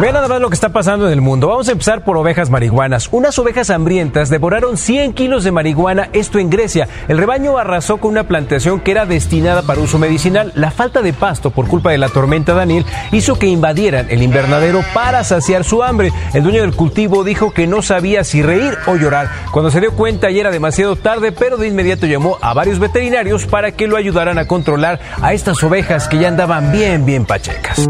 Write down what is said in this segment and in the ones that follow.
Vean nada más lo que está pasando en el mundo. Vamos a empezar por ovejas marihuanas. Unas ovejas hambrientas devoraron 100 kilos de marihuana, esto en Grecia. El rebaño arrasó con una plantación que era destinada para uso medicinal. La falta de pasto por culpa de la tormenta Daniel hizo que invadieran el invernadero para saciar su hambre. El dueño del cultivo dijo que no sabía si reír o llorar. Cuando se dio cuenta ya era demasiado tarde, pero de inmediato llamó a varios veterinarios para que lo ayudaran a controlar a estas ovejas que ya andaban bien, bien pachecas.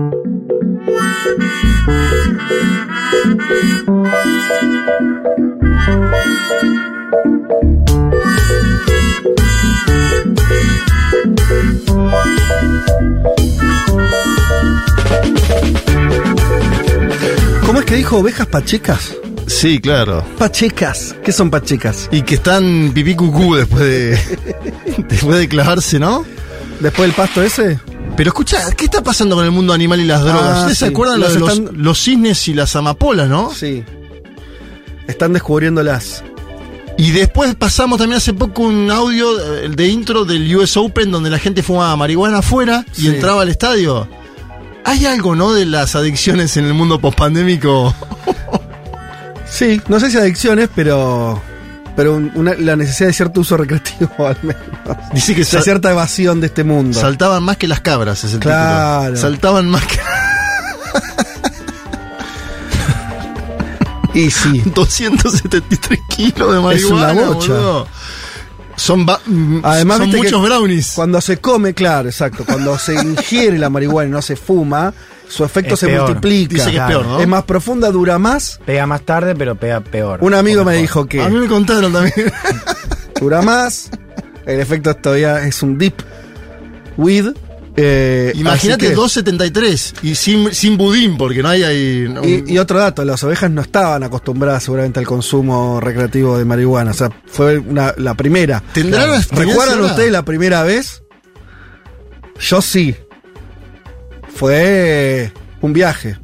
¿Cómo es que dijo ovejas pachecas? Sí, claro. Pachecas. ¿Qué son pachecas? Y que están pipí cucú después de. después de clavarse, ¿no? Después del pasto ese. Pero escucha, ¿qué está pasando con el mundo animal y las drogas? Ah, ¿Ustedes se acuerdan Los de los, están- los cisnes y las amapolas, no? Sí. Están descubriéndolas. Y después pasamos también hace poco un audio eh, de intro del US Open donde la gente fumaba marihuana afuera y Sí. entraba al estadio. Hay algo, ¿no? De las adicciones en el mundo pospandémico. Sí, no sé si adicciones, pero. Pero un- una- la necesidad de cierto uso recreativo, al menos. Dice que De cierta evasión de este mundo. saltaban más que las cabras, es el Claro. título. Saltaban más que y sí. 273 kilos de Es una marihuana. bocha. boludo. Son, Además, son muchos brownies. Cuando se come, claro, exacto. Cuando se ingiere la marihuana y no se fuma, su efecto Es se peor. multiplica. Dice que es peor, ¿no? Es más profunda, dura más. Pega más tarde, pero pega peor. Un amigo me dijo que A mí me contaron también. dura más. El efecto todavía es un deep weed. eh, Imagínate así que- 2.73 y sin, sin budín, porque no hay ahí. Y, y otro dato, las ovejas no estaban acostumbradas seguramente al consumo recreativo de marihuana. O sea, fue una- la primera. ¿Tendrán ¿Recuerdan ustedes la primera vez? Yo sí. Fue un viaje.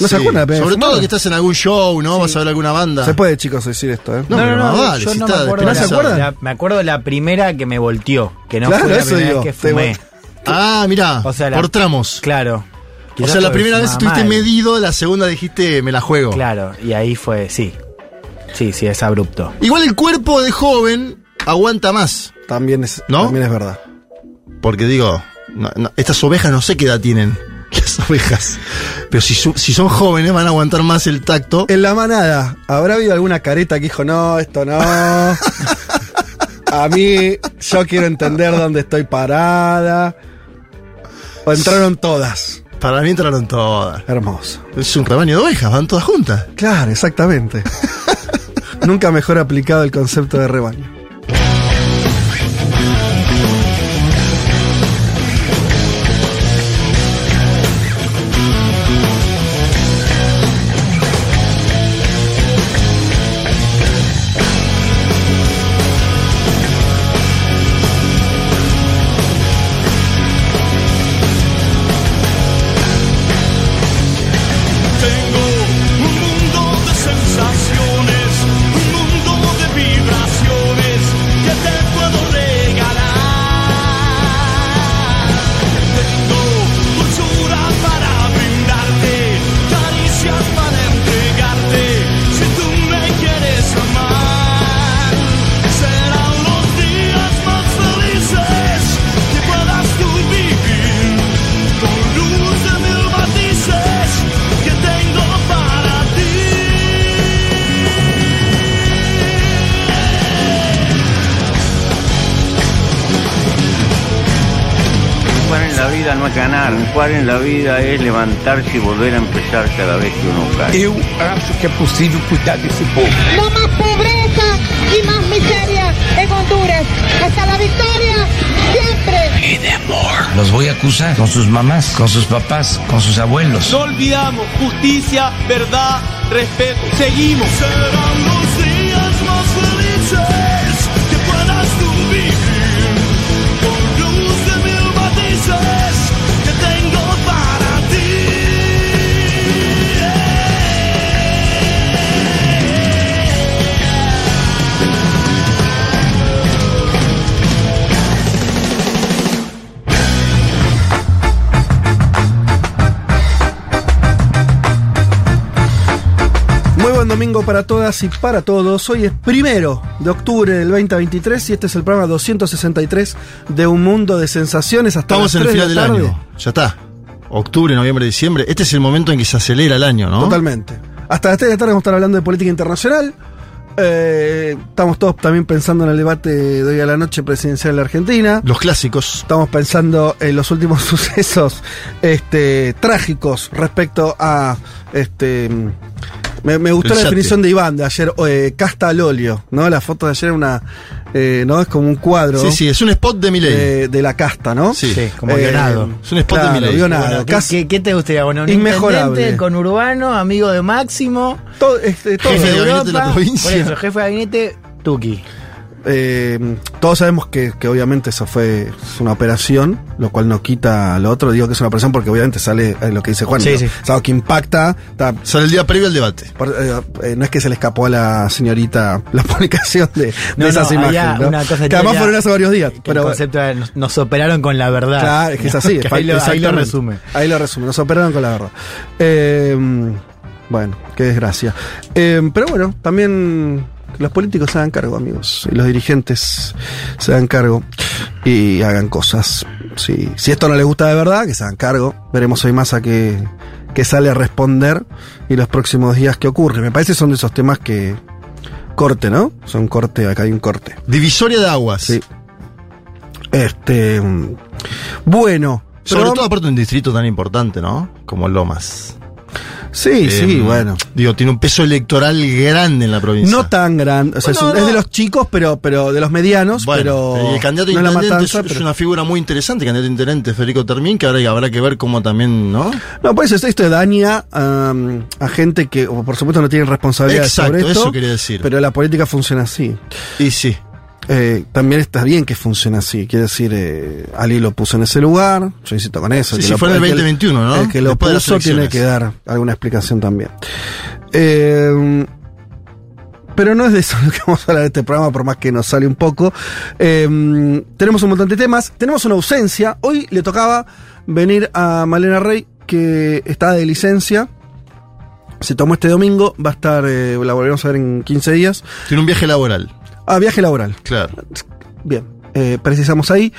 ¿No se Sí. acuerdan de la primera Sobre todo que estás en algún show, ¿no? Vas a ver alguna banda. Se puede, chicos, decir esto, ¿eh? No, pero más vale, yo si no me acuerdo. ¿No se la- acuerdan? la- me acuerdo de la primera que me volteó, que no Claro, fue la eso primera digo, vez que fumé. Ah, mira, O sea, la- por tramos. Claro. O sea, la primera vez estuviste mal. medido, la segunda dijiste me la juego. Claro, y ahí fue, sí. Sí, sí, es abrupto. Igual el cuerpo de joven aguanta más. También es, ¿No? también es verdad. Porque digo, no- no, estas ovejas no sé qué edad tienen. Las ovejas. Pero si, si son jóvenes van a aguantar más el tacto. En la manada, ¿habrá habido alguna careta que dijo, no, esto no? A mí, yo quiero entender dónde estoy parada. O entraron todas. Para mí entraron todas. Hermoso. Es un rebaño de ovejas, van todas juntas. Claro, exactamente. Nunca mejor aplicado el concepto de rebaño. Jugar en la vida es levantarse y volver a empezar cada vez que uno cae. Eu acho que é possível cuidar desse povo. No más pobreza y más miseria en Honduras. Hasta la victoria, siempre. Los voy a acusar con sus mamás, con sus papás, con sus abuelos. No olvidamos justicia, verdad, respeto. Seguimos. Buen domingo para todas y para todos. Hoy es primero de octubre del 2023 y este es el programa 263 de Un Mundo de Sensaciones. Hasta Estamos las en el 3 de final del año. Ya está. Octubre, noviembre, diciembre. Este es el momento en que se acelera el año, ¿no? Totalmente. Hasta las 3 de la tarde vamos a estar hablando de política internacional. Eh, estamos todos también pensando en el debate de hoy a la noche presidencial de la Argentina. Los clásicos. Estamos pensando en los últimos sucesos este, trágicos respecto a. Este, me, me gustó El la yate. definición de Iván de ayer, eh, casta al óleo, ¿no? La foto de ayer era una. eh, ¿no? Es como un cuadro Sí, sí, es un spot de Milei. de, de la casta, ¿no? Sí. Sí, como Eh, guionado. Es un spot de claro, Milei. guionado, Bueno, ¿qué, casi- qué- qué te gustaría? Bueno, un Inmejorable. con Urbano, amigo de Máximo, todo, este, todo- Jefe de Europa, gabinete de la provincia. Por eso, jefe de gabinete, Tuki. Eh, todos sabemos que, que obviamente eso fue es una operación, lo cual no quita lo otro. Digo que es una operación porque obviamente sale eh, lo que dice Juan. Sí, ¿no? sí. Algo que impacta. está- Sale el día previo al debate. por- eh, eh, no es que se le escapó a la señorita la publicación de, esas no, había imágenes. ¿no? una cosa que además fueron hace varios días. Que Pero, el concepto nos, nos operaron con la verdad. Claro, es que es así. Que ahí, lo, ahí lo resume. Ahí lo resume, nos operaron con la verdad. Eh, bueno, qué desgracia. Eh, pero bueno, también que los políticos se hagan cargo, amigos. Y los dirigentes se hagan cargo y hagan cosas. Sí. Si esto no les gusta de verdad, que se hagan cargo. Veremos hoy más a que, que sale a responder y los próximos días qué ocurre. Me parece que son de esos temas que. Corte, ¿no? Son corte, acá hay un corte. Divisoria de aguas. Sí. Este. mm, Bueno. Sobre pero- todo aparte de un distrito tan importante, ¿no? Como Lomas. Sí, sí, Eh, bueno. Digo, tiene un peso electoral grande en la provincia. No tan grande, o sea, es, de los chicos, pero, pero de los medianos, Bueno, pero y el candidato no intendente matanza, es, una figura muy interesante, candidato intendente Federico Termín, que ahora habrá que ver cómo también, ¿no? No, pues esto, daña a gente que, por supuesto, no tienen responsabilidad Exacto, sobre esto. eso quería decir. Pero la política funciona así. Y sí. Eh, también está bien que funcione así. Quiere decir, eh, Ali lo puso en ese lugar. Yo insisto con eso. Sí, sí, lo- fue en el que- 2021, ¿no? El que lo Después puso tiene que dar alguna explicación también. Eh, pero no es de eso lo que vamos a hablar de este programa, por más que nos sale un poco. Eh, tenemos un montón de temas. Tenemos una ausencia. Hoy le tocaba venir a Malena Rey, que está de licencia. Se tomó este domingo, va a estar, eh, la volveremos a ver en 15 días. Tiene un viaje laboral, Ah, viaje laboral. claro. Bien, eh, precisamos ahí.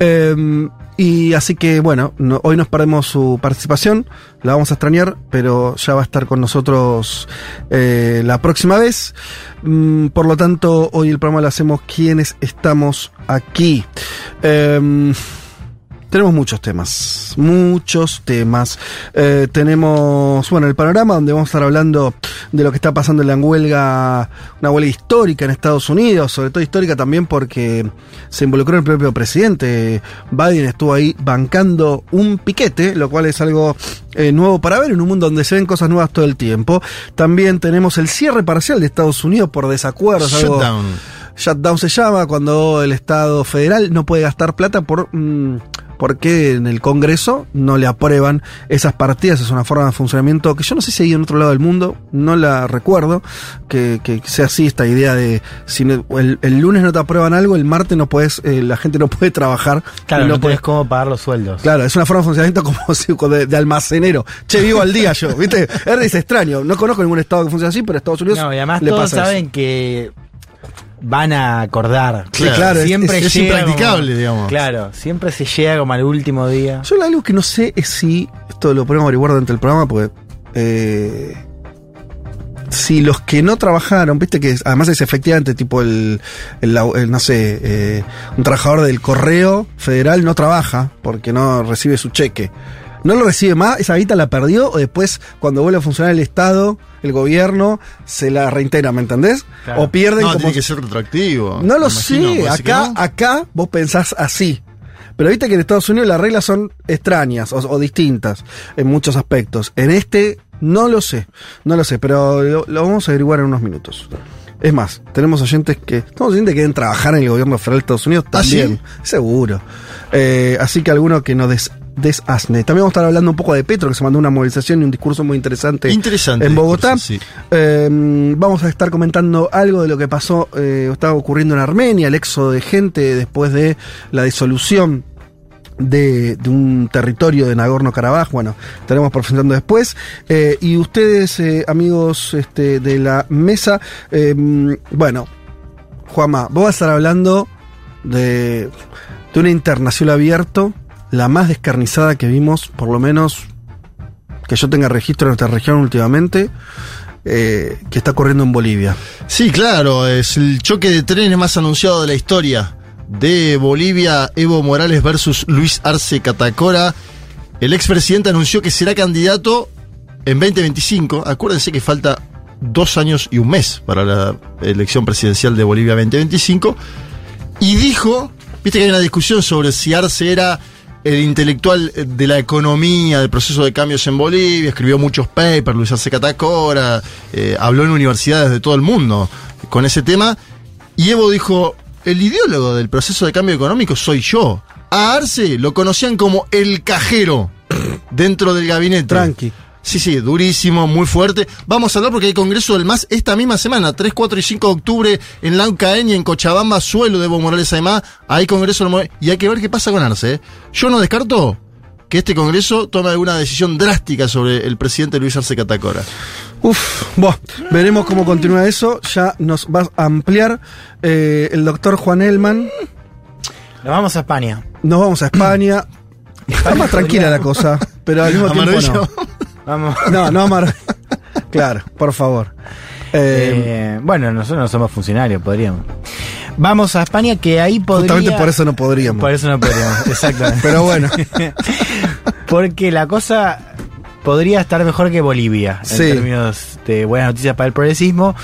Eh, y así que, bueno, no- hoy nos perdemos su participación, la vamos a extrañar, pero ya va a estar con nosotros eh, la próxima vez. Mm, por lo tanto, hoy el programa lo hacemos quienes estamos aquí. Eh, tenemos muchos temas, muchos temas. Eh, tenemos, bueno, el panorama donde vamos a estar hablando de lo que está pasando en la huelga, una huelga histórica en Estados Unidos, sobre todo histórica también porque se involucró el propio presidente. Biden estuvo ahí bancando un piquete, lo cual es algo eh, nuevo para ver en un mundo donde se ven cosas nuevas todo el tiempo. También tenemos el cierre parcial de Estados Unidos por desacuerdos. algo- Shutdown. Shutdown se llama cuando el Estado federal no puede gastar plata por mm, porque en el Congreso no le aprueban esas partidas. Es una forma de funcionamiento que yo no sé si hay en otro lado del mundo, no la recuerdo, que, que sea así esta idea de si el, el lunes no te aprueban algo, el martes no puedes, eh, la gente no puede trabajar. Claro, no, no tenés puede- cómo pagar los sueldos. Claro, es una forma de funcionamiento como de, de almacenero. Che, vivo al día yo, ¿viste? Es, extraño. No conozco ningún estado que funcione así, pero Estados Unidos No, y además le todos pasa eso. saben que van a acordar. Sí, claro, es- siempre es llega impracticable, como- digamos. Claro, siempre se llega como al último día. Yo algo que no sé es si, esto lo podemos averiguar durante el programa, porque eh, si los que no trabajaron, viste que además es efectivamente tipo el, el- el, no sé, eh, un trabajador del correo federal no trabaja porque no recibe su cheque. No lo recibe más, esa guita la perdió o después cuando vuelve a funcionar el Estado, el gobierno, se la reintegra, ¿me entendés? Claro. O pierden No, como... tiene que ser retroactivo. No lo imagino, sé, acá, no. acá vos pensás así. Pero viste que en Estados Unidos las reglas son extrañas o, o distintas en muchos aspectos. En este no lo sé, no lo sé, pero lo, lo vamos a averiguar en unos minutos. Es más, tenemos oyentes que. Tenemos oyentes que quieren trabajar en el gobierno federal de Estados Unidos ¿Ah, también. Seguro. Eh, así que alguno que nos des, desasne. También vamos a estar hablando un poco de Petro, que se mandó una movilización y un discurso muy interesante, Interesante en Bogotá. discurso, sí. Eh, vamos a estar comentando algo de lo que pasó, eh, estaba ocurriendo en Armenia, el éxodo de gente después de la disolución de, de un territorio de Nagorno-Karabaj. Bueno, estaremos presentando después. Eh, y ustedes, eh, amigos este, de la mesa, eh, bueno, Juanma, vos vas a estar hablando de, de una internacional abierto, la más descarnizada que vimos, por lo menos que yo tenga registro en nuestra región últimamente, eh, que está ocurriendo en Bolivia. Sí, claro, es el choque de trenes más anunciado de la historia de Bolivia, Evo Morales versus Luis Arce Catacora. El expresidente anunció que será candidato en 2025. Acuérdense que falta dos años y un mes para la elección presidencial de Bolivia 2025. Y dijo, viste que hay una discusión sobre si Arce era el intelectual de la economía, del proceso de cambios en Bolivia, escribió muchos papers, Luis Arce Catacora, eh, habló en universidades de todo el mundo con ese tema. Y Evo dijo, el ideólogo del proceso de cambio económico soy yo. A Arce lo conocían como el cajero dentro del gabinete. Tranqui. Sí, sí, durísimo, muy fuerte. Vamos a hablar porque hay Congreso del MAS esta misma semana, 3, 4 y 5 de octubre, en Laucaén y en Cochabamba, suelo de Evo Morales además. Hay Congreso del MAS y hay que ver qué pasa con Arce. ¿eh? Yo no descarto que este Congreso tome alguna decisión drástica sobre el presidente Luis Arce Catacora. Uf, bueno, veremos cómo continúa eso. Ya nos va a ampliar eh, el doctor Juan Elman. Nos vamos a España. Nos vamos a España. Está más tranquila la cosa, pero al mismo ¿A tiempo no. Vamos. No, no, Mar. Claro, por favor. Eh, Eh, bueno, nosotros no somos funcionarios, podríamos. Vamos a España, que ahí podría... justamente por eso no podríamos. Por eso no podríamos, exactamente. Pero bueno, Porque la cosa podría estar mejor que Bolivia en Sí. términos de buenas noticias para el progresismo.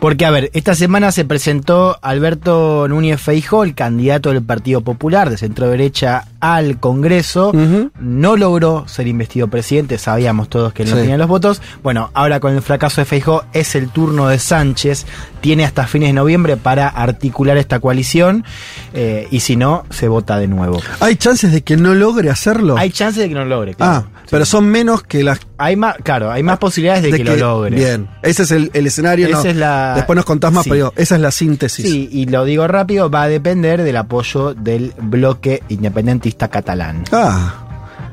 Porque, a ver, esta semana se presentó Alberto Núñez Feijó, el candidato del Partido Popular de centro derecha al Congreso. No logró ser investido presidente, sabíamos todos que él no Sí. tenía los votos. Bueno, ahora con el fracaso de Feijó es el turno de Sánchez. Tiene hasta fines de noviembre para articular esta coalición. eh, y si no, se vota de nuevo. ¿hay chances de que no logre hacerlo? Hay chances de que no lo logre, ah, claro. Pero son menos que las Hay más, claro, hay más posibilidades de, que, lo logre. Bien, ese es el, el escenario. Esa no. es la- Después nos contás más, sí. pero esa es la síntesis. Sí, y lo digo rápido, va a depender del apoyo del bloque independentista catalán. Ah.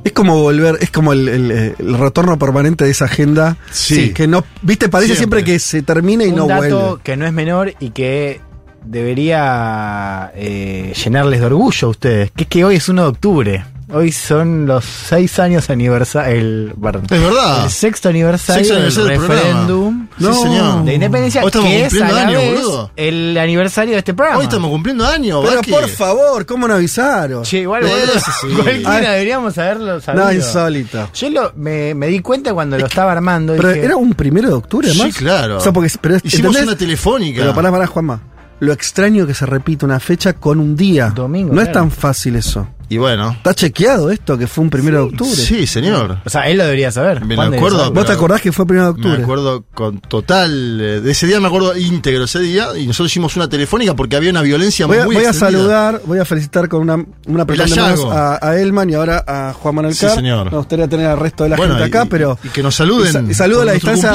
Es como volver, es como el, el- el retorno permanente de esa agenda. Sí. Que no, viste, parece siempre, Siempre. que se termina y Un no dato vuelve. que no es menor y que debería eh, llenarles de orgullo a ustedes, que es que hoy es 1 de octubre. Hoy son los seis años aniversario, el, perdón, Es verdad. el sexto aniversario, Sexto aniversario del referéndum Sí, señor. de independencia, Hoy estamos que es a cumpliendo la años, vez boludo. el aniversario de este programa. Hoy estamos cumpliendo años, Pero Vázquez. por favor, ¿cómo no avisaron? Che, igual, Eso boludo, sí. cualquiera Ah. deberíamos haberlo sabido. no, insólito. Yo lo, me, me di cuenta cuando lo estaba armando. Pero dije, era un primero de octubre, Sí, además. claro. O sea, porque, pero, Hicimos ¿entendés? una telefónica. Pero pará, pará, Juanma. Lo extraño que se repite una fecha con un día. Domingo, No es tan fácil eso. Y bueno. ¿Está chequeado esto que fue un primero de octubre? Sí, señor. O sea, él lo debería saber. Me lo acuerdo, saberlo. ¿Vos te acordás que fue primero de octubre? Me acuerdo con total. eh, De ese día me acuerdo íntegro ese día. Y nosotros hicimos una telefónica porque había una violencia Voy a, muy voy a saludar, voy a felicitar con una, una hallazgo. a, a Elman y ahora a Juan Manuel Sí, Carr. señor. Me gustaría tener al resto de la Bueno, gente y- acá, pero. y que nos saluden Y, sa- y saludo a la distancia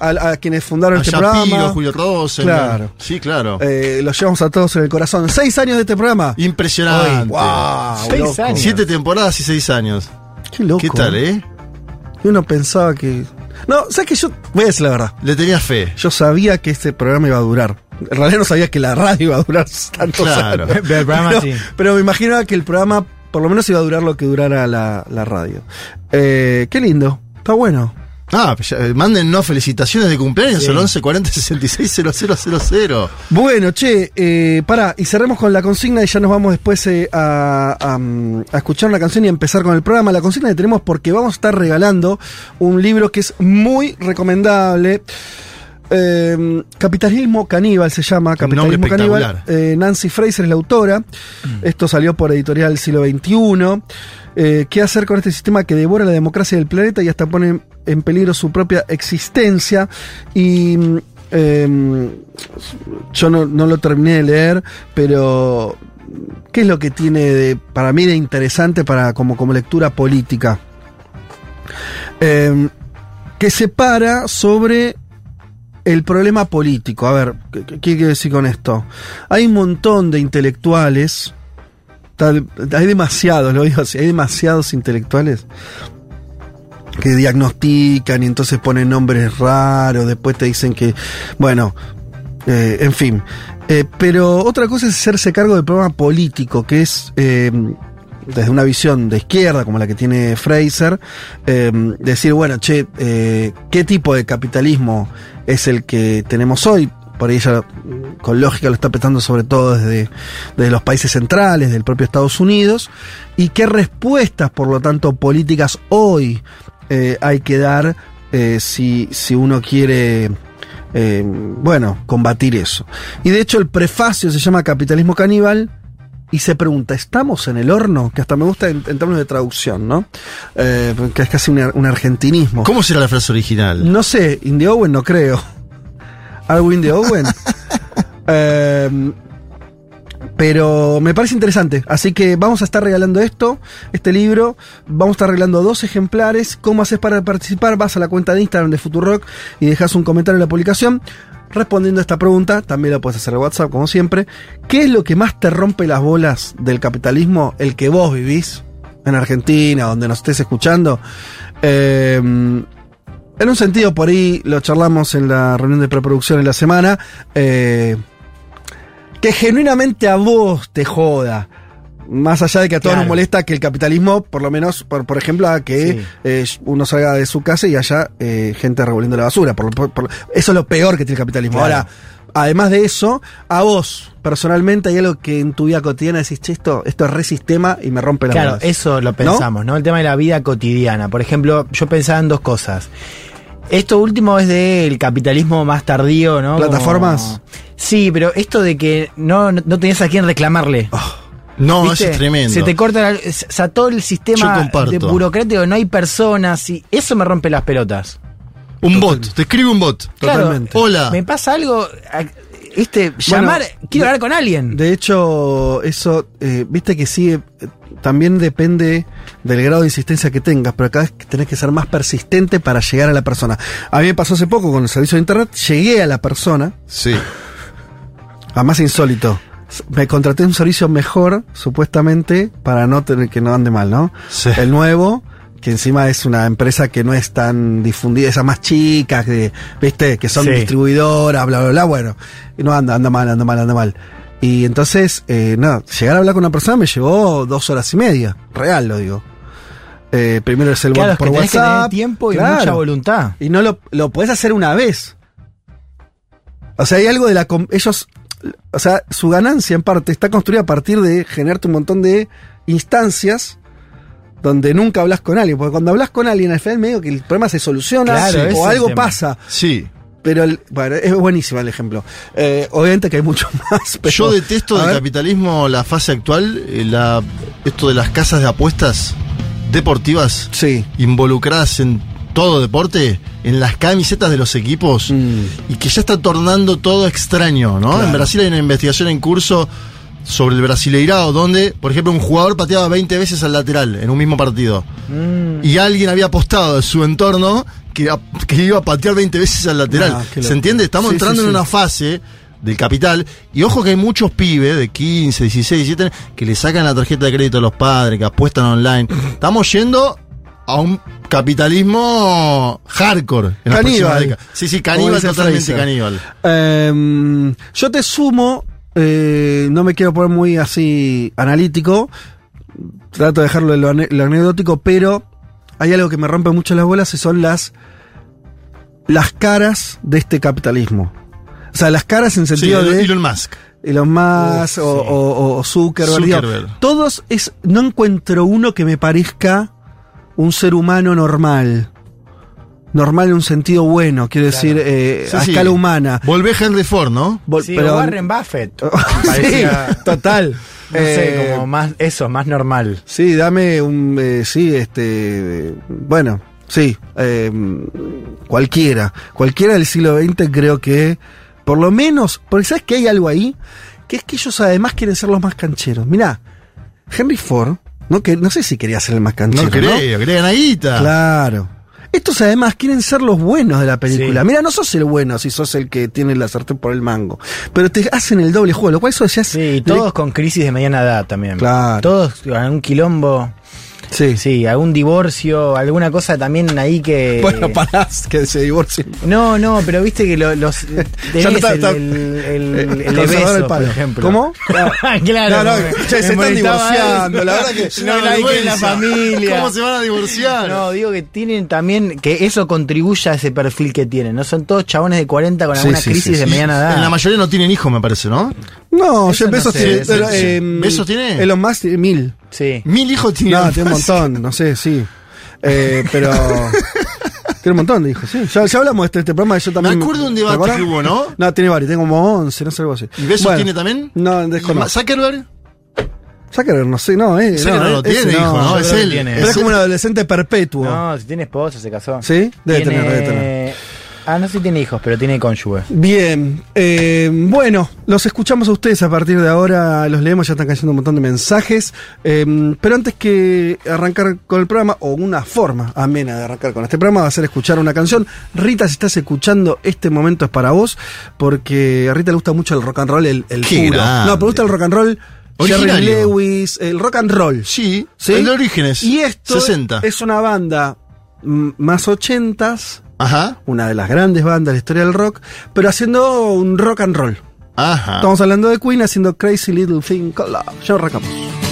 a, a quienes fundaron A este Shapiro, programa. Julio Rosen. Claro. Sí, claro. Eh, los llevamos a todos en el corazón. Seis años de este programa. Impresionante. ¡Wow! Seis loco. años. Siete temporadas y seis años. Qué loco. ¿Qué tal, eh? Y uno pensaba que. No, ¿sabes que Yo voy a decir la verdad. Le tenías fe. Yo sabía que este programa iba a durar. En realidad no sabía que la radio iba a durar tantos Claro. años. Pero el programa pero, sí. pero me imaginaba que el programa por lo menos iba a durar lo que durara la, la radio. Eh, qué lindo. Está bueno. Ah, eh, mándennos felicitaciones de cumpleaños Sí. al 11 40 66 0000. Bueno, che, eh, pará, y cerremos con la consigna y ya nos vamos después eh, a, a, mm, a escuchar una canción y empezar con el programa. La consigna que tenemos porque vamos a estar regalando un libro que es muy recomendable. Eh, Capitalismo Caníbal se llama, Capitalismo Caníbal. Nancy Fraser es la autora. Esto salió por editorial siglo XXI. Eh, ¿Qué hacer con este sistema que devora la democracia del planeta y hasta pone en peligro su propia existencia? Y em, yo no, no lo terminé de leer, pero ¿qué es lo que tiene de, para mí de interesante para, como, como lectura política? Em, que se para sobre el problema político. A ver, ¿qué, qué quiero decir con esto? Hay un montón de intelectuales Hay demasiados, lo digo así, hay demasiados intelectuales que diagnostican y entonces ponen nombres raros, después te dicen que, bueno, eh, en fin. Eh, pero otra cosa es hacerse cargo del problema político, que es eh, desde una visión de izquierda, como la que tiene Fraser, eh, decir, bueno, che, ¿qué tipo de capitalismo es el que tenemos hoy? Por ahí ella, con lógica, lo está petando sobre todo desde, desde los países centrales, del propio Estados Unidos, y qué respuestas, por lo tanto, políticas hoy eh, hay que dar eh, si, si uno quiere, eh, bueno, combatir eso. Y de hecho el prefacio se llama Capitalismo Caníbal y se pregunta, ¿estamos en el horno? Que hasta me gusta en, en términos de traducción, ¿no? Eh, que es casi un, un argentinismo. ¿Cómo será la frase original? No sé, Indy Owen no creo. ¿Algo Indy Owen? Eh, pero me parece interesante. Así que vamos a estar regalando esto, este libro. Vamos a estar regalando dos ejemplares. ¿Cómo haces para participar? Vas a la cuenta de Instagram de Futurock y dejas un comentario en la publicación. Respondiendo a esta pregunta, también lo puedes hacer en WhatsApp, como siempre. ¿Qué es lo que más te rompe las bolas del capitalismo? El que vos vivís en Argentina, donde nos estés escuchando. Eh, en un sentido, por ahí lo charlamos en la reunión de preproducción en la semana. eh, que genuinamente a vos te joda. Más allá de que a todos Claro. nos molesta que el capitalismo, por lo menos, por, por ejemplo, a que Sí. eh, uno salga de su casa y haya eh, gente revolviendo la basura. Por, por- por- eso es lo peor que tiene el capitalismo. Claro. Ahora, además de eso, a vos, personalmente, hay algo que en tu vida cotidiana decís, che, esto, esto es re sistema y me rompe la Claro, eso lo pensamos, ¿no? El tema de la vida cotidiana. Por ejemplo, yo pensaba en dos cosas. Esto último es del capitalismo más tardío, ¿no? ¿Plataformas? Como- Sí, pero esto de que no, no, no tenías a quién reclamarle. No, ¿Viste? eso es tremendo. Se te corta la- o sea, todo el sistema de burocrático, no hay personas y eso me rompe las pelotas. Un bot, te escribe un bot. Claro, Totalmente. Hola. Me pasa algo, a- este, llamar, quiero de- hablar con alguien. De hecho, eso, eh, viste que sí, eh, también depende del grado de insistencia que tengas, pero que tenés que ser más persistente para llegar a la persona. A mí me pasó hace poco con el servicio de internet, llegué a la persona, Sí. además insólito. Me contraté un servicio mejor, supuestamente, para no tener que no ande mal, ¿no? Sí. El nuevo, que encima es una empresa que no es tan difundida, esas más chicas, que, viste, que son Sí. distribuidoras, bla, bla, bla, bueno. Y no anda, anda mal, anda mal, anda mal. Y entonces, eh, no, llegar a hablar con una persona me llevó dos horas y media, real lo digo. Eh, primero es el Claro, bot es que por tenés que tener WhatsApp. tiempo y claro. mucha voluntad. Y no lo, lo podés hacer una vez. O sea, hay algo de la... Ellos... O sea, su ganancia en parte está construida a partir de generarte un montón de instancias donde nunca hablas con alguien. Porque cuando hablas con alguien, al final medio que el problema se soluciona Claro, o algo pasa. Sí. Pero, el- bueno, es buenísimo el ejemplo. Eh, obviamente que hay mucho más. Pero, Yo detesto del ver, capitalismo la fase actual, eh, la, esto de las casas de apuestas deportivas Sí. involucradas en todo deporte, en las camisetas de los equipos, Mm. y que ya está tornando todo extraño, ¿no? Claro. En Brasil hay una investigación en curso sobre el Brasileirao, donde, por ejemplo, un jugador pateaba 20 veces al lateral en un mismo partido. Mm. Y alguien había apostado de su entorno que, que iba a patear 20 veces al lateral. Ah, ¿Se entiende? Estamos Sí, entrando sí, en una fase del capital. Y ojo que hay muchos pibes de 15, 16, 17 que le sacan la tarjeta de crédito a los padres, que apuestan online. Estamos yendo a un capitalismo hardcore. En Caníbal. décadas. Sí, sí, caníbal, totalmente Fraser. caníbal. Eh, yo te sumo, eh, no me quiero poner muy así analítico, trato de dejarlo en lo, ane- lo anecdótico, pero hay algo que me rompe mucho las bolas y son las, las caras de este capitalismo. O sea, las caras en Sí, sentido de Elon Musk. Elon Musk Uf, o, sí. o- o Zuckerberg. digo, Zuckerberg. todos es, no encuentro uno que me parezca un ser humano normal. Normal en un sentido bueno, quiero decir, eh, Sí, a sí. escala humana. Volvé Henry Ford, ¿no? Vol- Sí, pero- Warren Buffett. sí, total. No sé, Eh, como más, eso, más normal. Sí, dame un. eh, sí, este. eh, bueno, sí. eh, cualquiera. Cualquiera del siglo XX creo que. Por lo menos. Porque sabes que hay algo ahí. Que es que ellos además quieren ser los más cancheros. Mirá, Henry Ford. No, que, no sé si quería ser el más canchero. No creo, querían a guita. Claro. Estos además quieren ser los buenos de la película. Sí. Mira, no sos el bueno si sos el que tiene la sartén por el mango. Pero te hacen el doble juego, lo cual eso ya es. Sí, y todos con crisis de mediana edad también. Claro. Todos con algún quilombo. Sí. Sí, algún divorcio, alguna cosa también ahí que. Bueno, parás que se divorcien. No, no, pero viste que lo- los. Ya tenés no está- el, está- el, el, el, Eh, el del por ejemplo. ¿Cómo? claro. No, no, me- che, se están divorciando, la verdad que no nadie que en la familia. ¿Cómo se van a divorciar? No, digo que tienen también, que eso contribuye a ese perfil que tienen. No son todos chabones de 40 con Sí, alguna sí, crisis sí, de mediana edad. En la mayoría no tienen hijos, me parece, ¿no? No, Eso Jeff no Bezos sé, tiene. eso no eh, ¿Bezos tiene? Elon Musk tiene mil. Sí. Mil hijos tienen. No, tiene un montón, no sé, sí. Eh, pero. tiene un montón de hijos, sí. Ya, ya hablamos de este, este programa. Yo también, Me acuerdo de un ¿te debate que hubo, ¿no? No, tiene varios, tengo como 11, no sé, algo así. ¿Y Besos Bueno, tiene también? No, ¿Y desconozco. Zuckerberg? Zuckerberg, no sé, no, eh. Zuckerberg no, ese tiene hijos, ¿no? Es él. tiene. Pero es Es como un adolescente perpetuo. No, si tiene esposa, se casó. ¿Sí? Debe Tiene- tener, debe tener. Ah, no sé si tiene hijos, pero tiene cónyuge. Bien, eh, bueno, los escuchamos a ustedes a partir de ahora, los leemos, ya están cayendo un montón de mensajes, eh, pero antes que arrancar con el programa, o una forma amena de arrancar con este programa, va a ser escuchar una canción. Rita, si estás escuchando, este momento es para vos, porque a Rita le gusta mucho el rock and roll, el, el Qué puro. grande. No, pero le gusta el rock and roll, Jerry. Lewis, el rock and roll. Sí, ¿Sí? el de Orígenes. Y esto 60. es una banda mm, más ochentas, Ajá, una de las grandes bandas de la historia del rock, pero haciendo un rock and roll. ajá. Estamos hablando de Queen haciendo Crazy Little Thing Called Love. Ya arrancamos.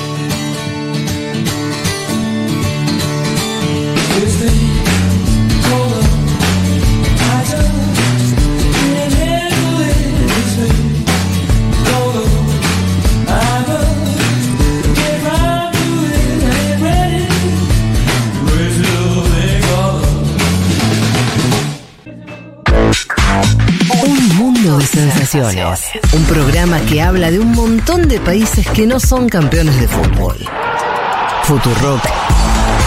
Un programa que habla de un montón de países que no son campeones de fútbol. Futurock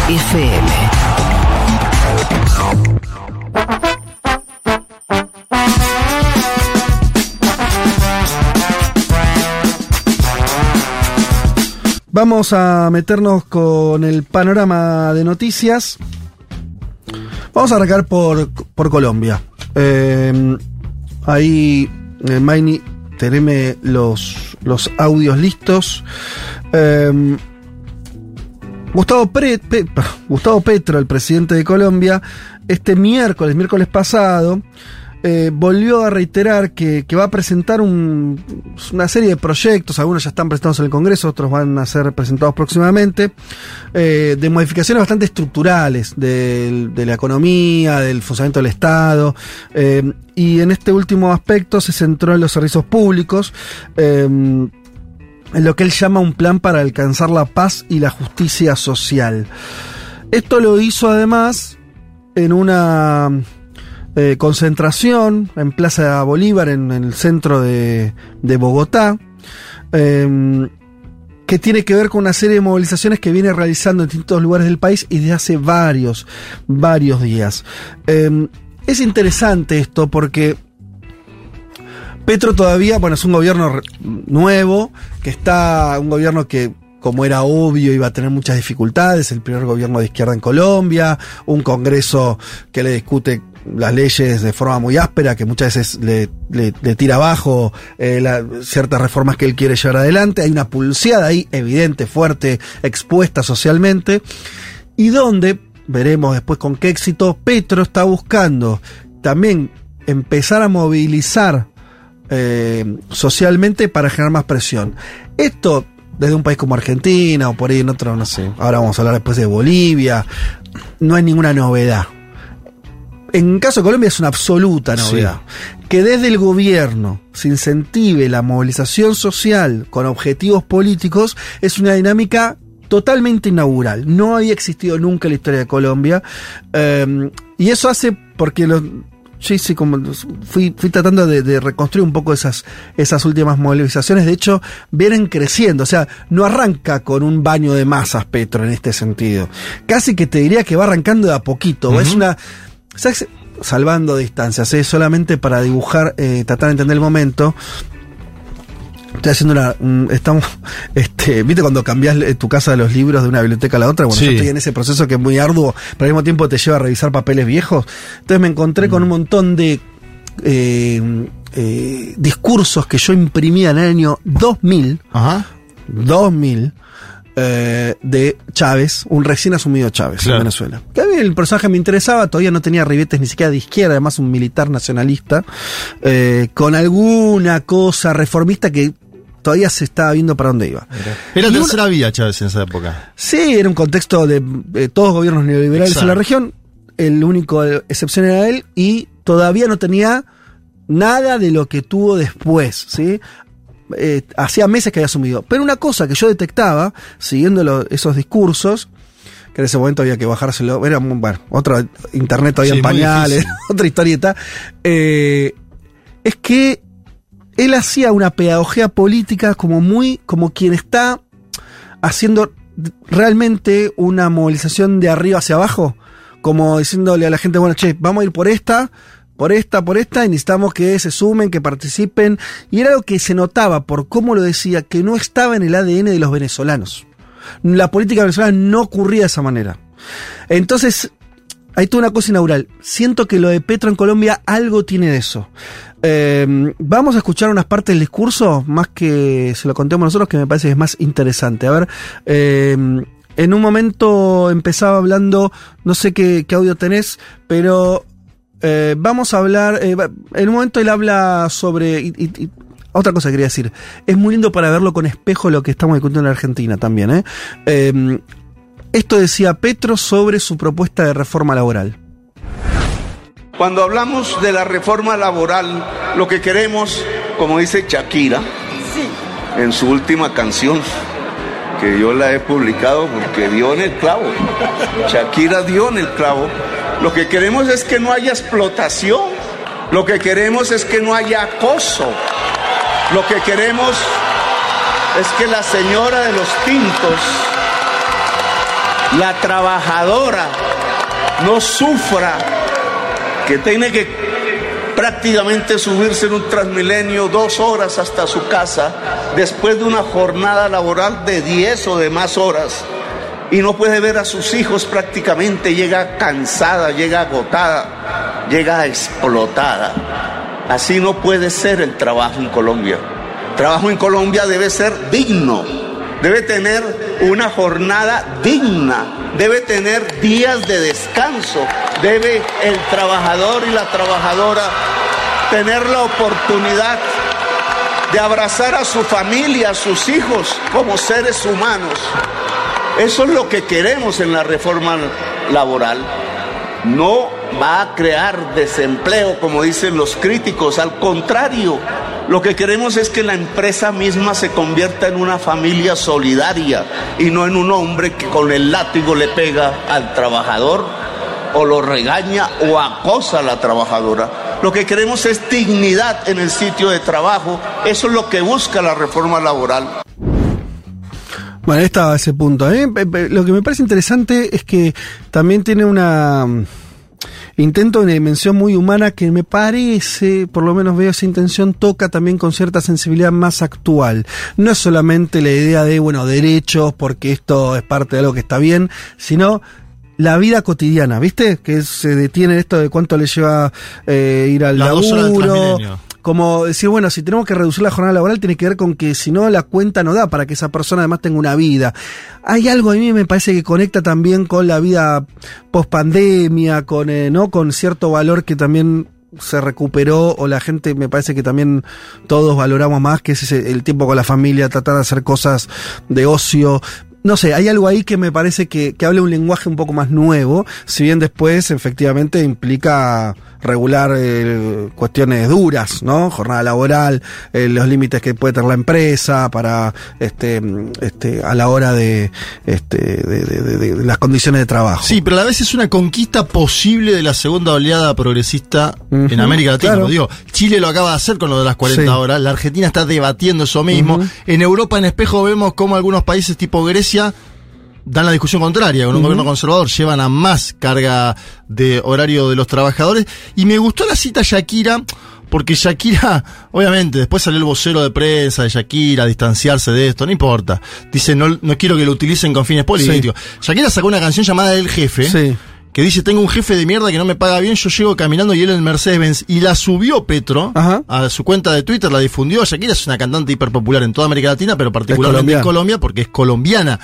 FM. Vamos a meternos con el panorama de noticias. Vamos a arrancar por, por Colombia. Eh, ahí, eh, Maini, teneme los, los audios listos. Eh, Gustavo, Pre- Gustavo Petro, el presidente de Colombia, este miércoles, miércoles pasado, eh, volvió a reiterar que, va a presentar un- una serie de proyectos, algunos ya están presentados en el Congreso, otros van a ser presentados próximamente, eh, de modificaciones bastante estructurales de la economía, del funcionamiento del Estado, eh, y en este último aspecto se centró en los servicios públicos. en lo que él llama un plan para alcanzar la paz y la justicia social. Esto lo hizo además en una eh, concentración en Plaza Bolívar, en, el centro de, Bogotá, eh, que tiene que ver con una serie de movilizaciones que viene realizando en distintos lugares del país y desde hace varios, varios días. Eh, es interesante esto porque Petro todavía, bueno, es un gobierno nuevo, que está, un gobierno que, como era obvio, iba a tener muchas dificultades, el primer gobierno de izquierda en Colombia, un Congreso que le discute las leyes de forma muy áspera, que muchas veces le, tira abajo eh, ciertas reformas que él quiere llevar adelante, hay una pulseada ahí evidente, fuerte, expuesta socialmente, y donde, veremos después con qué éxito, Petro está buscando también empezar a movilizar eh, socialmente para generar más presión. Esto desde un país como Argentina o por ahí en otro, no sé, ahora vamos a hablar después de Bolivia, no hay ninguna novedad. En caso de Colombia es una absoluta novedad. Que desde el gobierno se incentive la movilización social con objetivos políticos es una dinámica totalmente inaugural. No había existido nunca en la historia de Colombia. Eh, y eso hace porque los, Sí, sí, como fui, fui tratando de, de reconstruir un poco esas, esas últimas movilizaciones. De hecho, vienen creciendo. O sea, no arranca con un baño de masas Petro en este sentido. Casi que te diría que va arrancando de a poquito. Es una. ¿Sabes? Salvando distancias, ¿eh? solamente para dibujar, eh, tratar de entender el momento. Estoy haciendo una. un- estamos. Este, ¿Viste cuando cambias eh, tu casa de los libros de una biblioteca a la otra? Bueno, Sí. yo estoy en ese proceso que es muy arduo, pero al mismo tiempo te lleva a revisar papeles viejos. Entonces me encontré con un montón de. eh, eh, discursos que yo imprimía en el año 2000. Ajá. 2000 eh, de Chávez, un recién asumido Chávez Claro. en Venezuela. Que a mí el personaje me interesaba, todavía no tenía ribetes ni siquiera de izquierda, además un militar nacionalista, eh, con alguna cosa reformista que todavía se estaba viendo para dónde iba. Era Y una- tercera vía Chávez en esa época. Sí, era un contexto de eh, todos gobiernos neoliberales en la región. El único excepción era él y todavía no tenía nada de lo que tuvo después, ¿sí? Eh, hacía meses que había asumido. Pero una cosa que yo detectaba, siguiendo lo- esos discursos, que en ese momento había que bajárselo, era, bueno, otra internet todavía Sí, en pañales, otra historieta, eh, es que él hacía una pedagogía política como muy, como quien está haciendo realmente una movilización de arriba hacia abajo, como diciéndole a la gente, bueno, che, vamos a ir por esta, por esta, por esta, y necesitamos que se sumen, que participen, y era algo que se notaba por cómo lo decía, que no estaba en el ADN de los venezolanos. La política venezolana no ocurría de esa manera. Entonces, hay toda una cosa inaugural. Siento que lo de Petro en Colombia algo tiene de eso. Eh, vamos a escuchar unas partes del discurso, más que se lo contemos nosotros, que me parece que es más interesante. A ver, eh, en un momento empezaba hablando, no sé qué, qué audio tenés, pero eh, vamos a hablar, eh, en un momento él habla sobre... y- y- y- otra cosa que quería decir, es muy lindo para verlo con espejo lo que estamos discutiendo en Argentina también. ¿eh? Eh, esto decía Petro sobre su propuesta de reforma laboral. Cuando hablamos de la reforma laboral, lo que queremos, como dice Shakira, en su última canción, que yo la he publicado porque dio en el clavo, Shakira dio en el clavo, lo que queremos es que no haya explotación, lo que queremos es que no haya acoso, lo que queremos es que la señora de los tintos, la trabajadora, no sufra que tiene que prácticamente subirse en un transmilenio dos horas hasta su casa después de una jornada laboral de 10 o de más horas y no puede ver a sus hijos prácticamente, llega cansada, llega agotada, llega explotada. Así no puede ser el trabajo en Colombia. El trabajo en Colombia debe ser digno, debe tener una jornada digna, debe tener días de descanso, debe el trabajador y la trabajadora tener la oportunidad de abrazar a su familia, a sus hijos como seres humanos. Eso es lo que queremos en la reforma laboral. No va a crear desempleo, como dicen los críticos, al contrario, lo que queremos es que la empresa misma se convierta en una familia solidaria y no en un hombre que con el látigo le pega al trabajador o lo regaña o acosa a la trabajadora. Lo que queremos es dignidad en el sitio de trabajo. Eso es lo que busca la reforma laboral. Bueno, estaba ese punto. Pe- lo que me parece interesante es que también tiene una mm, intento de una dimensión muy humana que me parece, por lo menos veo esa intención, toca también con cierta sensibilidad más actual. No es solamente la idea de, bueno, derechos, porque esto es parte de algo que está bien, sino la vida cotidiana, ¿viste? Que se detiene en esto de cuánto le lleva eh, ir al Las laburo. Como decir, bueno, si tenemos que reducir la jornada laboral, tiene que ver con que si no, la cuenta no da para que esa persona además tenga una vida. Hay algo a mí me parece que conecta también con la vida post pandemia, con, eh, ¿no? con cierto valor que también se recuperó o la gente me parece que también todos valoramos más que es ese- el tiempo con la familia, tratar de hacer cosas de ocio. No sé, hay algo ahí que me parece que, que habla un lenguaje un poco más nuevo, si bien después efectivamente implica regular eh, cuestiones duras, ¿no? Jornada laboral, eh, los límites que puede tener la empresa para este, este a la hora de, este, de, de- de- de las condiciones de trabajo. Sí, pero a la vez es una conquista posible de la segunda oleada progresista en América Latina. claro. Digo, Chile lo acaba de hacer con lo de las 40 Sí. horas, la Argentina está debatiendo eso mismo. En Europa, en espejo, vemos cómo algunos países tipo Grecia dan la discusión contraria, con un gobierno conservador llevan a más carga de horario de los trabajadores. Y me gustó la cita Shakira Porque Shakira, obviamente, después salió el vocero de prensa de Shakira a distanciarse de esto, no importa. Dice, no, no quiero que lo utilicen con fines políticos. Shakira sacó una canción llamada El Jefe. Sí. Que dice, tengo un jefe de mierda que no me paga bien, yo llego caminando y él en Mercedes-Benz. Y la subió Petro Ajá. a su cuenta de Twitter, la difundió. Shakira es una cantante hiperpopular en toda América Latina, pero particularmente en Colombia porque es colombiana.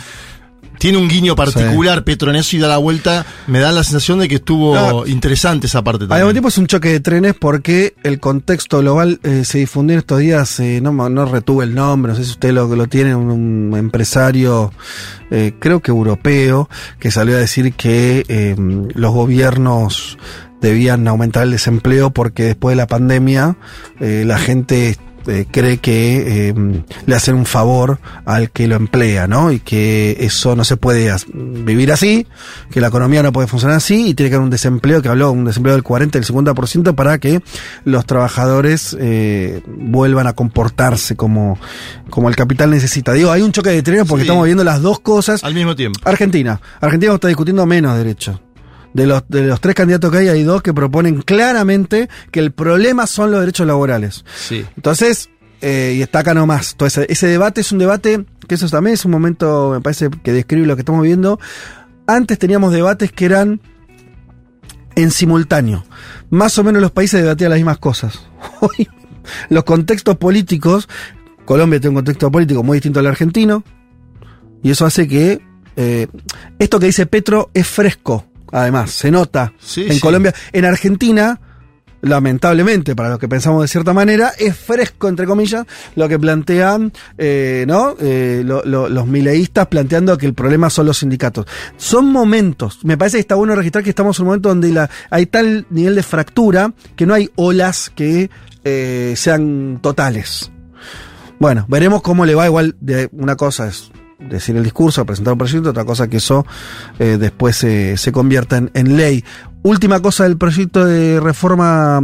Tiene un guiño particular Petro en eso y da la vuelta. Me da la sensación de que estuvo interesante esa parte Al también. mismo tiempo es un choque de trenes porque el contexto global eh, se difundió en estos días, eh, no, me- no retuve el nombre, no sé si usted lo, lo tiene, un, un empresario, eh, creo que europeo, que salió a decir que eh, los gobiernos debían aumentar el desempleo porque después de la pandemia eh, la gente eh, cree que eh, le hacen un favor al que lo emplea, ¿no? Y que eso no se puede vivir así, que la economía no puede funcionar así y tiene que haber un desempleo, que habló, un desempleo del 40, del 50% para que los trabajadores eh, vuelvan a comportarse como, como el capital necesita. Digo, hay un choque de trenes porque Sí. estamos viendo las dos cosas. Al mismo tiempo. Argentina. Argentina está discutiendo menos derechos. De los, de los tres candidatos que hay, hay dos que proponen claramente que el problema son los derechos laborales. Sí. Entonces, eh, y está acá nomás. Entonces, ese debate es un debate, que eso también es un momento, me parece, que describe lo que estamos viendo. Antes teníamos debates que eran en simultáneo. Más o menos los países debatían las mismas cosas. Hoy, los contextos políticos, Colombia tiene un contexto político muy distinto al argentino, y eso hace que eh, esto que dice Petro es fresco, además, se nota Sí, en sí. Colombia. En Argentina, lamentablemente, para los que pensamos de cierta manera, es fresco, entre comillas, lo que plantean eh, ¿no? Eh, lo- lo- los mileístas planteando que el problema son los sindicatos. Son momentos, me parece que está bueno registrar que estamos en un momento donde la, hay tal nivel de fractura que no hay olas que eh, sean totales. Bueno, veremos cómo le va. Igual, de una cosa es decir el discurso, presentar un proyecto, otra cosa que eso eh, después se, se convierta en, en ley. Última cosa del proyecto de reforma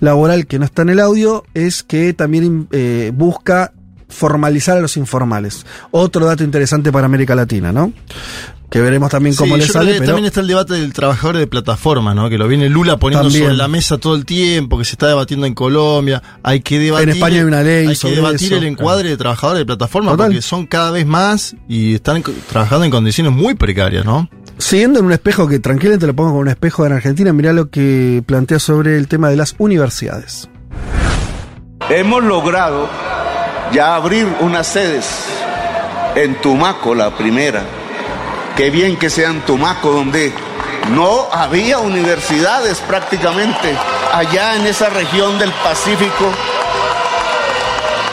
laboral que no está en el audio es que también eh, busca formalizar a los informales. Otro dato interesante para América Latina, ¿no? Que veremos también cómo Sí, le sale. pero- También está el debate del trabajador de plataforma, ¿no? Que lo viene Lula poniendo También. sobre la mesa todo el tiempo, que se está debatiendo en Colombia. Hay que debatir. En España hay una ley Hay sobre que debatir eso. el encuadre de trabajadores de plataforma Total. porque son cada vez más y están trabajando en condiciones muy precarias, ¿no? Siguiendo en un espejo que tranquilamente lo pongo con un espejo en Argentina, mirá lo que plantea sobre el tema de las universidades. Hemos logrado ya abrir unas sedes en Tumaco, la primera. Qué bien que sea en Tumaco, donde no había universidades prácticamente, allá en esa región del Pacífico.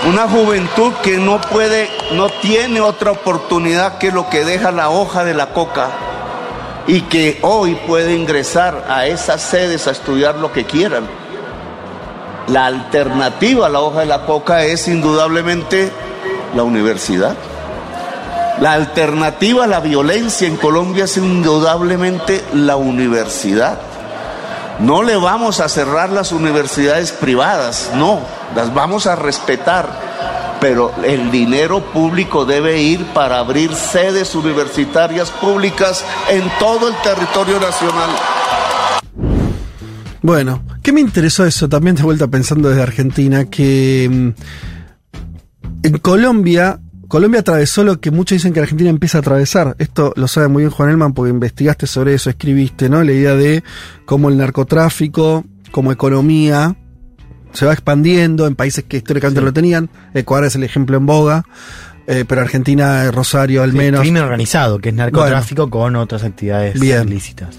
Una juventud que no puede, no tiene otra oportunidad que lo que deja la hoja de la coca y que hoy puede ingresar a esas sedes a estudiar lo que quieran. La alternativa a la hoja de la coca es indudablemente la universidad. La alternativa a la violencia en Colombia es indudablemente la universidad. No le vamos a cerrar las universidades privadas, no, las vamos a respetar, pero el dinero público debe ir para abrir sedes universitarias públicas en todo el territorio nacional. Bueno, ¿qué me interesó eso? También de vuelta pensando desde Argentina, que mm, en Colombia, Colombia atravesó lo que muchos dicen que Argentina empieza a atravesar. Esto lo sabe muy bien Juan Elman porque investigaste sobre eso, escribiste, ¿no? La idea de cómo el narcotráfico, como economía, se va expandiendo en países que históricamente no lo tenían. Ecuador es el ejemplo en boga. eh, pero Argentina, Rosario al Sí, menos. crimen organizado, que es narcotráfico con otras actividades Bien. ilícitas.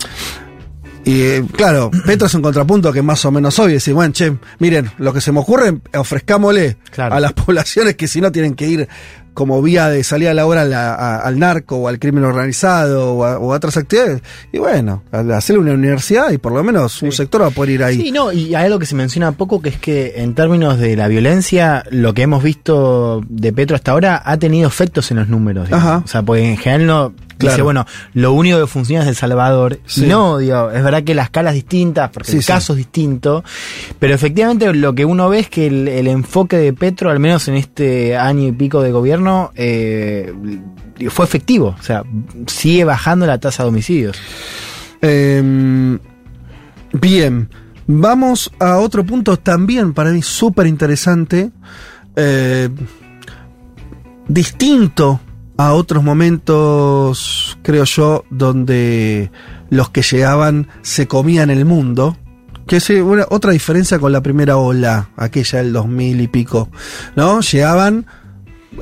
Y eh, claro, Petro es un contrapunto que más o menos obvio. Decir, bueno, che, miren, lo que se me ocurre, ofrezcámosle Claro. a las poblaciones que si no tienen que ir como vía de salida laboral a- a- al narco o al crimen organizado o a, o a otras actividades. Y bueno, hacerle una universidad y por lo menos un sector va a poder ir ahí. Sí, no, y hay algo que se menciona poco, que es que en términos de la violencia, lo que hemos visto de Petro hasta ahora ha tenido efectos en los números. O sea, porque en general no... Dice, bueno, lo único que funciona es El Salvador. Sí. Y no, digo, es verdad que la escala es distinta, porque Sí, el sí. caso es distinto, pero efectivamente lo que uno ve es que el, el enfoque de Petro, al menos en este año y pico de gobierno, eh, fue efectivo. O sea, sigue bajando la tasa de homicidios. Eh, bien. Vamos a otro punto también para mí súper interesante, eh, distinto a otros momentos, creo yo, donde los que llegaban se comían el mundo. Que es una, otra diferencia con la primera ola, aquella del 2000 y pico, ¿no? Llegaban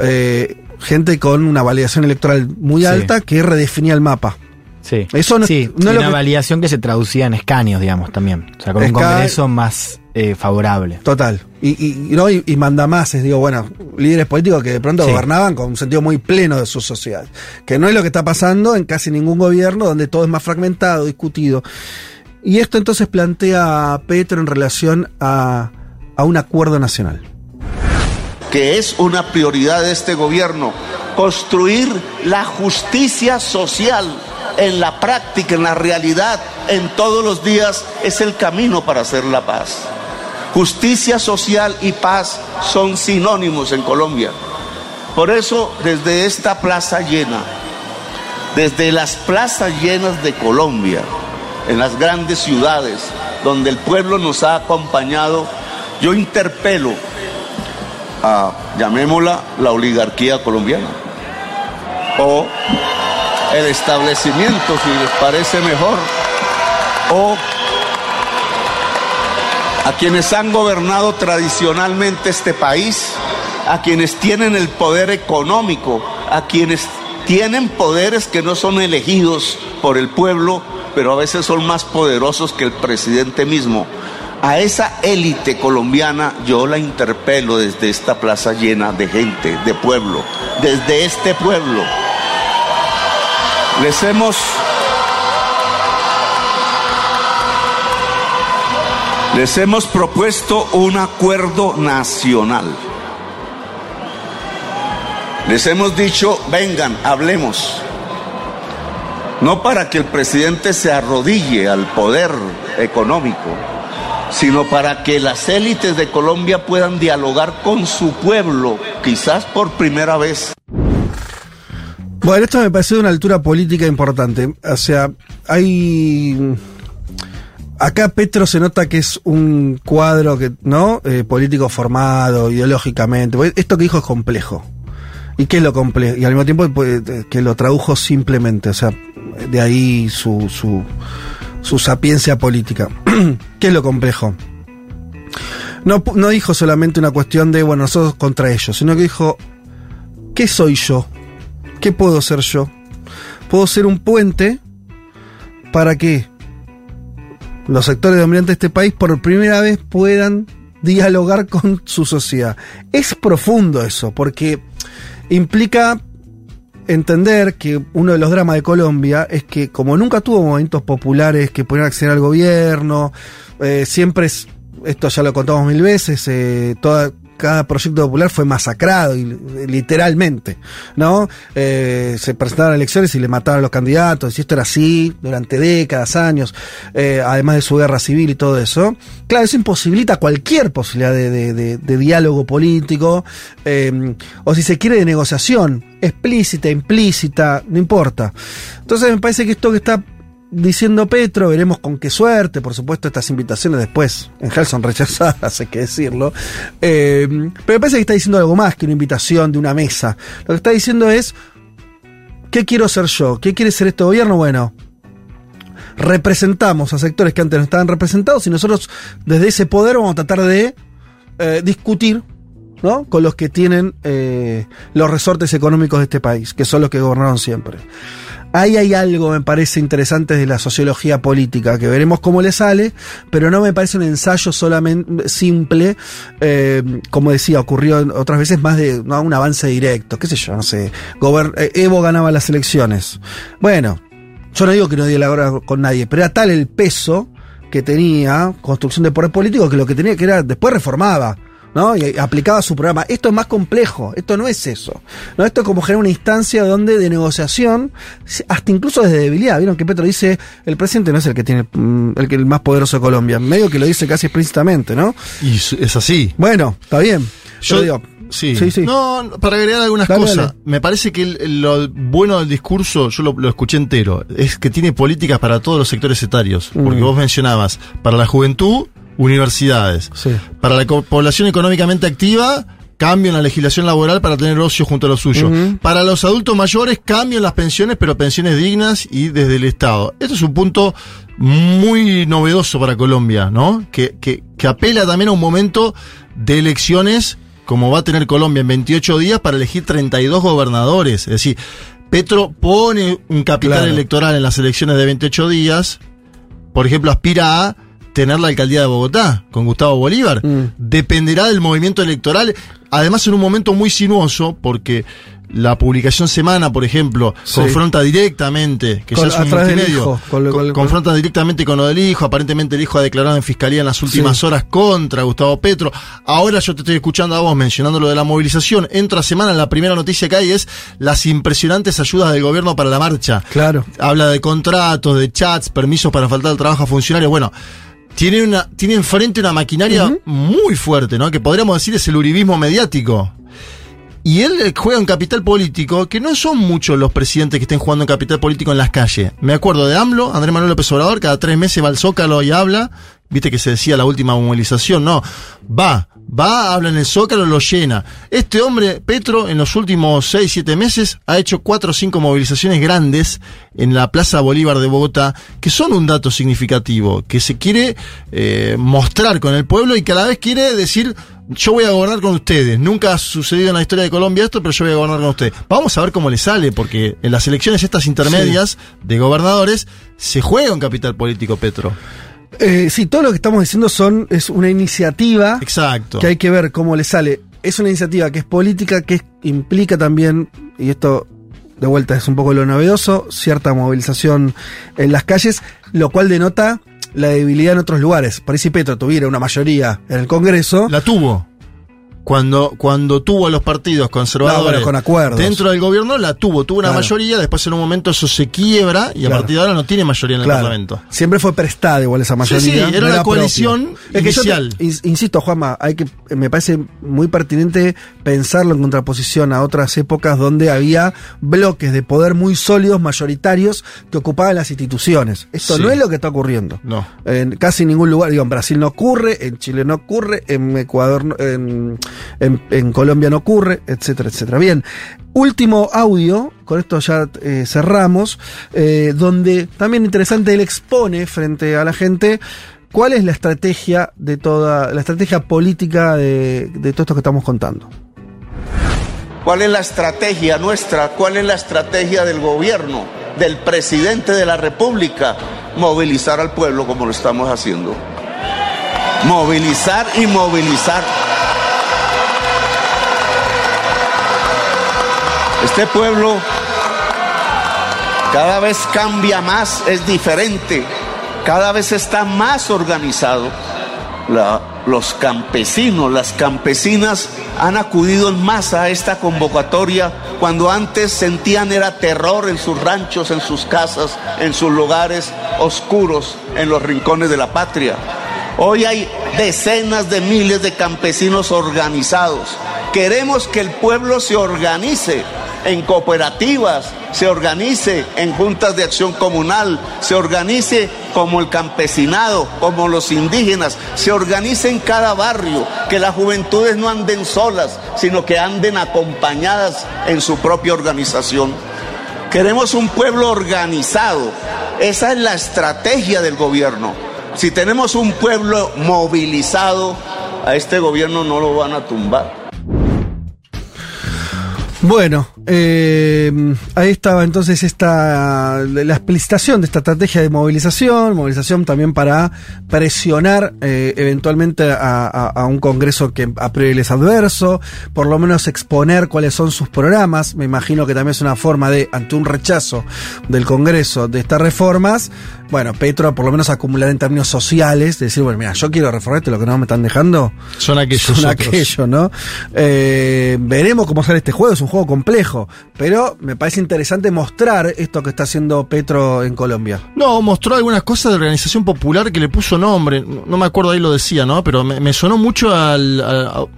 eh, gente con una validación electoral muy Sí. alta que redefinía el mapa. Sí. Eso no- sí, no es una que- validación que se traducía en escaños, digamos, también. O sea, con un congreso más eh, favorable. Total. Y, y, y no, y, y mandamases, digo, bueno, líderes políticos que de pronto Sí. gobernaban con un sentido muy pleno de su sociedad. Que no es lo que está pasando en casi ningún gobierno donde todo es más fragmentado, discutido. Y esto entonces plantea a Petro en relación a, a un acuerdo nacional. que es una prioridad de este gobierno, construir la justicia social en la práctica, en la realidad, en todos los días, es el camino para hacer la paz. Justicia social y paz son sinónimos en Colombia. Por eso, desde esta plaza llena, desde las plazas llenas de Colombia, en las grandes ciudades, donde el pueblo nos ha acompañado, yo interpelo a, llamémosla, la oligarquía colombiana. O el establecimiento, si les parece mejor. O a quienes han gobernado tradicionalmente este país, a quienes tienen el poder económico, a quienes tienen poderes que no son elegidos por el pueblo, pero a veces son más poderosos que el presidente mismo. A esa élite colombiana yo la interpelo desde esta plaza llena de gente, de pueblo, desde este pueblo. Les hemos Les hemos propuesto un acuerdo nacional. Les hemos dicho, vengan, hablemos. No para que el presidente se arrodille al poder económico, sino para que las élites de Colombia puedan dialogar con su pueblo, quizás por primera vez. Bueno, esto me parece de una altura política importante. O sea, hay. Acá Petro se nota que es un cuadro que, ¿no? Eh, político formado, ideológicamente. Esto que dijo es complejo. ¿Y qué es lo complejo? Y al mismo tiempo pues, eh, que lo tradujo simplemente. O sea, de ahí su, su, su sapiencia política. ¿Qué es lo complejo? No, no dijo solamente una cuestión de, bueno, nosotros contra ellos, sino que dijo, ¿qué soy yo? ¿Qué puedo ser yo? Puedo ser un puente para que los sectores dominantes de este país por primera vez puedan dialogar con su sociedad. Es profundo eso, porque implica entender que uno de los dramas de Colombia es que como nunca tuvo movimientos populares que pudieran acceder al gobierno, eh, siempre es, esto ya lo contamos mil veces, eh, cada proyecto popular fue masacrado, y, literalmente, ¿no? Eh, se presentaron elecciones y le mataron a los candidatos, y esto era así durante décadas, años, eh, además de su guerra civil y todo eso. Claro, eso imposibilita cualquier posibilidad de, diálogo político, eh, o si se quiere, de negociación, explícita, implícita, no importa. Entonces me parece que esto que está diciendo Petro, veremos con qué suerte, por supuesto estas invitaciones después en Hell son rechazadas, hay que decirlo, Eh, pero me parece que está diciendo algo más que una invitación de una mesa. Lo que está diciendo es, ¿qué quiero ser yo? ¿Qué quiere ser este gobierno? Bueno, representamos a sectores que antes no estaban representados y nosotros desde ese poder vamos a tratar de eh, discutir ¿no? con los que tienen eh, los resortes económicos de este país, que son los que gobernaron siempre. Ahí hay algo, me parece interesante de la sociología política, que veremos cómo le sale, pero no me parece un ensayo solamente simple, eh, como decía, ocurrió otras veces más de ¿no? un avance directo, qué sé yo, no sé. Gober- eh, Evo ganaba las elecciones. Bueno, yo no digo que no dialogara con nadie, pero era tal el peso que tenía construcción de poder político que lo que tenía que era, después reformaba. ¿No? Y aplicaba su programa. Esto es más complejo, esto no es eso. ¿no? Esto es como generar una instancia donde de negociación, hasta incluso desde debilidad. Vieron que Petro dice, el presidente no es el que tiene mm, el que el más poderoso de Colombia, medio que lo dice casi explícitamente, ¿no? Y es así. Bueno, está bien. Yo digo, Sí. Sí, sí. No, para agregar algunas Dale, cosas. dale. Me parece que el- lo bueno del discurso, yo lo, lo escuché entero, es que tiene políticas para todos los sectores etarios. Porque Mm. vos mencionabas, para la juventud, universidades. Sí. Para la población económicamente activa, cambio en la legislación laboral para tener ocio junto a lo suyo. Para los adultos mayores, cambio en las pensiones, pero pensiones dignas y desde el Estado. Esto es un punto muy novedoso para Colombia, ¿no? Que, que, que apela también a un momento de elecciones, como va a tener Colombia en 28 días, para elegir 32 gobernadores. Es decir, Petro pone un capital Claro. electoral en las elecciones de 28 días, por ejemplo, aspira a tener la alcaldía de Bogotá con Gustavo Bolívar. Mm. Dependerá del movimiento electoral, además en un momento muy sinuoso, porque la publicación Semana, por ejemplo, Sí. confronta directamente, que Con- ya es un multimedio, hijo, con lo- con- con- confronta directamente con lo del hijo, aparentemente el hijo ha declarado en fiscalía en las últimas Sí. horas contra Gustavo Petro. Ahora yo te estoy escuchando a vos mencionando lo de la movilización. Entra semana, la primera noticia que hay es las impresionantes ayudas del gobierno para la marcha. Claro. Habla de contratos, de chats, permisos para faltar al trabajo a funcionarios. Bueno, tiene, una, tiene enfrente una maquinaria muy fuerte, ¿no? Que podríamos decir es el uribismo mediático. Y él eh, juega en capital político, que no son muchos los presidentes que estén jugando en capital político en las calles. Me acuerdo de AMLO, Andrés Manuel López Obrador, cada tres meses va al Zócalo y habla. Viste que se decía la última movilización, no. Va, va, habla en el Zócalo, lo llena. Este hombre, Petro, en los últimos seis, siete meses, ha hecho cuatro o cinco movilizaciones grandes en la Plaza Bolívar de Bogotá, que son un dato significativo, que se quiere eh, mostrar con el pueblo y que a la vez quiere decir, yo voy a gobernar con ustedes. Nunca ha sucedido en la historia de Colombia esto, pero yo voy a gobernar con ustedes. Vamos a ver cómo le sale, porque en las elecciones estas intermedias de gobernadores se juega un capital político, Petro. Eh, sí, todo lo que estamos diciendo son es una iniciativa Exacto. que hay que ver cómo le sale. Es una iniciativa que es política, que implica también, y esto de vuelta es un poco lo novedoso, cierta movilización en las calles, lo cual denota la debilidad en otros lugares. Por ahí si Petro tuviera una mayoría en el Congreso, La tuvo. Cuando, cuando tuvo a los partidos conservadores No, con acuerdos. dentro del gobierno, la tuvo, tuvo una Claro. mayoría, después en un momento eso se quiebra y a partir de ahora no tiene mayoría en el Claro. Parlamento. Siempre fue prestada igual esa mayoría. sí, era no una propia. coalición Es que yo te- inicial. ins- insisto, Juanma, hay que, me parece muy pertinente pensarlo en contraposición a otras épocas donde había bloques de poder muy sólidos, mayoritarios, que ocupaban las instituciones. Esto Sí. no es lo que está ocurriendo. No. En casi ningún lugar, digo, en Brasil no ocurre, en Chile no ocurre, en Ecuador, no- en, en- Colombia no ocurre, etcétera, etcétera. Bien, último audio, con esto ya eh, cerramos, eh, donde también interesante él expone frente a la gente cuál es la estrategia de toda, la estrategia política de, de todo esto que estamos contando. ¿Cuál es la estrategia nuestra? ¿Cuál es la estrategia del gobierno, del presidente de la República? Movilizar al pueblo como lo estamos haciendo. Movilizar y movilizar. Este pueblo cada vez cambia más, es diferente, cada vez está más organizado. Los campesinos, las campesinas han acudido en masa a esta convocatoria cuando antes sentían era terror en sus ranchos, en sus casas, en sus lugares oscuros, en los rincones de la patria. Hoy hay decenas de miles de campesinos organizados. Queremos que el pueblo se organice en cooperativas, se organice en juntas de acción comunal, se organice como el campesinado, como los indígenas, se organice en cada barrio, que las juventudes no anden solas, sino que anden acompañadas en su propia organización. Queremos un pueblo organizado. Esa es la estrategia del gobierno. Si tenemos un pueblo movilizado, a este gobierno no lo van a tumbar. Bueno, eh, ahí estaba entonces esta la explicitación de esta estrategia de movilización, movilización también para presionar eh, eventualmente a, a- a un Congreso que a priori es adverso, por lo menos exponer cuáles son sus programas. Me imagino que también es una forma de, ante un rechazo del Congreso de estas reformas, bueno, Petro por lo menos acumular en términos sociales, decir, bueno, mira, yo quiero reformarte lo que no me están dejando. Son aquellos Son otros. aquello, ¿no? Eh, veremos cómo sale este juego, es un juego complejo, pero me parece interesante mostrar esto que está haciendo Petro en Colombia. No, mostró algunas cosas de organización popular que le puso nombre. No me acuerdo ahí lo decía, ¿no? Pero me, me sonó mucho al,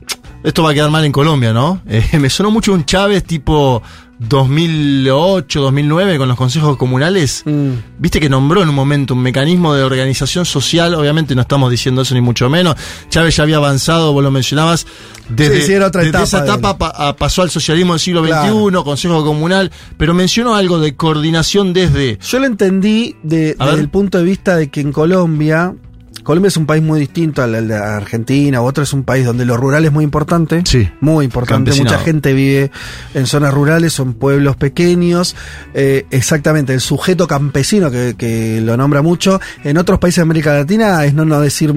Esto va a quedar mal en Colombia, ¿no? Eh, me sonó mucho un Chávez tipo 2008, 2009 con los consejos comunales. Mm. Viste que nombró en un momento un mecanismo de organización social. Obviamente no estamos diciendo eso ni mucho menos. Chávez ya había avanzado, vos lo mencionabas. Desde, Sí, sí, era otra desde etapa esa etapa él. pa- a- pasó al socialismo del siglo XXI, Claro. consejo comunal. Pero mencionó algo de coordinación desde. Yo lo entendí de- desde ver. el punto de vista de que en Colombia, Colombia es un país muy distinto al de Argentina, u otro es un país donde lo rural es muy importante. Sí. Muy importante. Mucha gente vive en zonas rurales, son pueblos pequeños. Eh, exactamente, el sujeto campesino que, que lo nombra mucho. En otros países de América Latina es no, no decir,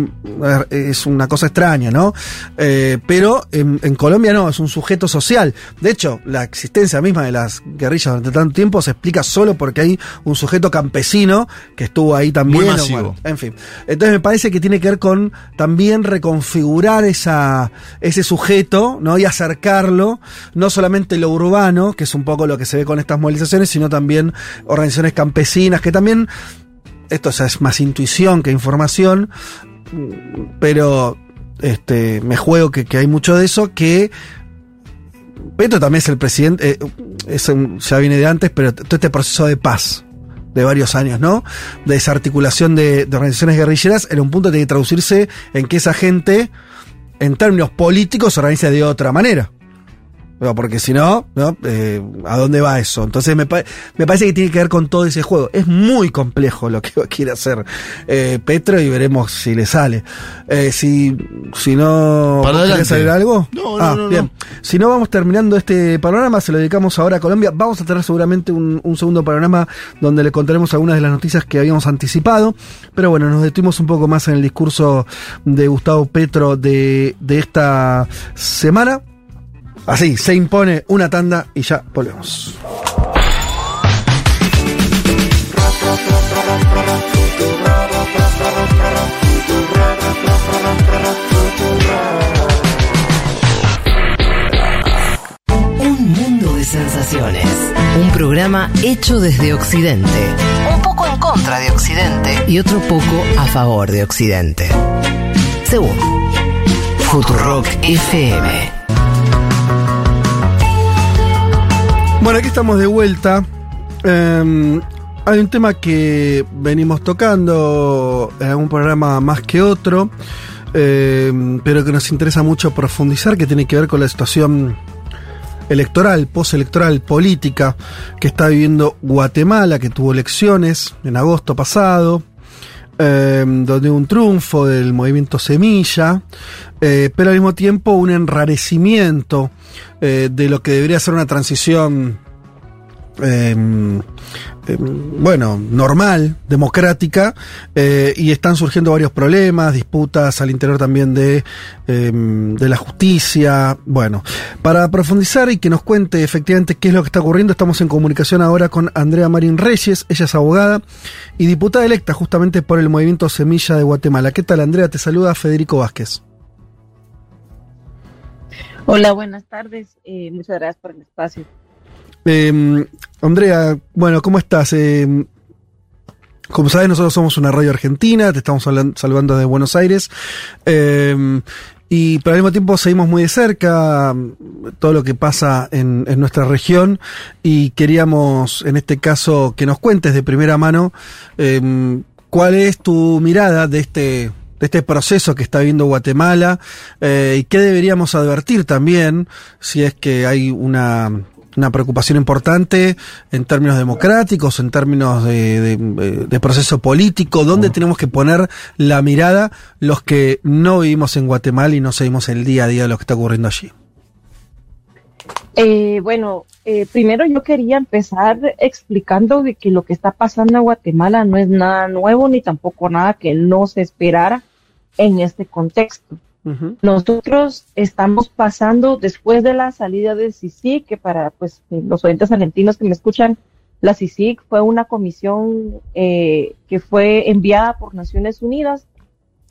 eh, es una cosa extraña, ¿no? Eh, pero en, en Colombia no, es un sujeto social. De hecho, la existencia misma de las guerrillas durante tanto tiempo se explica solo porque hay un sujeto campesino que estuvo ahí también. Muy masivo. bueno, en fin. Entonces me parece que tiene que ver con también reconfigurar esa, ese sujeto, ¿no? Y acercarlo, no solamente lo urbano, que es un poco lo que se ve con estas movilizaciones, sino también organizaciones campesinas, que también, esto es más intuición que información, pero este, me juego que, que hay mucho de eso, que Petro también es el presidente, eh, ya viene de antes, pero todo este proceso de paz de varios años, ¿no? De desarticulación de, de organizaciones guerrilleras, en un punto tiene que traducirse en que esa gente, en términos políticos, se organice de otra manera. Bueno, porque si no, ¿no? Eh, ¿a dónde va eso? Entonces me, pa- me parece que tiene que ver con todo ese juego. Es muy complejo lo que quiere hacer eh, Petro y veremos si le sale. Eh, si, si no... Para ¿vos querés adelante. saber algo? No, no, Ah, no, no. bien. Si no vamos terminando este panorama, se lo dedicamos ahora a Colombia. Vamos a tener seguramente un, un segundo panorama donde le contaremos algunas de las noticias que habíamos anticipado. Pero bueno, nos detuvimos un poco más en el discurso de Gustavo Petro de, de esta semana. Así, se impone una tanda y ya volvemos. Un mundo de sensaciones. Un programa hecho desde Occidente. Un poco en contra de Occidente. Y otro poco a favor de Occidente. Según Futurock FM. Bueno, aquí estamos de vuelta. Eh, hay un tema que venimos tocando en algún programa más que otro, eh, pero que nos interesa mucho profundizar, que tiene que ver con la situación electoral, postelectoral, política que está viviendo Guatemala, que tuvo elecciones en agosto pasado, eh, donde hubo un triunfo del movimiento Semilla, eh, pero al mismo tiempo un enrarecimiento eh, de lo que debería ser una transición, eh, eh, bueno, normal, democrática, eh, y están surgiendo varios problemas, disputas al interior también de, eh, de la justicia. Bueno, para profundizar y que nos cuente efectivamente qué es lo que está ocurriendo, estamos en comunicación ahora con Andrea Marín Reyes, ella es abogada y diputada electa justamente por el movimiento Semilla de Guatemala. ¿Qué tal, Andrea? Te saluda Federico Vázquez. Hola, buenas tardes. Eh, muchas gracias por el espacio. Eh, Andrea, bueno, ¿cómo estás? Eh, como sabes, nosotros somos una radio argentina, te estamos hablan- saludando de Buenos Aires. Eh, y pero al mismo tiempo seguimos muy de cerca todo lo que pasa en, nuestra región y queríamos, en este caso, que nos cuentes de primera mano cuál es tu mirada de este de este proceso que está viviendo Guatemala eh, y qué deberíamos advertir también si es que hay una, una preocupación importante en términos democráticos, en términos de, de- de proceso político, dónde tenemos que poner la mirada los que no vivimos en Guatemala y no seguimos el día a día de lo que está ocurriendo allí. Eh, bueno, eh, primero yo quería empezar explicando de que lo que está pasando en Guatemala no es nada nuevo ni tampoco nada que no se esperara en este contexto. Nosotros estamos pasando después de la salida del CICIG, que para pues los oyentes argentinos que me escuchan, la CICIG fue una comisión eh, que fue enviada por Naciones Unidas,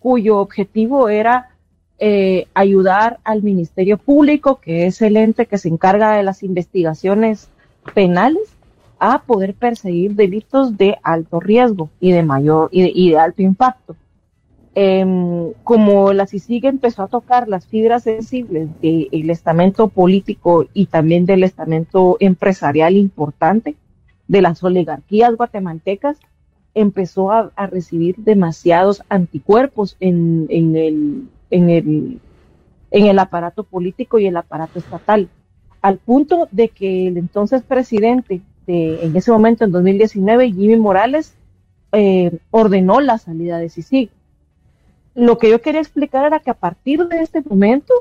cuyo objetivo era eh, ayudar al Ministerio Público, que es el ente que se encarga de las investigaciones penales, a poder perseguir delitos de alto riesgo y de mayor y de, y de alto impacto. Em, como la CICIG empezó a tocar las fibras sensibles del estamento político y también del estamento empresarial importante de las oligarquías guatemaltecas, empezó a, recibir demasiados anticuerpos en el aparato político y el aparato estatal, al punto de que el entonces presidente de, en ese momento, en 2019, Jimmy Morales, eh, ordenó la salida de CICIG lo que yo quería explicar era que a partir de este momento,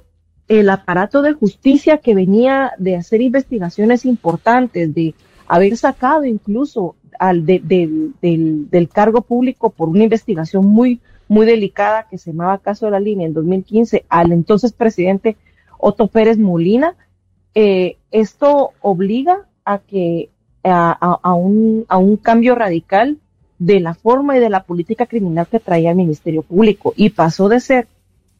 el aparato de justicia que venía de hacer investigaciones importantes, de haber sacado incluso al de, de, del, del, cargo público por una investigación muy, muy delicada que se llamaba Caso de la Línea en 2015 al entonces presidente Otto Pérez Molina, eh, esto obliga a que a, a, un, a un cambio radical de la forma y de la política criminal que traía el Ministerio Público y pasó de ser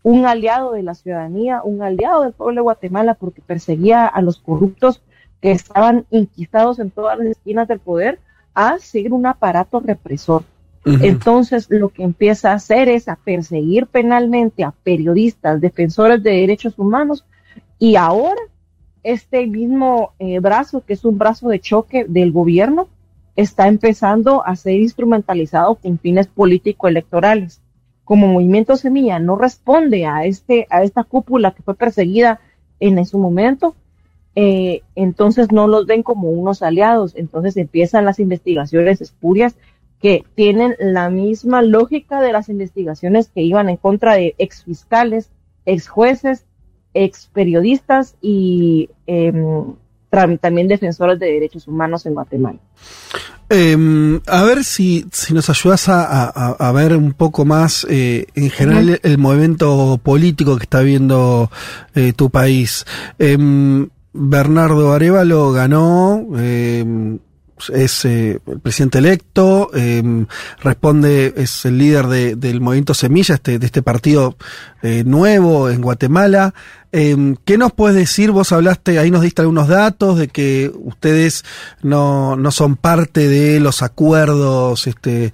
un aliado de la ciudadanía, un aliado del pueblo de Guatemala porque perseguía a los corruptos que estaban inquistados en todas las esquinas del poder a seguir un aparato represor. Uh -huh. Entonces, lo que empieza a hacer es a perseguir penalmente a periodistas, defensores de derechos humanos y ahora este mismo eh, brazo, que es un brazo de choque del gobierno, está empezando a ser instrumentalizado con fines político-electorales. Como Movimiento Semilla no responde a, este, a esta cúpula que fue perseguida en su momento, eh, entonces no los ven como unos aliados. Entonces empiezan las investigaciones espurias que tienen la misma lógica de las investigaciones que iban en contra de ex fiscales, ex jueces, ex periodistas y eh, también defensores de derechos humanos en Guatemala. Eh, a ver si, si nos ayudas a, a, a, ver un poco más eh, en general el, el, movimiento político que está viendo eh, tu país. Bernardo Arevalo ganó es eh, el presidente electo, eh, responde, es el líder de, del movimiento Semilla, este, de este partido eh, nuevo en Guatemala. ¿Qué nos puedes decir? Vos hablaste, ahí nos diste algunos datos de que ustedes no, no son parte de los acuerdos este,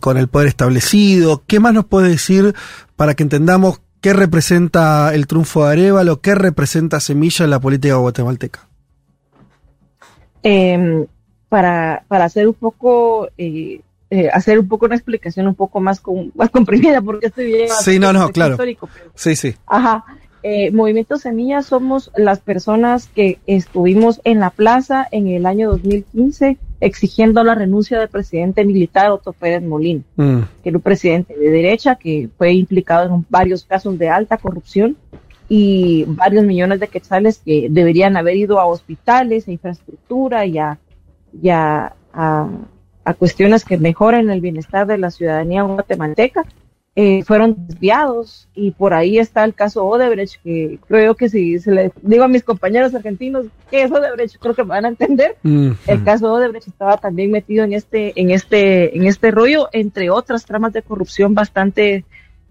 con el poder establecido. ¿Qué más nos puedes decir para que entendamos qué representa el triunfo de Arevalo, qué representa Semilla en la política guatemalteca? Eh, para, para hacer un poco, eh, eh, hacer un poco una explicación un poco más, con, más comprimida, porque estoy bien. Sí, no, no, claro. Histórico, pero, sí, sí. Ajá. Eh, Movimiento Semilla somos las personas que estuvimos en la plaza en el año 2015 exigiendo la renuncia del presidente militar Otto Pérez Molina, mm. que era un presidente de derecha que fue implicado en varios casos de alta corrupción y varios millones de quetzales que deberían haber ido a hospitales, a infraestructura y a y a, a, a, cuestiones que mejoren el bienestar de la ciudadanía guatemalteca, eh, fueron desviados y por ahí está el caso Odebrecht, que creo que si se le digo a mis compañeros argentinos que es Odebrecht, creo que me van a entender. El caso Odebrecht estaba también metido en este, en este, en este rollo, entre otras tramas de corrupción bastante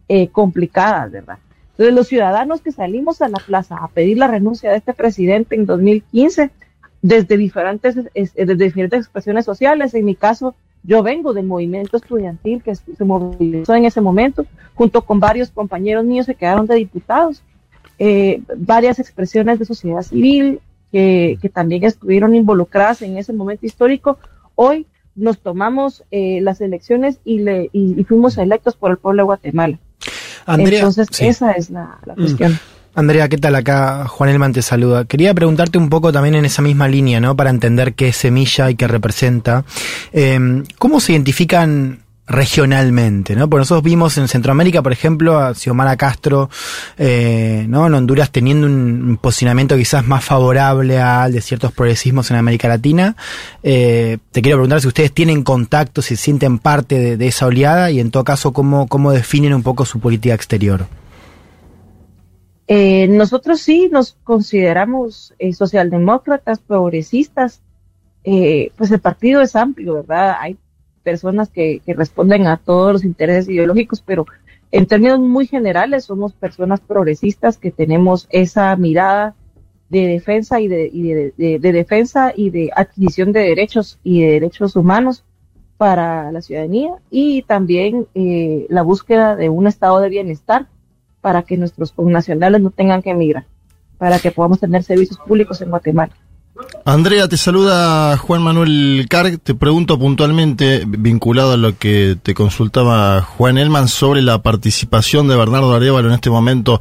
eh, complicadas, ¿verdad? Entonces los ciudadanos que salimos a la plaza a pedir la renuncia de este presidente en 2015, desde diferentes, desde diferentes expresiones sociales. En mi caso, yo vengo del movimiento estudiantil que se movilizó en ese momento, junto con varios compañeros míos que quedaron de diputados, eh, varias expresiones de sociedad civil que, que, también estuvieron involucradas en ese momento histórico. Hoy nos tomamos eh, las elecciones y, le, y, y, fuimos electos por el pueblo de Guatemala. Andrea, Entonces, sí. esa es la, la cuestión. Mm. Andrea, ¿qué tal? Acá Juan Elman te saluda. Quería preguntarte un poco también en esa misma línea, ¿no? Para entender qué es semilla y qué representa. Eh, ¿Cómo se identifican regionalmente, ¿no? Porque nosotros vimos en Centroamérica, por ejemplo, a Xiomara Castro, eh, ¿no? En Honduras teniendo un posicionamiento quizás más favorable al de ciertos progresismos en América Latina. Eh, te quiero preguntar si ustedes tienen contacto, si sienten parte de, de esa oleada y en todo caso, ¿cómo, cómo definen un poco su política exterior? Eh, nosotros sí nos consideramos eh, socialdemócratas, progresistas. Eh, pues el partido es amplio, ¿verdad? Hay personas que, responden a todos los intereses ideológicos, pero en términos muy generales somos personas progresistas que tenemos esa mirada de defensa y de, de defensa y de adquisición de derechos y de derechos humanos para la ciudadanía y también eh, la búsqueda de un estado de bienestar para que nuestros connacionales no tengan que emigrar, para que podamos tener servicios públicos en Guatemala. Andrea, te saluda Juan Manuel Carg. Te pregunto puntualmente, vinculado a lo que te consultaba Juan Elman, sobre la participación de Bernardo Arevalo en este momento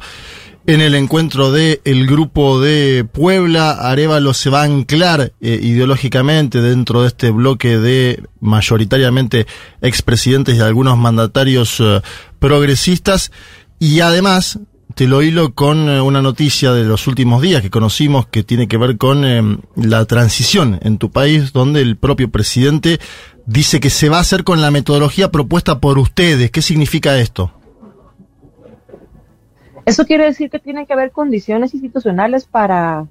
en el encuentro del el grupo de Puebla. Arevalo se va a anclar eh, ideológicamente dentro de este bloque de mayoritariamente expresidentes y algunos mandatarios eh, progresistas. Y además, te lo hilo con eh, una noticia de los últimos días que conocimos que tiene que ver con eh, la transición en tu país, donde el propio presidente dice que se va a hacer con la metodología propuesta por ustedes. ¿Qué significa esto? Eso quiere decir que tienen que haber condiciones institucionales para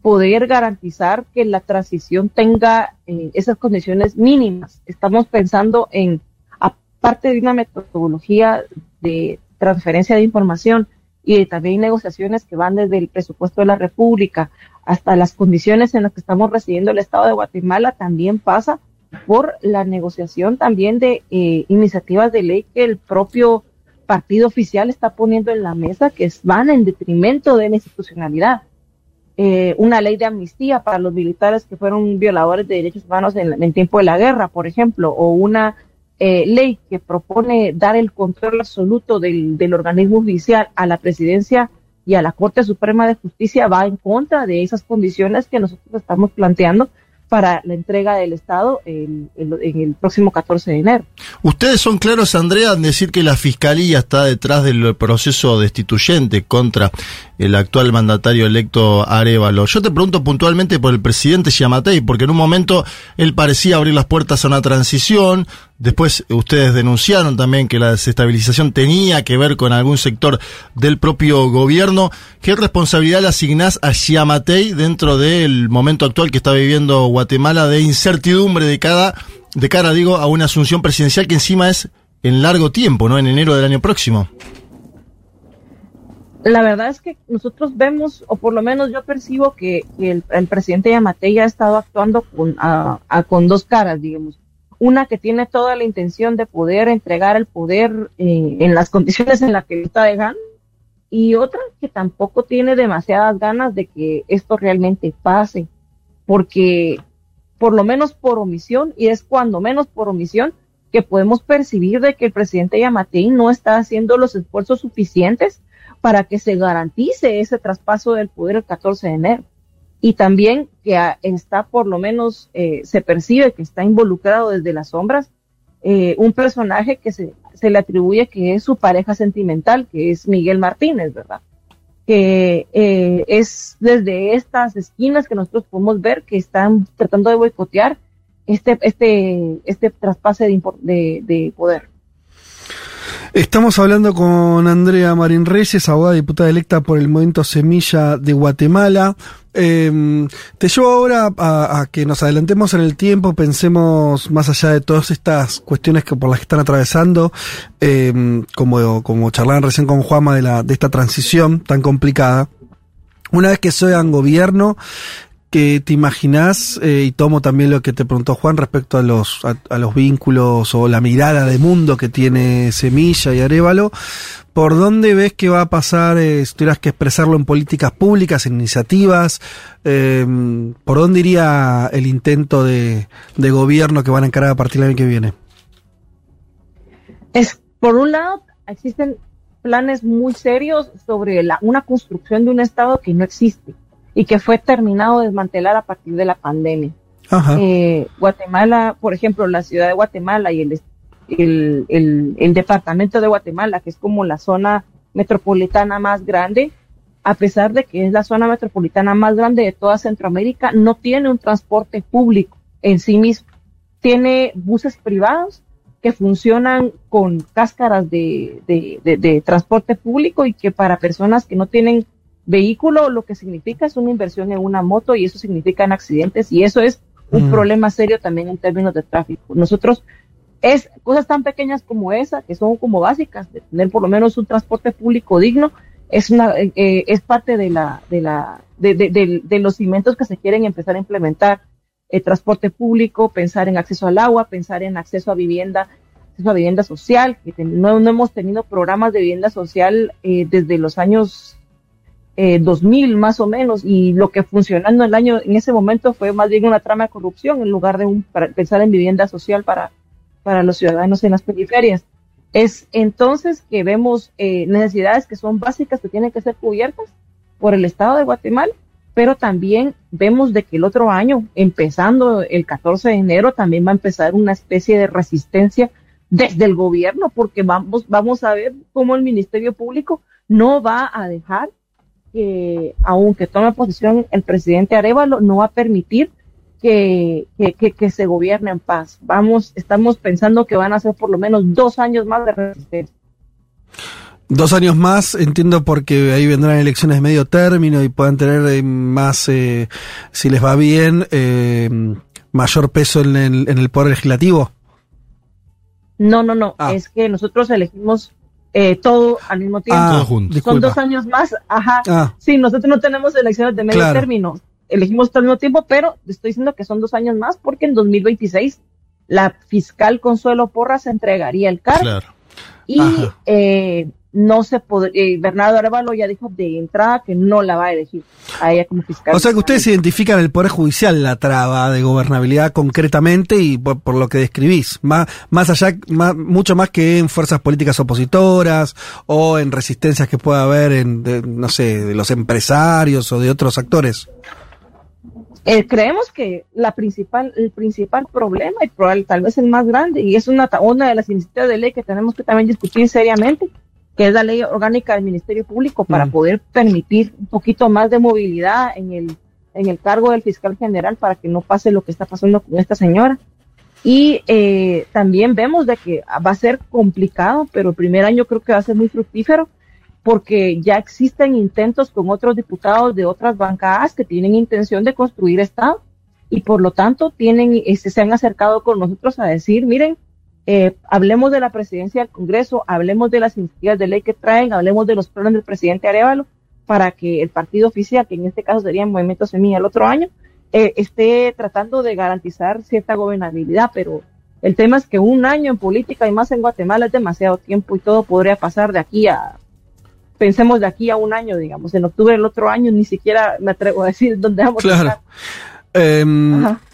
poder garantizar que la transición tenga eh, esas condiciones mínimas. Estamos pensando en, aparte de una metodología de transferencia de información y también negociaciones que van desde el presupuesto de la República hasta las condiciones en las que estamos recibiendo el Estado de Guatemala, también pasa por la negociación también de eh, iniciativas de ley que el propio partido oficial está poniendo en la mesa que van en detrimento de la institucionalidad. Eh, una ley de amnistía para los militares que fueron violadores de derechos humanos en, en tiempo de la guerra, por ejemplo, o una eh, ley que propone dar el control absoluto del, del, organismo judicial a la presidencia y a la Corte Suprema de Justicia va en contra de esas condiciones que nosotros estamos planteando para la entrega del Estado en, en, en, el próximo 14 de enero. Ustedes son claros, Andrea, en decir que la Fiscalía está detrás del proceso destituyente contra el actual mandatario electo Arevalo. Yo te pregunto puntualmente por el presidente Yamatei, porque en un momento él parecía abrir las puertas a una transición, después ustedes denunciaron también que la desestabilización tenía que ver con algún sector del propio gobierno. ¿Qué responsabilidad le asignás a Yamatei dentro del momento actual que está viviendo Guatemala de incertidumbre de cada de cara, digo, a una asunción presidencial que encima es en largo tiempo, ¿no? En enero del año próximo. La verdad es que nosotros vemos, o por lo menos yo percibo que, el, presidente Yamatei ha estado actuando con, a, con dos caras, digamos. Una que tiene toda la intención de poder entregar el poder eh, en las condiciones en las que está dejando, y otra que tampoco tiene demasiadas ganas de que esto realmente pase, porque por lo menos por omisión, y es cuando menos por omisión, que podemos percibir de que el presidente Yamatei no está haciendo los esfuerzos suficientes para que se garantice ese traspaso del poder el 14 de enero. Y también que está, por lo menos, eh, se percibe que está involucrado desde las sombras eh, un personaje que se, se le atribuye que es su pareja sentimental, que es Miguel Martínez, ¿verdad? que eh, es desde estas esquinas que nosotros podemos ver que están tratando de boicotear este, este, este traspase de, de, de poder. Estamos hablando con Andrea Marín Reyes, abogada diputada electa por el Movimiento Semilla de Guatemala. Eh, te llevo ahora a, que nos adelantemos en el tiempo, pensemos más allá de todas estas cuestiones que por las que están atravesando, eh, como, como charlaban recién con Juama de, la, de esta transición tan complicada. Una vez que sean gobierno, que te imaginás, eh, y tomo también lo que te preguntó Juan respecto a los, a, los vínculos o la mirada de mundo que tiene Semilla y Arevalo, ¿por dónde ves que va a pasar, eh, si tuvieras que expresarlo en políticas públicas, en iniciativas? Eh, ¿Por dónde iría el intento de, de, gobierno que van a encarar a partir del año que viene? Es, por un lado, existen planes muy serios sobre la, una construcción de un Estado que no existe y que fue terminado de desmantelar a partir de la pandemia. Eh, Guatemala, por ejemplo, la ciudad de Guatemala y el el, el, el departamento de Guatemala, que es como la zona metropolitana más grande, a pesar de que es la zona metropolitana más grande de toda Centroamérica, no tiene un transporte público en sí mismo. Tiene buses privados que funcionan con cáscaras de, de, de- de transporte público y que para personas que no tienen vehículo lo que significa es una inversión en una moto y eso significa en accidentes y eso es un Mm. problema serio también en términos de tráfico. Nosotros es cosas tan pequeñas como esa, que son como básicas, de tener por lo menos un transporte público digno, es una eh, eh, es parte de la de la de, de- de- de los cimientos que se quieren empezar a implementar el transporte público pensar en acceso al agua pensar en acceso a vivienda acceso a vivienda social que no, no hemos tenido programas de vivienda social eh, desde los años eh, 2000 más o menos y lo que funcionando el año en ese momento fue más bien una trama de corrupción en lugar de un, para pensar en vivienda social para para los ciudadanos en las periferias. Es entonces que vemos eh, necesidades que son básicas que tienen que ser cubiertas por el Estado de Guatemala, pero también vemos de que el otro año, empezando el 14 de enero, también va a empezar una especie de resistencia desde el gobierno, porque vamos, vamos a ver cómo el Ministerio Público no va a dejar que, aunque tome posición el presidente Arevalo, no va a permitir que, que, que, se gobierne en paz. Vamos, estamos pensando que van a ser por lo menos dos años más de resistencia. Dos años más, entiendo porque ahí vendrán elecciones de medio término y puedan tener eh, más, eh, si les va bien, eh, mayor peso en el, en el poder legislativo. No, no, no, Ah. es que nosotros elegimos eh, todo al mismo tiempo. Ah. Son disculpa. dos años más, ajá. Ah. Sí, nosotros no tenemos elecciones de medio Claro. término, elegimos todo al mismo tiempo, pero estoy diciendo que son dos años más porque en 2026 la fiscal Consuelo Porras entregaría el cargo Claro. y eh, no se eh, Bernardo Arevalo ya dijo de entrada que no la va a elegir a ella como fiscal. O sea que ustedes identifican el Poder Judicial, la traba de gobernabilidad concretamente y por, por lo que describís, más, más allá, más- mucho más que en fuerzas políticas opositoras o en resistencias que pueda haber en, de, no sé, de los empresarios o de otros actores. Eh, creemos que la principal, el principal problema y probable, tal vez el más grande, y es una, una de las iniciativas de ley que tenemos que también discutir seriamente, que es la ley orgánica del Ministerio Público para poder permitir un poquito más de movilidad en el, en el cargo del fiscal general para que no pase lo que está pasando con esta señora. Y eh, también vemos de que va a ser complicado, pero el primer año creo que va a ser muy fructífero porque ya existen intentos con otros diputados de otras bancadas que tienen intención de construir Estado y por lo tanto tienen, este, se han acercado con nosotros a decir, miren, eh, hablemos de la presidencia del Congreso, hablemos de las iniciativas de ley que traen, hablemos de los planes del presidente Arevalo para que el partido oficial, que en este caso sería Movimiento Semilla el otro año, eh, esté tratando de garantizar cierta gobernabilidad, pero el tema es que un año en política y más en Guatemala es demasiado tiempo y todo podría pasar de aquí a, pensemos de aquí a un año, digamos, en octubre del otro año ni siquiera me atrevo a decir dónde vamos a Claro. estar. Eh.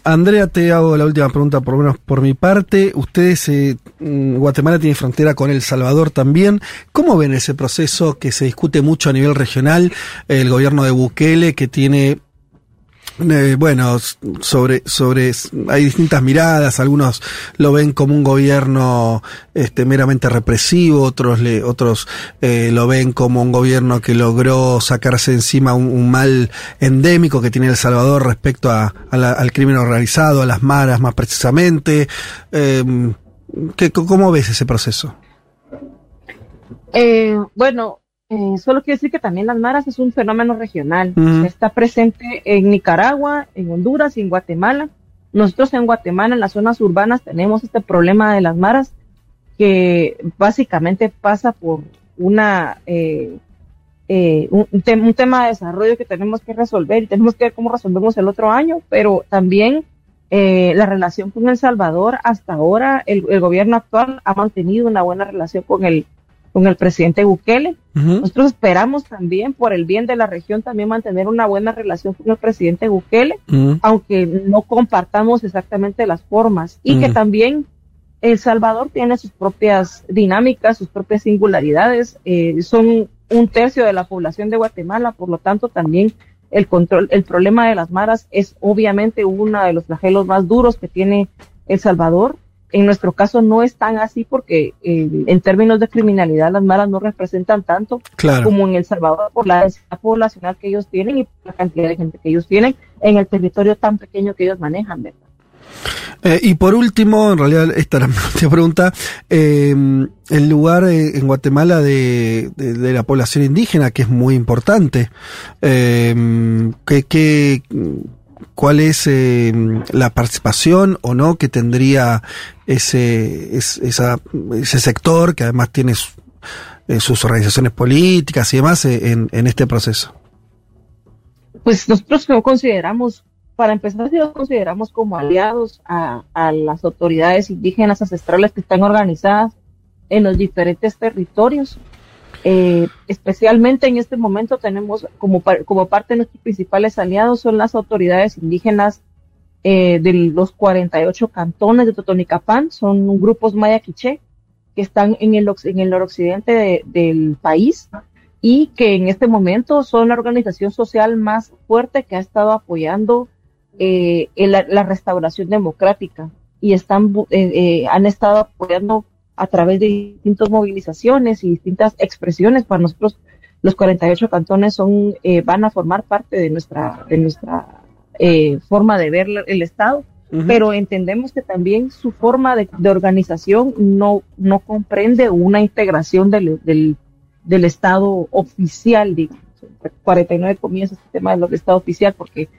Andrea, te hago la última pregunta, por lo menos por mi parte. Ustedes, eh, mm, Guatemala tiene frontera con El Salvador también. ¿Cómo ven ese proceso que se discute mucho a nivel regional? El gobierno de Bukele, que tiene eh, bueno, sobre, sobre, hay distintas miradas, algunos lo ven como un gobierno este, meramente represivo, otros le, otros eh, lo ven como un gobierno que logró sacarse encima un, mal endémico que tiene El Salvador respecto a, al crimen organizado, a las maras más precisamente. Eh, ¿qué- ¿Cómo ves ese proceso? Eh, bueno, eh, solo quiero decir que también las maras es un fenómeno regional. Está presente en Nicaragua, en Honduras y en Guatemala. Nosotros en Guatemala, en las zonas urbanas, tenemos este problema de las maras que básicamente pasa por una eh, eh, un tema de desarrollo que tenemos que resolver y tenemos que ver cómo resolvemos el otro año, pero también eh, la relación con El Salvador, hasta ahora el, el gobierno actual ha mantenido una buena relación con el, con el presidente Bukele. Nosotros esperamos también, por el bien de la región, también mantener una buena relación con el presidente Bukele, aunque no compartamos exactamente las formas y que también El Salvador tiene sus propias dinámicas, sus propias singularidades, eh, son un tercio de la población de Guatemala, por lo tanto también el control, el problema de las maras es obviamente uno de los flagelos más duros que tiene El Salvador. En nuestro caso no es tan así porque eh, en términos de criminalidad las maras no representan tanto Claro. como en El Salvador por la densidad poblacional que ellos tienen y por la cantidad de gente que ellos tienen en el territorio tan pequeño que ellos manejan, ¿verdad? Eh, y por último, en realidad esta era mi última pregunta, eh, el lugar eh, en Guatemala de, de- de la población indígena, que es muy importante, ¿qué- qué- ¿cuál es eh, la participación o no que tendría ese, es- esa- ese sector, que además tiene eh, sus organizaciones políticas y demás, eh, en, este proceso? Pues nosotros no consideramos, para empezar, si los consideramos como aliados a, a las autoridades indígenas ancestrales que están organizadas en los diferentes territorios. Eh, especialmente en este momento tenemos como, par- como parte de nuestros principales aliados son las autoridades indígenas eh, de los 48 cantones de Totonicapán, son grupos maya quiché que están en el, en el noroccidente de- del país y que en este momento son la organización social más fuerte que ha estado apoyando eh, la, restauración democrática y están eh, eh, han estado apoyando a través de distintas movilizaciones y distintas expresiones para nosotros los 48 cantones son eh, van a formar parte de nuestra de nuestra eh, forma de ver el estado pero entendemos que también su forma de, de organización no, no comprende una integración del, del, del Estado oficial, digamos. 49 comillas este tema del Estado oficial porque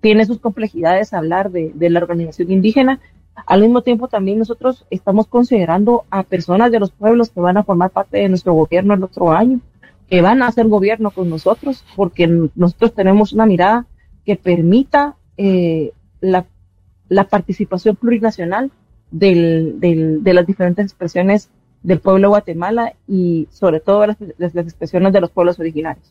tiene sus complejidades hablar de, de la organización indígena. Al mismo tiempo también nosotros estamos considerando a personas de los pueblos que van a formar parte de nuestro gobierno el otro año, que van a hacer gobierno con nosotros, porque nosotros tenemos una mirada que permita eh, la la participación plurinacional del, del- de las diferentes expresiones del pueblo de Guatemala y sobre todo las, expresiones de los pueblos originarios.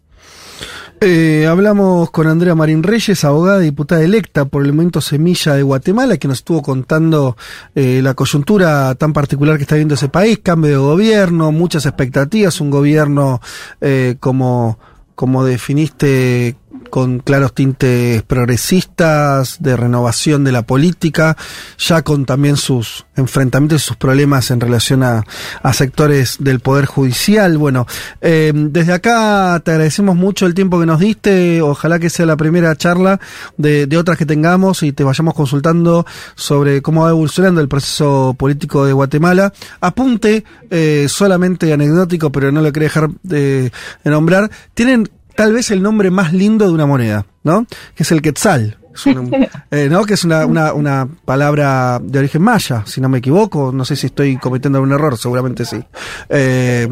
Eh, hablamos con Andrea Marín Reyes, abogada y diputada electa por el movimiento Semilla de Guatemala, que nos estuvo contando eh, la coyuntura tan particular que está viendo ese país, cambio de gobierno, muchas expectativas, un gobierno eh, como, como definiste con claros tintes progresistas, de renovación de la política, ya con también sus enfrentamientos y sus problemas en relación a, a sectores del Poder Judicial. Bueno, eh, desde acá te agradecemos mucho el tiempo que nos diste, ojalá que sea la primera charla de, de otras que tengamos y te vayamos consultando sobre cómo va evolucionando el proceso político de Guatemala. Apunte, eh, solamente anecdótico, pero no lo quería dejar de, de nombrar, tienen tal vez el nombre más lindo de una moneda, ¿no? Que es el quetzal. Es un- eh, ¿no? Que es una, una, una palabra de origen maya, si no me equivoco. No sé si estoy cometiendo algún error, seguramente sí. Eh,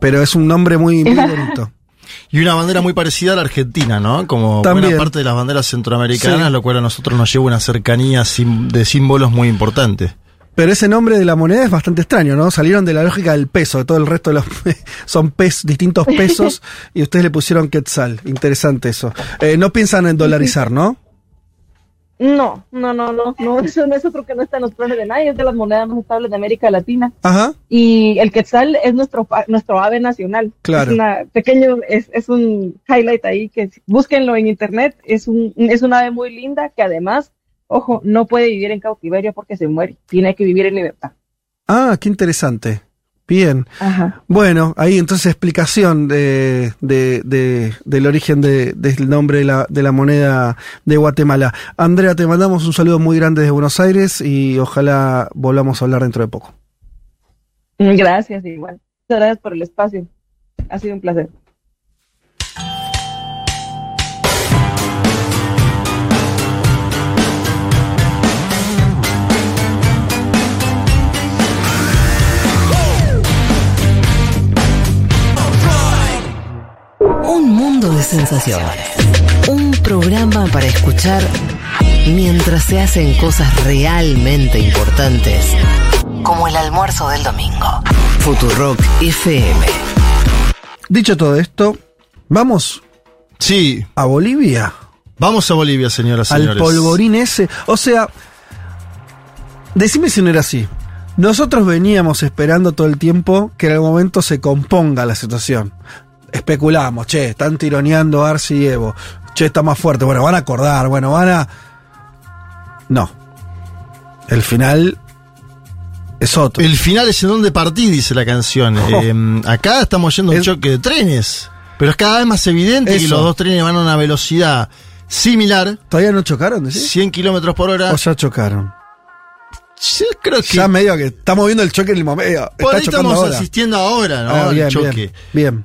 pero es un nombre muy, muy bonito. Y una bandera muy parecida a la Argentina, ¿no? Como También. buena parte de las banderas centroamericanas, Sí. lo cual a nosotros nos lleva una cercanía sim- de símbolos muy importante. Pero ese nombre de la moneda es bastante extraño, ¿no? Salieron de la lógica del peso, de todo el resto de los son pes, distintos pesos y ustedes le pusieron quetzal. Interesante eso. Eh, no piensan en dolarizar, ¿no? No, no, no, no, no, eso no es otro que no está en los planes de nadie, es de las monedas más estables de América Latina. Ajá. Y el quetzal es nuestro nuestro ave nacional. Claro. Es una pequeño, es, es un highlight ahí que búsquenlo en internet. Es un, es una ave muy linda que además, ojo, no puede vivir en cautiverio porque se muere. Tiene que vivir en libertad. Ah, qué interesante. Bien. Ajá. Bueno, ahí entonces explicación de, de- de- del origen de- del nombre de la, de la moneda de Guatemala. Andrea, te mandamos un saludo muy grande desde Buenos Aires y ojalá volvamos a hablar dentro de poco. Gracias, igual. Muchas gracias por el espacio. Ha sido un placer. Sensaciones. Un programa para escuchar mientras se hacen cosas realmente importantes, como el almuerzo del domingo. Futurock FM. Dicho todo esto, vamos Sí, a Bolivia. vamos a Bolivia, señoras y al señores. polvorín ese. O sea, decime si no era así. Nosotros veníamos esperando todo el tiempo que en algún momento se componga la situación. Especulamos, che, están tironeando Arce y Evo. Che, está más fuerte. Bueno, van a acordar, bueno, van a. No. El final es otro. El final es en donde partí, dice la canción. Eh, acá estamos yendo a un Es- choque de trenes. Pero es cada vez más evidente que Eso. los dos trenes van a una velocidad similar, ¿Todavía no chocaron? decís? 100 kilómetros por hora. ¿O ya chocaron? Yo creo que Ya medio que estamos viendo el choque en el momento. por ahí estamos ahora. asistiendo ahora, ¿no? Ah, al bien, choque. bien, bien.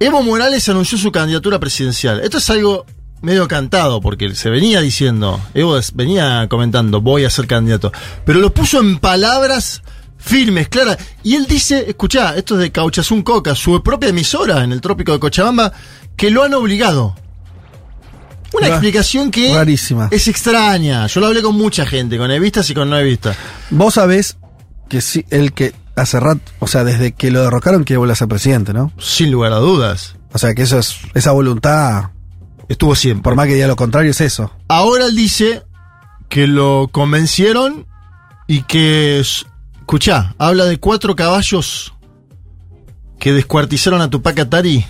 Evo Morales anunció su candidatura presidencial. Esto es algo medio cantado, porque se venía diciendo, Evo venía comentando, voy a ser candidato. Pero lo puso en palabras firmes, claras. Y él dice, escuchá, esto es de Cauchazún Coca, su propia emisora en el trópico de Cochabamba, que lo han obligado. Una Ra- explicación que rarísima. es extraña. Yo lo hablé con mucha gente, con evistas y con no evistas. Vos sabés que sí, el que hace rato, o sea, desde que lo derrocaron quiere volver a ser presidente, ¿no? Sin lugar a dudas. O sea, que eso es, esa voluntad, Estuvo siempre. por más que diga lo contrario, es eso. Ahora él dice que lo convencieron y que, escuchá, habla de cuatro caballos que descuartizaron a Tupac Atari,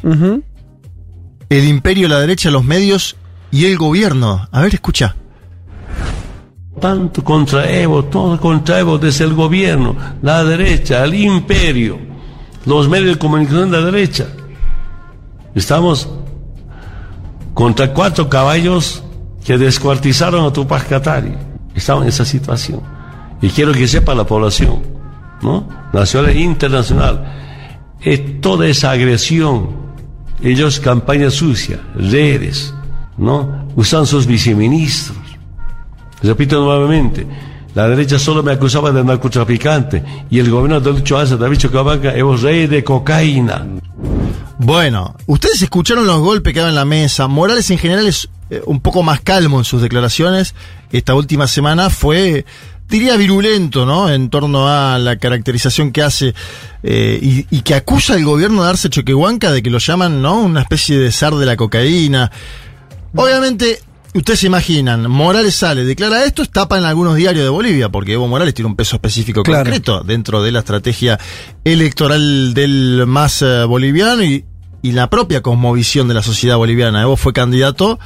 el imperio, la derecha, los medios y el gobierno. A ver, escucha. Tanto contra Evo, todo contra Evo desde el gobierno, la derecha, el imperio, los medios de comunicación de la derecha. Estamos contra cuatro caballos que descuartizaron a Tupac Katari. Estamos en esa situación. Y quiero que sepa la población, ¿no? Nacional e internacional. Es toda esa agresión. Ellos campaña sucia, redes, ¿no? Usan sus viceministros. Repito nuevamente, la derecha solo me acusaba de narcotraficante y el gobierno de Lucho Arce, David Chocabanca, es rey de cocaína. Bueno, ustedes escucharon los golpes que daban en la mesa. Morales en general es eh, un poco más calmo en sus declaraciones. Esta última semana fue, diría, virulento, ¿no? En torno a la caracterización que hace eh, y, que acusa al gobierno de Arce Choquehuanca de que lo llaman, ¿no? Una especie de zar de la cocaína. Obviamente, ustedes se imaginan, Morales sale, declara esto, tapa en algunos diarios de Bolivia, porque Evo Morales tiene un peso específico Claro. concreto dentro de la estrategia electoral del MAS eh, boliviano y, y la propia cosmovisión de la sociedad boliviana. Evo fue candidato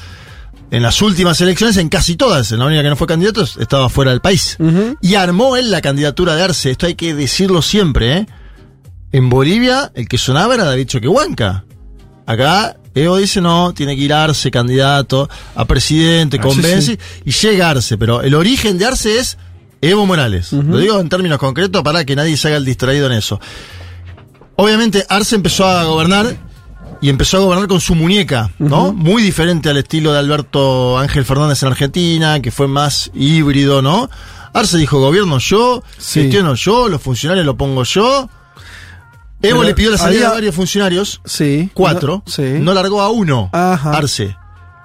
en las últimas elecciones, en casi todas, en la única que no fue candidato estaba fuera del país. Y armó él la candidatura de Arce, esto hay que decirlo siempre, ¿eh? En Bolivia, el que sonaba era David Choquehuanca. Acá, Evo dice no, tiene que ir Arce, candidato a presidente, Ah, sí, convence, sí. y llega Arce, pero el origen de Arce es Evo Morales. Lo digo en términos concretos para que nadie se haga el distraído en eso. Obviamente, Arce empezó a gobernar y empezó a gobernar con su muñeca, ¿no? Muy diferente al estilo de Alberto Ángel Fernández en Argentina, que fue más híbrido, ¿no? Arce dijo, gobierno yo, Sí. gestiono yo, los funcionarios lo pongo yo. Evo Pero le pidió la salida había- de varios funcionarios, Sí. cuatro, No, sí. no largó a uno, Ajá. Arce.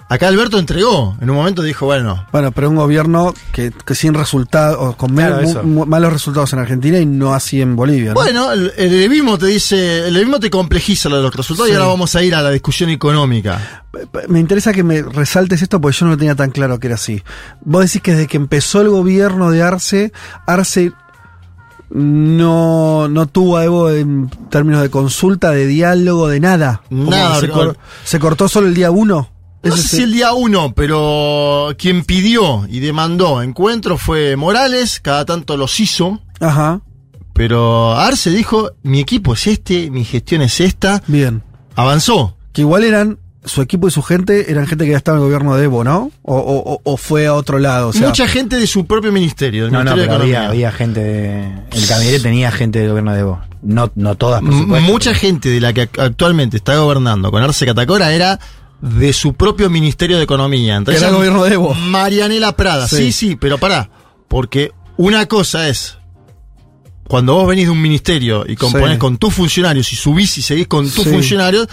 Acá Alberto entregó, en un momento dijo, bueno, Bueno, pero un gobierno que, que sin resultados, con Claro, malos resultados en Argentina y no así en Bolivia. ¿no? Bueno, el, el levismo te dice, el levismo te complejiza lo de los resultados y ahora vamos a ir a la discusión económica. Me interesa que me resaltes esto porque yo no lo tenía tan claro que era así. Vos decís que desde que empezó el gobierno de Arce, Arce no, no tuvo a Evo en términos de consulta, de diálogo, de nada. Nada, se, cor- se cortó solo el día uno. No sé es si el día uno, pero quien pidió y demandó encuentro fue Morales, cada tanto los hizo, Ajá, pero Arce dijo, mi equipo es este, mi gestión es esta, bien. avanzó. Que igual eran, su equipo y su gente eran gente que ya estaba en el gobierno de Evo, ¿no? O, o- o- o fue a otro lado. O sea, Mucha gente de su propio ministerio, del No, no, Ministerio pero de había, gente de, El gabinete tenía gente del gobierno de Evo. No, no todas, por M-. Mucha gente de la que ac- actualmente está gobernando con Arce Catacora era de su propio Ministerio de Economía. Entonces, Era el gobierno de Evo. Marianela Prada, sí, Sí. sí, pero pará, porque una cosa es cuando vos venís de un ministerio y componés Sí. con tus funcionarios y subís y seguís con tus Sí. funcionarios,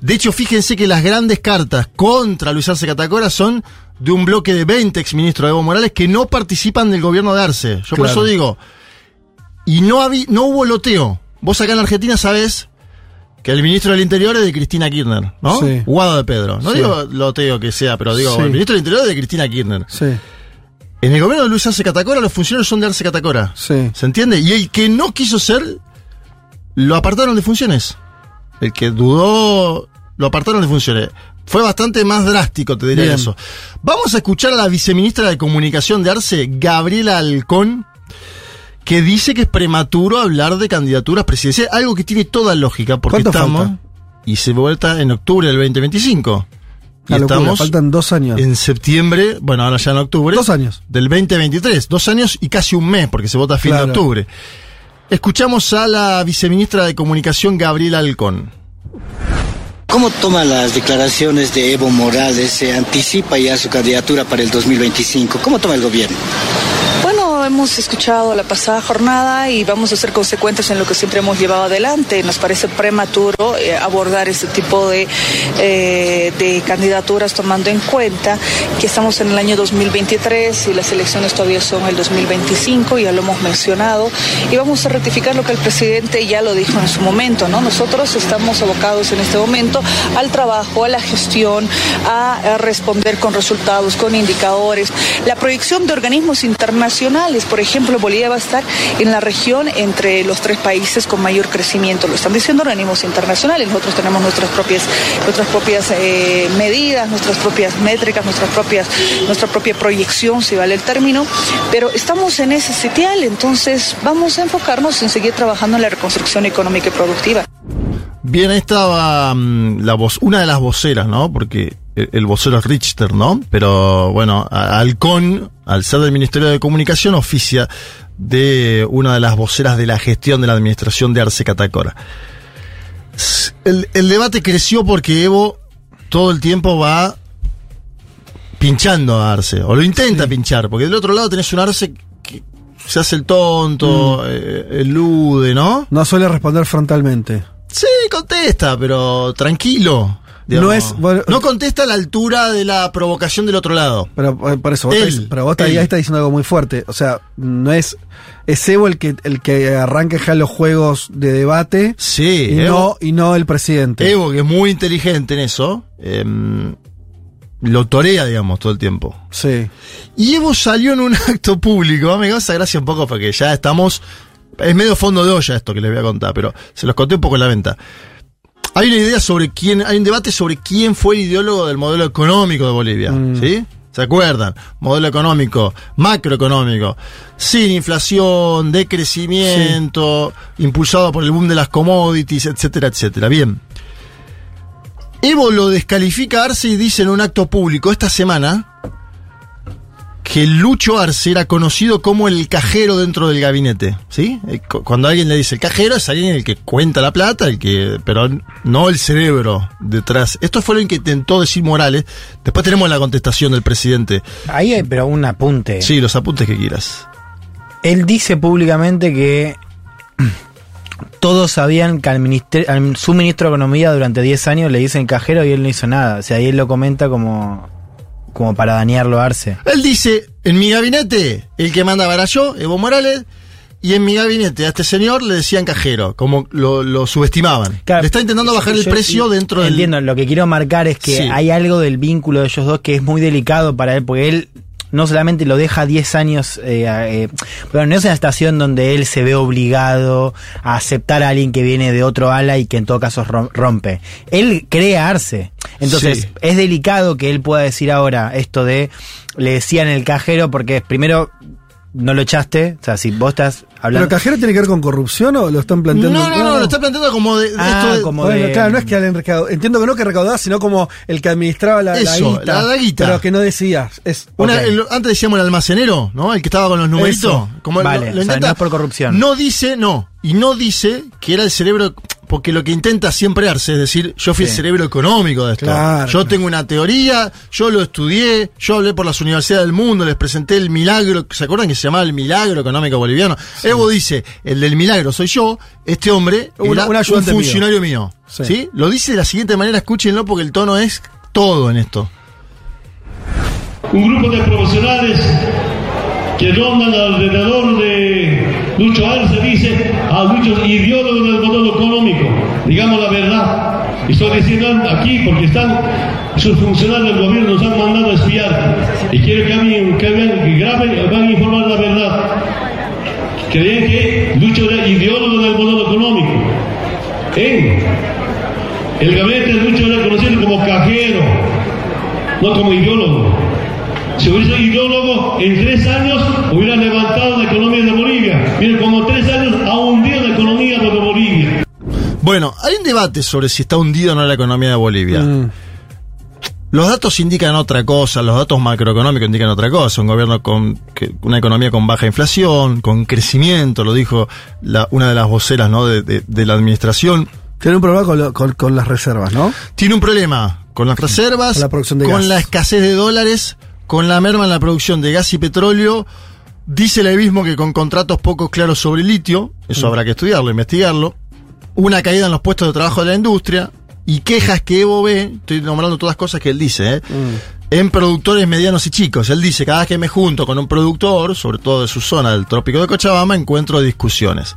de hecho fíjense que las grandes cartas contra Luis Arce Catacora son de un bloque de 20 exministros de Evo Morales que no participan del gobierno de Arce. Yo por eso digo, y no, habí- no hubo loteo. Vos acá en la Argentina sabés que el ministro del Interior es de Cristina Kirchner, ¿no? Sí. Guado de Pedro. No Sí. digo loteo que sea, pero digo, Sí. el ministro del Interior es de Cristina Kirchner. sí, En el gobierno de Luis Arce Catacora los funcionarios son de Arce Catacora. sí. ¿Se entiende? Y el que no quiso ser, lo apartaron de funciones. El que dudó, lo apartaron de funciones. Fue bastante más drástico, te diría Bien. eso. Vamos a escuchar a la viceministra de Comunicación de Arce, Gabriela Alcón, que dice que es prematuro hablar de candidaturas presidenciales, algo que tiene toda lógica, porque ¿Cuánto estamos. falta? Y se vuelta en octubre del 2025. Y locura, estamos faltan dos años. en septiembre, bueno, ahora ya en octubre. Dos años. Del 2023. Dos años y casi un mes, porque se vota a fin Claro. de octubre. Escuchamos a la viceministra de Comunicación, Gabriela Alcón. ¿Cómo toma las declaraciones de Evo Morales? ¿Se anticipa ya su candidatura para el 2025? ¿Cómo toma el gobierno? Hemos escuchado la pasada jornada y vamos a ser consecuentes en lo que siempre hemos llevado adelante. Nos parece prematuro eh, abordar este tipo de, eh, de candidaturas tomando en cuenta que estamos en el año 2023 y las elecciones todavía son el 2025, ya lo hemos mencionado, y vamos a rectificar lo que el presidente ya lo dijo en su momento, ¿no? Nosotros estamos abocados en este momento al trabajo, a la gestión, a responder con resultados, con indicadores. La proyección de organismos internacionales, por ejemplo, Bolivia va a estar en la región entre los tres países con mayor crecimiento. Lo están diciendo organismos internacionales. Nosotros tenemos nuestras propias, nuestras propias eh, medidas, nuestras propias métricas, nuestras propias, nuestra propia proyección, si vale el término. Pero estamos en ese sitial, entonces vamos a enfocarnos en seguir trabajando en la reconstrucción económica y productiva. Bien, ahí estaba mm, la voz, una de las voceras, ¿no? Porque el, vocero es Richter, ¿no? Pero bueno, a- Halcón, al ser del Ministerio de Comunicación, oficia de una de las voceras de la gestión de la administración de Arce Catacora. El, el debate creció porque Evo todo el tiempo va pinchando a Arce, o lo intenta pinchar, porque del otro lado tenés un Arce que se hace el tonto, eh, elude, ¿no? No suele responder frontalmente. Sí, contesta, pero tranquilo. digamos. No es- bueno- no contesta a la altura de la provocación del otro lado. Pero eh, por eso, vos Él, pero vos ahí estás diciendo algo muy fuerte. O sea, no es. Es Evo el que, el que arranca ya los juegos de debate. Sí, Y, Evo- no, y no el presidente. Evo, que es muy inteligente en eso, em, lo torea, digamos, todo el tiempo. Sí. Y Evo salió en un acto público, me causa gracia un poco porque ya estamos. Es medio fondo de olla esto que les voy a contar, pero se los conté un poco en la venta. Hay una idea sobre quién, hay un debate sobre quién fue el ideólogo del modelo económico de Bolivia, ¿sí? ¿Se acuerdan? Modelo económico, macroeconómico, sin inflación, de crecimiento, impulsado por el boom de las commodities, etcétera, etcétera. Bien. Evo lo descalifica a Arce y dice en un acto público esta semana que Lucho Arce era conocido como el cajero dentro del gabinete, ¿sí? Eh, cu- Cuando alguien le dice el cajero es alguien el que cuenta la plata, el que, pero no el cerebro detrás. Esto fue lo que intentó decir Morales. Después tenemos la contestación del presidente. Ahí hay, pero un apunte. Sí, los apuntes que quieras. Él dice públicamente que todos sabían que al, minister- al su ministro de Economía durante 10 años le dicen cajero y él no hizo nada. O sea, ahí él lo comenta como, como para dañarlo a Arce. Él dice, en mi gabinete, el que mandaba era yo, Evo Morales, y en mi gabinete a este señor le decían cajero, como lo, lo subestimaban. le está intentando bajar el precio dentro del... Entiendo, lo que quiero marcar es que Sí. hay algo del vínculo de ellos dos que es muy delicado para él, porque él no solamente lo deja 10 años, eh, eh, pero no es una estación donde él se ve obligado a aceptar a alguien que viene de otro ala y que en todo caso rom- rompe. Él crea Arce. Entonces, Sí. es delicado que él pueda decir ahora esto de, le decían el cajero, porque primero no lo echaste, o sea, si vos estás ¿Pero hablando... cajero tiene que ver con corrupción o lo están planteando? No, no, no, lo está planteando como de, de Ah, esto de- como Bueno, de- claro, no es que alguien recaudó. Entiendo que no que recaudaba, sino como el que administraba la, la Eso, guita. la- la guita. Pero que no decía. Es, Una- el- antes decíamos el almacenero, ¿no? El que estaba con los numeritos. Como lo- Vale, lo, o sea, intenta- no es por corrupción. No dice, no. Y no dice que era el cerebro. Porque lo que intenta siempre Arce es decir, yo fui Sí. el cerebro económico de esto. Claro, yo tengo una teoría, yo lo estudié, yo hablé por las universidades del mundo, les presenté el milagro. ¿Se acuerdan que se llamaba el milagro económico boliviano? Evo dice, el del milagro soy yo, este hombre Un- era un un, mío. funcionario mío. Sí. Sí. Lo dice de la siguiente manera, escúchenlo porque el tono es todo en esto. un grupo de profesionales que rondan alrededor de Lucho Arce dice a Lucho es ideólogo del modelo económico. Digamos la verdad. Y estoy diciendo aquí porque están sus funcionarios del gobierno nos han mandado a espiar. Y quiero que alguien que vean, graben, van a informar la verdad. Creen que Lucho era ideólogo del modelo económico. El gabinete de Lucho era conocido como cajero, no como ideólogo. Si hubiese ideólogo, en tres años hubiera levantado la economía de Bolivia. Miren, como tres años ha hundido la economía de Bolivia. Bueno, hay un debate sobre si está hundido o no la economía de Bolivia. Mm. Los datos indican otra cosa, los datos macroeconómicos indican otra cosa. Un gobierno con que- una economía con baja inflación, con crecimiento, lo dijo la- una de las voceras ¿no? de, de- de la administración. Tiene un problema con, lo- con- con las reservas, ¿no? Tiene un problema con las reservas, Con la producción de con gas. la escasez de dólares, con la merma en la producción de gas y petróleo. Dice el mismo que con contratos poco claros sobre litio, eso Mm. habrá que estudiarlo, investigarlo. Una caída en los puestos de trabajo de la industria y quejas que Evo ve, estoy nombrando todas cosas que él dice, ¿eh? en productores medianos y chicos. Él dice, cada vez que me junto con un productor, sobre todo de su zona del trópico de Cochabamba, encuentro discusiones.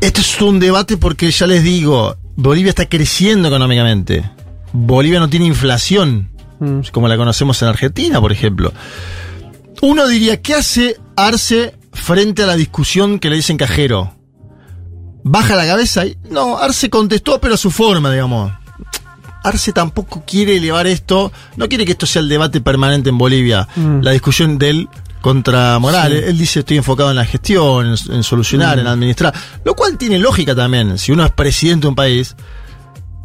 Esto es un debate porque ya les digo, Bolivia está creciendo económicamente. Bolivia no tiene inflación, como la conocemos en Argentina, por ejemplo. Uno diría, ¿qué hace Arce frente a la discusión que le dicen cajero? Baja la cabeza y. No, Arce contestó, pero a su forma, digamos. Arce tampoco quiere elevar esto, no quiere que esto sea el debate permanente en Bolivia, Mm. la discusión de él contra Morales. Sí. Él dice estoy enfocado en la gestión, en, en solucionar, Mm. en administrar, lo cual tiene lógica también. Si uno es presidente de un país,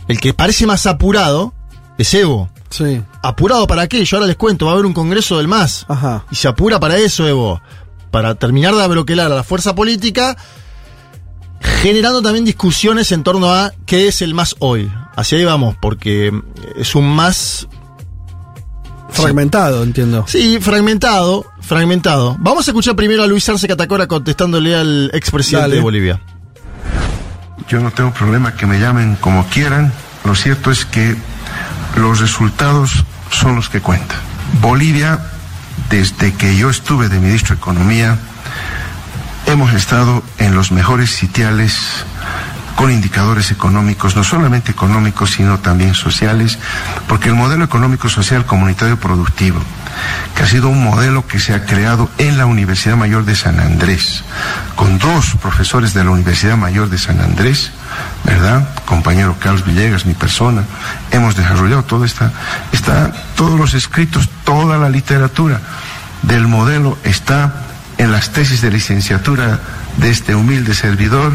el que parece más apurado es Evo. Sí. ¿Apurado para qué? Yo ahora les cuento, va a haber un congreso del MAS. Ajá. Y se apura para eso, Evo. Para terminar de abroquelar a la fuerza política, generando también discusiones en torno a qué es el MAS hoy. Hacia ahí vamos, porque es un MAS Fragmentado, entiendo. Sí, fragmentado, fragmentado. Vamos a escuchar primero a Luis Arce Catacora contestándole al expresidente Dale. de Bolivia. Yo no tengo problema que me llamen como quieran. Lo cierto es que los resultados son los que cuentan. Bolivia, desde que yo estuve de ministro de Economía, hemos estado en los mejores sitiales con indicadores económicos, no solamente económicos, sino también sociales, porque el modelo económico social comunitario productivo, que ha sido un modelo que se ha creado en la Universidad Mayor de San Andrés, con dos profesores de la Universidad Mayor de San Andrés, ¿verdad? Compañero Carlos Villegas, mi persona, hemos desarrollado toda esta, está, todos los escritos, toda la literatura del modelo está en las tesis de licenciatura de este humilde servidor,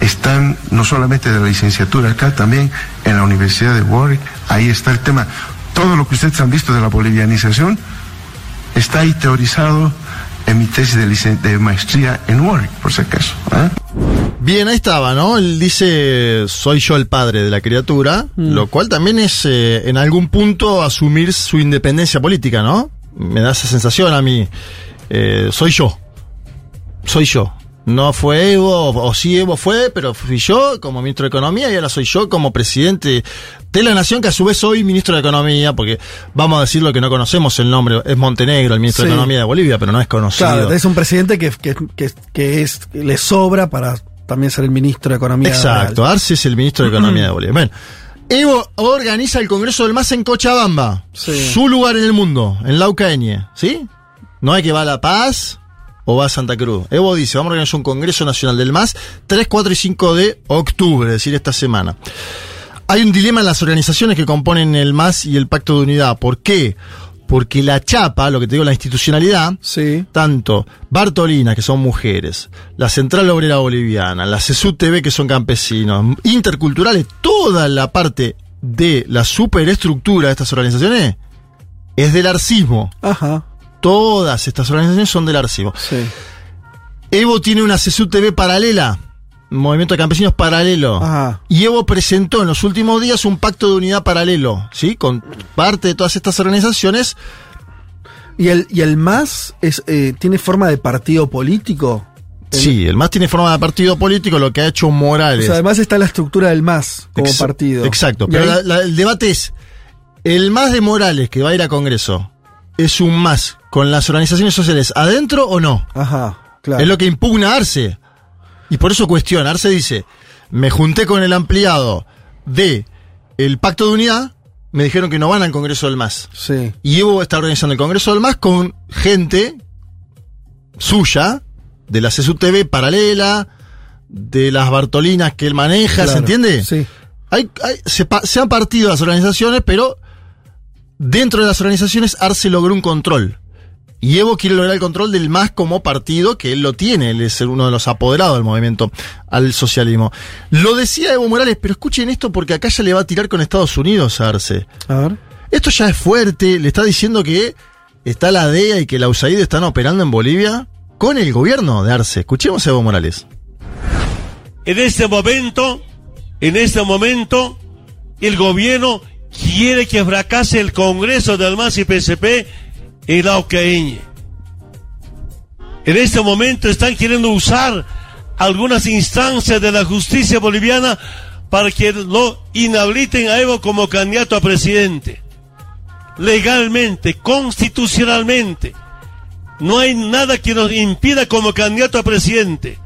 están no solamente de la licenciatura acá, también en la Universidad de Warwick, ahí está el tema. Todo lo que ustedes han visto de la bolivianización está ahí teorizado en mi tesis de, de maestría en Warwick, por si acaso. ¿ah? Bien, ahí estaba, ¿no? Él dice, soy yo el padre de la criatura, lo cual también es eh, en algún punto asumir su independencia política, ¿no? Me da esa sensación a mí. Eh, soy yo. Soy yo. No fue Evo, o, sí Evo fue, pero fui yo como ministro de Economía y ahora soy yo como presidente de la Nación, que a su vez soy ministro de Economía, porque vamos a decir lo que no conocemos el nombre, es Montenegro, el ministro de. Economía de Bolivia, pero no es conocido. Claro, es un presidente que, que, que, que es, que le sobra para también ser el ministro de Economía. Exacto, real. Arce es el ministro de Economía de Bolivia. Bueno, Evo organiza el Congreso del MAS en Cochabamba, Sí. su lugar en el mundo, en Laucañe, ¿sí? No hay que va a La Paz o va a Santa Cruz. Evo dice, vamos a organizar un Congreso Nacional del MAS 3, 4 y 5 de octubre, es decir, esta semana. Hay un dilema en las organizaciones que componen el MAS y el Pacto de Unidad. ¿Por qué? Porque la chapa, lo que te digo, la institucionalidad, tanto Bartolina, que son mujeres, la Central Obrera Boliviana, la CESU TV, que son campesinos, interculturales, toda la parte de la superestructura de estas organizaciones es del arcismo. Ajá. Todas estas organizaciones son del arcismo. Sí. Evo tiene una CESU TV paralela, movimiento de campesinos paralelo. Ajá. Y Evo presentó en los últimos días un pacto de unidad paralelo, ¿sí? Con parte de todas estas organizaciones. ¿Y el, y el MAS es, eh, tiene forma de partido político? Sí, el MAS tiene forma de partido político, lo que ha hecho O Morales. sea, además está la estructura del MAS como Ex- partido. Exacto, pero ahí- la- la- el debate es, el MAS de Morales que va a ir a Congreso, ¿es un MAS con las organizaciones sociales adentro o no? Ajá, claro. Es lo que impugna Arce. Y por eso cuestiona. Arce dice, me junté con el ampliado de el Pacto de Unidad, me dijeron que no van al Congreso del MAS. Sí. Y Evo está organizando el Congreso del MAS con gente suya, de la CSU TV paralela, de las Bartolinas que él maneja, ¿se entiende? Sí. Hay, hay- se, pa- se han partido las organizaciones, pero dentro de las organizaciones Arce logró un control. Y Evo quiere lograr el control del MAS como partido, que él lo tiene, él es uno de los apoderados del movimiento al socialismo. Lo decía Evo Morales, pero escuchen esto porque acá ya le va a tirar con Estados Unidos a Arce. A ver. Esto ya es fuerte, le está diciendo que está la DEA y que la USAID están operando en Bolivia con el gobierno de Arce. Escuchemos a Evo Morales. En este momento, en este momento, el gobierno quiere que fracase el Congreso del MAS y PSP en la Ocaña. En este momento están queriendo usar algunas instancias de la justicia boliviana para que lo inhabiliten a Evo como candidato a presidente. Legalmente, constitucionalmente. No hay nada que nos impida como candidato a presidente.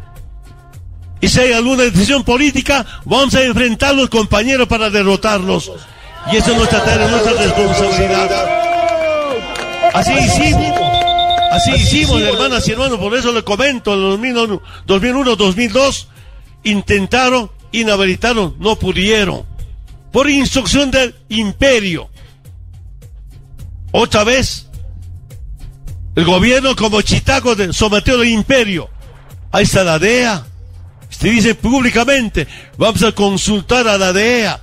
Y si hay alguna decisión política, vamos a enfrentar los compañeros para derrotarlos. Y eso es nuestra tarea, nuestra responsabilidad. Así hicimos. Así hicimos, hermanas y hermanos, por eso le comento, en el 2001, 2002, intentaron, inhabilitaron, no pudieron. Por instrucción del imperio. Otra vez, el gobierno como chitaco sometió al imperio. Ahí está la DEA. Usted dice públicamente, vamos a consultar a la DEA.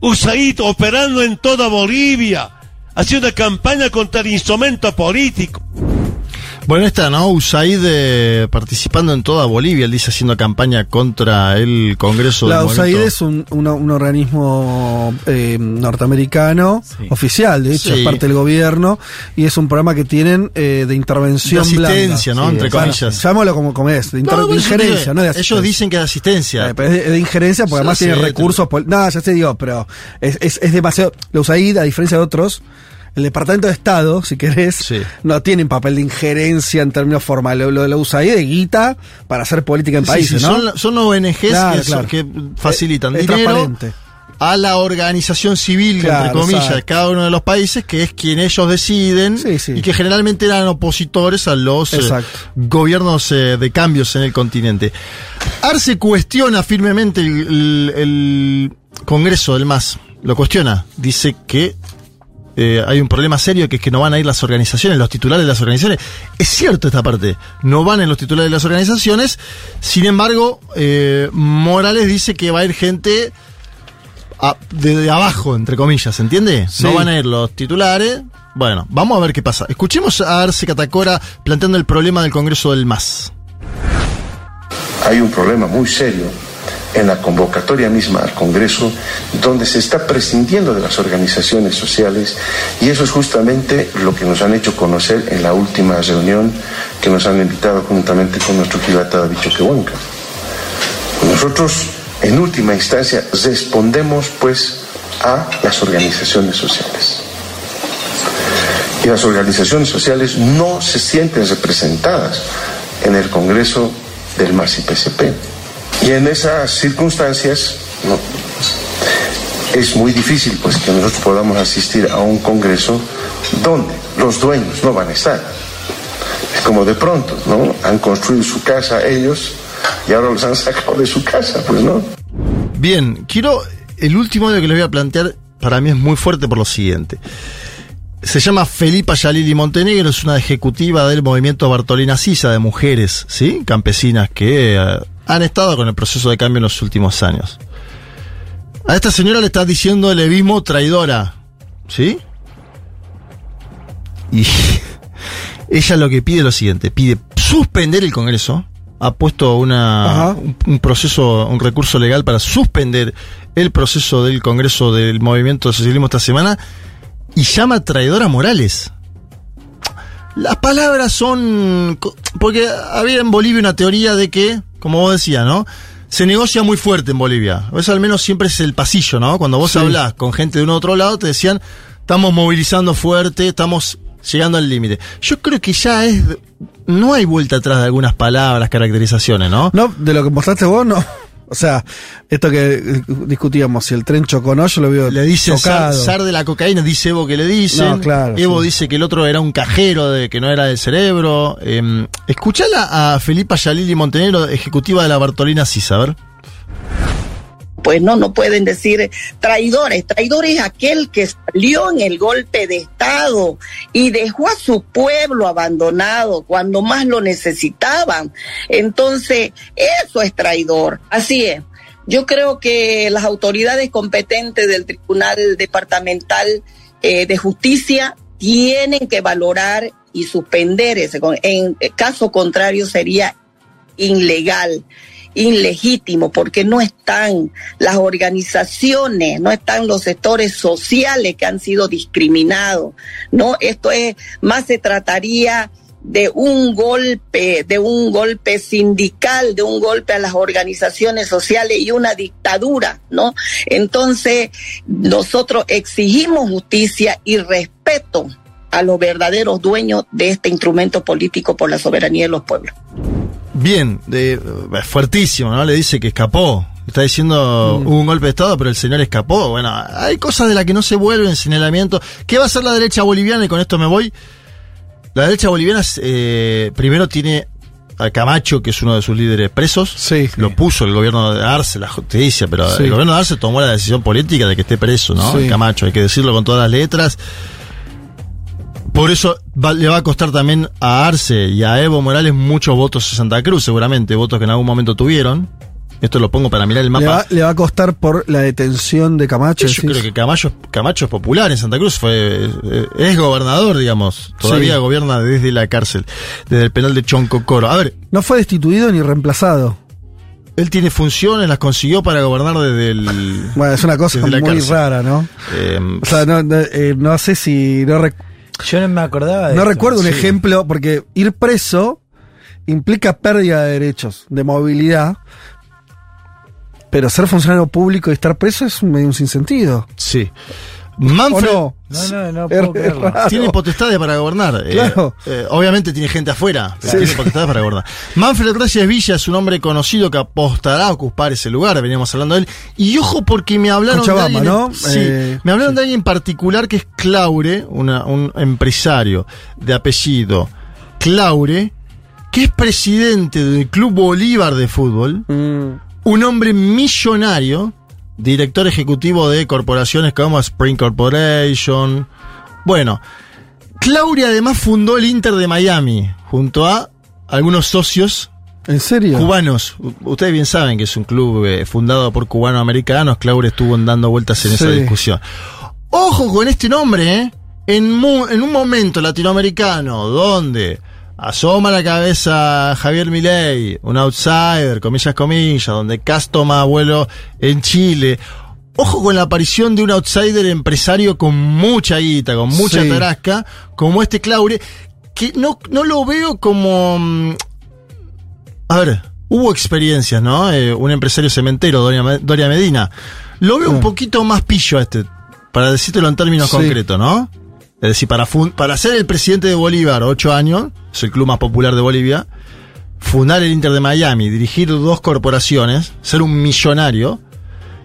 USAID operando en toda Bolivia. Haciendo campaña contra el instrumento político. Bueno, está, ¿no? USAID eh, participando en toda Bolivia, él dice haciendo campaña contra el Congreso La del USAID es un, una- un organismo eh, norteamericano, oficial, de hecho, Sí. es parte del gobierno, y es un programa que tienen eh, de intervención De asistencia, blanda. ¿no? Entre comillas. llamémoslo como, como es, de, No, de injerencia, no de Ellos dicen que es asistencia. Eh, pero es de, injerencia porque además tiene recursos. No, ya te digo, pero es, es, es demasiado. La USAID, a diferencia de otros, el Departamento de Estado, si querés, no tiene un papel de injerencia en términos formales. Lo de la USAID de guita para hacer política en Sí, países, sí, ¿no? Son, son ONGs Claro, que, son- claro. que facilitan Es- es dinero transparente. a la organización civil, Claro, entre comillas, de cada uno de los países, que es quien ellos deciden y que generalmente eran opositores a los eh, gobiernos eh, de cambios en el continente. Arce cuestiona firmemente el, el- el Congreso del MAS. Lo cuestiona. Dice que eh, hay un problema serio que es que no van a ir las organizaciones, los titulares de las organizaciones. Es cierto esta parte, no van en los titulares de las organizaciones. Sin embargo, eh, Morales dice que va a ir gente a- de, de abajo, entre comillas, ¿entiende? Sí. No van a ir los titulares. Bueno, vamos a ver qué pasa. Escuchemos a Arce Catacora planteando el problema del Congreso del MAS. Hay un problema muy serio en la convocatoria misma al Congreso, donde se está prescindiendo de las organizaciones sociales y eso es justamente lo que nos han hecho conocer en la última reunión que nos han invitado juntamente con nuestro quilata David Choquehuanca. Nosotros, en última instancia, respondemos pues a las organizaciones sociales. Y las organizaciones sociales no se sienten representadas en el Congreso del MAS y PSP. Y en esas circunstancias es muy difícil pues que nosotros podamos asistir a un Congreso donde los dueños no van a estar. Es como de pronto, ¿no? Han construido su casa ellos y ahora los han sacado de su casa, pues no. Bien, quiero. El último audio que les voy a plantear para mí es muy fuerte por lo siguiente. Se llama Felipa Yalili Montenegro, es una ejecutiva del movimiento Bartolina Sisa de mujeres, ¿sí? Campesinas que eh, han estado con el proceso de cambio en los últimos años. A esta señora le está diciendo el levismo traidora, ¿sí? Y ella lo que pide es lo siguiente, pide suspender el Congreso, ha puesto una, un, un proceso, un recurso legal para suspender el proceso del Congreso del Movimiento Socialismo esta semana y llama traidora a Morales. Las palabras son... Porque había en Bolivia una teoría de que, como vos decías, ¿no? Se negocia muy fuerte en Bolivia. Eso al menos siempre es el pasillo, ¿no? Cuando vos Sí. hablás con gente de un otro lado, te decían, estamos movilizando fuerte, estamos llegando al límite. Yo creo que ya es... No hay vuelta atrás de algunas palabras, caracterizaciones, ¿no? No, de lo que mostraste vos, no. O sea, esto que eh, discutíamos, si el tren chocó o no, yo lo veo Le dicen zar, chocado. zar de la cocaína, dice Evo que le dicen. No, claro, Evo sí. dice que el otro era un cajero, de que no era del cerebro. Eh, escuchala a Felipa Yalili Montenegro, ejecutiva de la Bartolina Sisa, a ver. Pues no, no pueden decir traidores. Traidor es aquel que salió en el golpe de Estado y dejó a su pueblo abandonado cuando más lo necesitaban. Entonces, eso es traidor. Así es. Yo creo que las autoridades competentes del Tribunal Departamental eh, de Justicia tienen que valorar y suspender ese. En caso contrario sería ilegal, ilegítimo, porque no están las organizaciones, no están los sectores sociales que han sido discriminados, ¿no? Esto es, más se trataría de un golpe, de un golpe sindical, de un golpe a las organizaciones sociales y una dictadura, ¿no? Entonces, nosotros exigimos justicia y respeto a los verdaderos dueños de este instrumento político por la soberanía de los pueblos. Bien, de, eh, fuertísimo, ¿no? Le dice que escapó. Está diciendo hubo un golpe de Estado, pero el señor escapó. Bueno, hay cosas de las que no se vuelven señalamiento. ¿Qué va a hacer la derecha boliviana? Y con esto me voy. La derecha boliviana eh, primero tiene a Camacho, que es uno de sus líderes presos. Sí. Lo puso el gobierno de Arce, la justicia, pero Sí. el gobierno de Arce tomó la decisión política de que esté preso, ¿no? Sí. Camacho, hay que decirlo con todas las letras. Por eso va- le va a costar también a Arce y a Evo Morales muchos votos en Santa Cruz, seguramente, votos que en algún momento tuvieron. Esto lo pongo para mirar el Le mapa. va, le va a costar por la detención de Camacho. Yo creo que Camacho, Camacho es popular en Santa Cruz, fue eh, es gobernador, digamos. Todavía Sí. gobierna desde la cárcel, desde el penal de Choncocoro. A ver, No fue destituido ni reemplazado. él tiene funciones, las consiguió para gobernar desde el. Bueno, es una cosa muy cárcel. rara, ¿no? Eh, O sea, no, no, eh, no sé si. No, rec- Yo no me acordaba de no esto. recuerdo un Sí. ejemplo, porque ir preso implica pérdida de derechos, de movilidad. Pero ser funcionario público y estar preso es un medio un sinsentido. Sí. ¿O Manfred no? No, no, no Es- puedo creerlo. tiene potestades para gobernar. eh, Claro. eh, obviamente tiene gente afuera, pero Sí. tiene potestades para gobernar. Manfred Gracias Villa es un hombre conocido que apostará a ocupar ese lugar, veníamos hablando de él. Y ojo porque me hablaron Cochabamba, de alguien. ¿no? Sí, Eh, me hablaron de alguien en particular que es Claure, una- un empresario de apellido Claure, que es presidente del Club Bolívar de Fútbol, Mm, un hombre millonario, director ejecutivo de corporaciones como Spring Corporation. Bueno, Claudia además fundó el Inter de Miami junto a algunos socios ¿En serio? cubanos. U- Ustedes bien saben que es un club eh, fundado por cubano-americanos. Claudia estuvo dando vueltas en esa discusión. Ojo con este nombre, ¿eh? En, en un momento latinoamericano donde asoma la cabeza Javier Milei, un outsider, comillas, comillas, donde Cas toma vuelo en Chile. Ojo con la aparición de un outsider empresario con mucha guita, con mucha Sí. tarasca, como este Claure, que no, no lo veo como... mm, a ver, hubo experiencias, ¿no? Eh, un empresario cementero, Doria, Me- Doria Medina. Lo veo un poquito más pillo a este, para decírtelo en términos Sí. concretos, ¿no? Es decir, para, para ser el presidente de Bolívar, ocho años, es el club más popular de Bolivia, fundar el Inter de Miami, dirigir dos corporaciones, ser un millonario,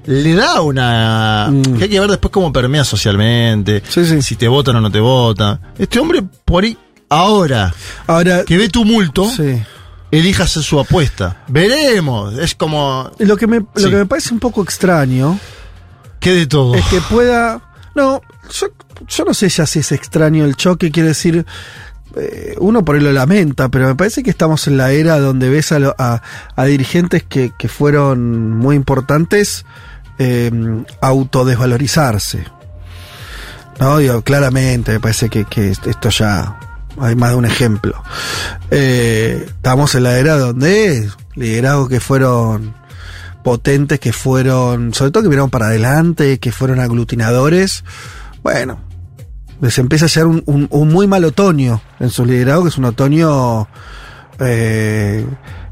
le da una... Mm. que hay que ver después cómo permea socialmente, Sí, sí. si te votan o no te votan. Este hombre, por ahí, ahora, Ahora, que ve tumulto, sí. elija hacer su apuesta. Veremos. Es como. Lo que, me, lo que me parece un poco extraño ¿Qué de todo? es que pueda. No, yo, yo no sé ya si es extraño el choque, quiere decir. eh, uno por ahí lo lamenta, pero me parece que estamos en la era donde ves a, a- dirigentes que, que fueron muy importantes eh, autodesvalorizarse. No, digo, claramente, me parece que, que esto ya hay más de un ejemplo. Eh, estamos en la era donde liderazgos que fueron potentes, que fueron, sobre todo que miraron para adelante, que fueron aglutinadores, bueno, les empieza a ser un, un- muy mal otoño en sus liderazgos, que es un otoño, eh,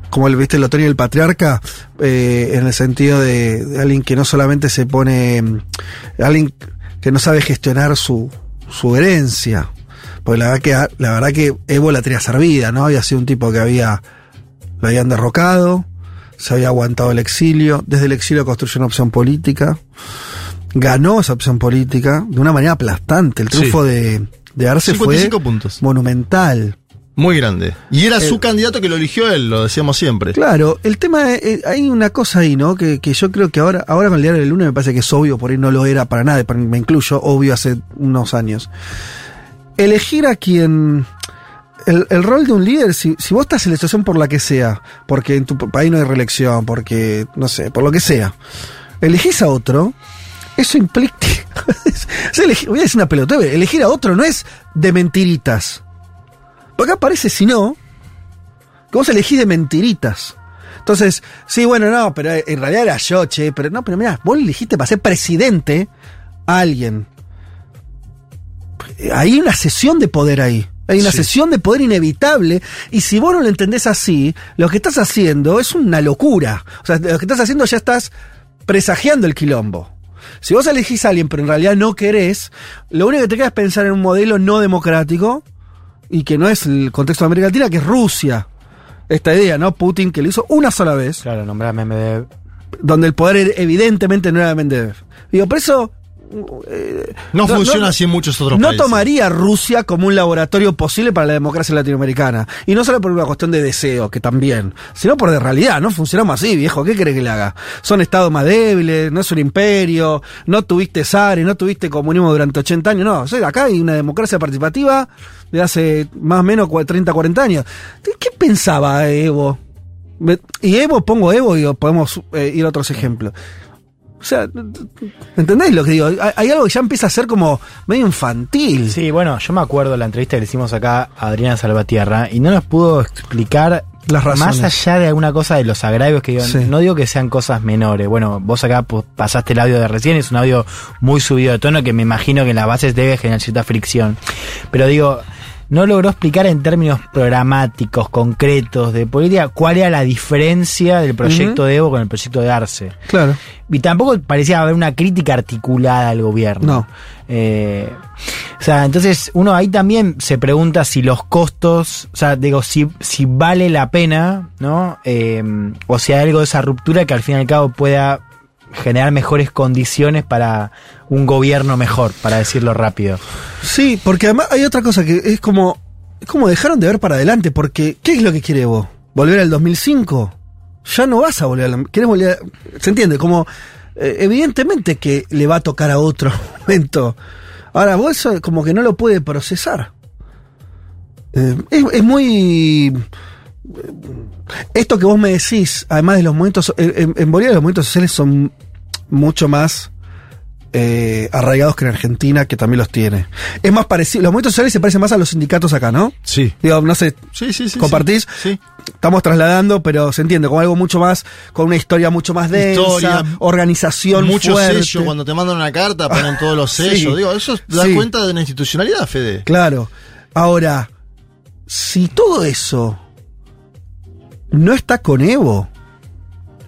como el, viste, el otoño del patriarca, eh, en el sentido de, de alguien que no solamente se pone, mm, alguien que no sabe gestionar su, su herencia, porque la verdad que, la verdad que Evo la tenía servida, ¿no? Había sido un tipo que había, lo habían derrocado, se había aguantado el exilio, desde el exilio construyó una opción política, ganó esa opción política de una manera aplastante. El triunfo Sí. de, de Arce 55 fue puntos. monumental. Muy grande. Y era Eh, su candidato que lo eligió él, lo decíamos siempre. Claro, el tema es, eh, hay una cosa ahí, ¿no? Que, que yo creo que ahora, ahora con el diario del lunes me parece que es obvio, por ahí no lo era para nada, me incluyo, obvio hace unos años. Elegir a quien. El, el rol de un líder, si, si vos estás en la situación por la que sea, porque en tu país no hay reelección, porque, no sé, por lo que sea, elegís a otro, eso implica. voy a decir una pelota, elegir a otro no es de mentiritas. Porque acá parece, si no, que vos elegís de mentiritas. Entonces, sí, bueno, no, pero en realidad era yo, che, pero no, pero mira, vos elegiste para ser presidente a alguien. Hay una sesión de poder ahí. Hay una Sí. sesión de poder inevitable. Y si vos no lo entendés así, lo que estás haciendo es una locura. O sea, lo que estás haciendo ya estás presagiando el quilombo. Si vos elegís a alguien, pero en realidad no querés, lo único que te queda es pensar en un modelo no democrático y que no es el contexto de América Latina, que es Rusia. Esta idea, ¿no? Putin, que lo hizo una sola vez. Claro, nombrar Medvedev. Donde el poder evidentemente no era Medvedev. Digo, por eso. Eh, No, funciona así en muchos otros no países. tomaría Rusia como un laboratorio posible para la democracia latinoamericana. Y no solo por una cuestión de deseo, que también, sino por de realidad, ¿no? Funcionamos así, viejo. ¿Qué querés que le haga? Son estados más débiles, no es un imperio, no tuviste zares, no tuviste comunismo durante 80 años, no. O sea, acá hay una democracia participativa de hace más o menos cua- 30, 40 años. ¿Qué pensaba Evo? Y Evo, pongo Evo y podemos eh, ir a otros ejemplos. O sea, ¿entendés lo que digo? Hay, algo que ya empieza a ser como medio infantil. Sí, bueno, yo me acuerdo la entrevista que le hicimos acá a Adriana Salvatierra y no nos pudo explicar Las razones. más allá de alguna cosa de los agravios que digo, Sí. no digo que sean cosas menores. Bueno, vos acá pasaste el audio de recién, es un audio muy subido de tono que me imagino que en las bases debe generar cierta fricción. Pero digo, no logró explicar en términos programáticos, concretos, de política, cuál era la diferencia del proyecto de Evo con el proyecto de Arce. Claro. Y tampoco parecía haber una crítica articulada al gobierno. No. Eh, o sea, entonces uno ahí también se pregunta si los costos, o sea, digo, si, si vale la pena, ¿no? Eh, o si hay algo de esa ruptura que al fin y al cabo pueda generar mejores condiciones para un gobierno mejor, para decirlo rápido. Sí, porque además hay otra cosa que es como. Es como dejaron de ver para adelante, porque ¿qué es lo que quiere vos? ¿Volver al 2005? Ya no vas a volver al. ¿Querés volver a- ¿Se entiende? Como. eh, evidentemente que le va a tocar a otro momento. Ahora, vos eso como que no lo puede procesar. Eh, es, es muy. Esto que vos me decís, además de los momentos. En, en- en Bolivia los momentos sociales son mucho más eh, arraigados que en Argentina, que también los tiene. Es más parecido. Los movimientos sociales se parecen más a los sindicatos acá, ¿no? Sí. Digo, no sé. Sí, sí, sí. ¿Compartís? Sí. Estamos trasladando, pero se entiende, como algo mucho más, con una historia mucho más densa, Historia, organización Muchos fuerte. sellos, cuando te mandan una carta ponen todos los Sí. sellos. Digo, eso da Sí. cuenta de una institucionalidad, Fede. Claro. Ahora, si todo eso no está con Evo,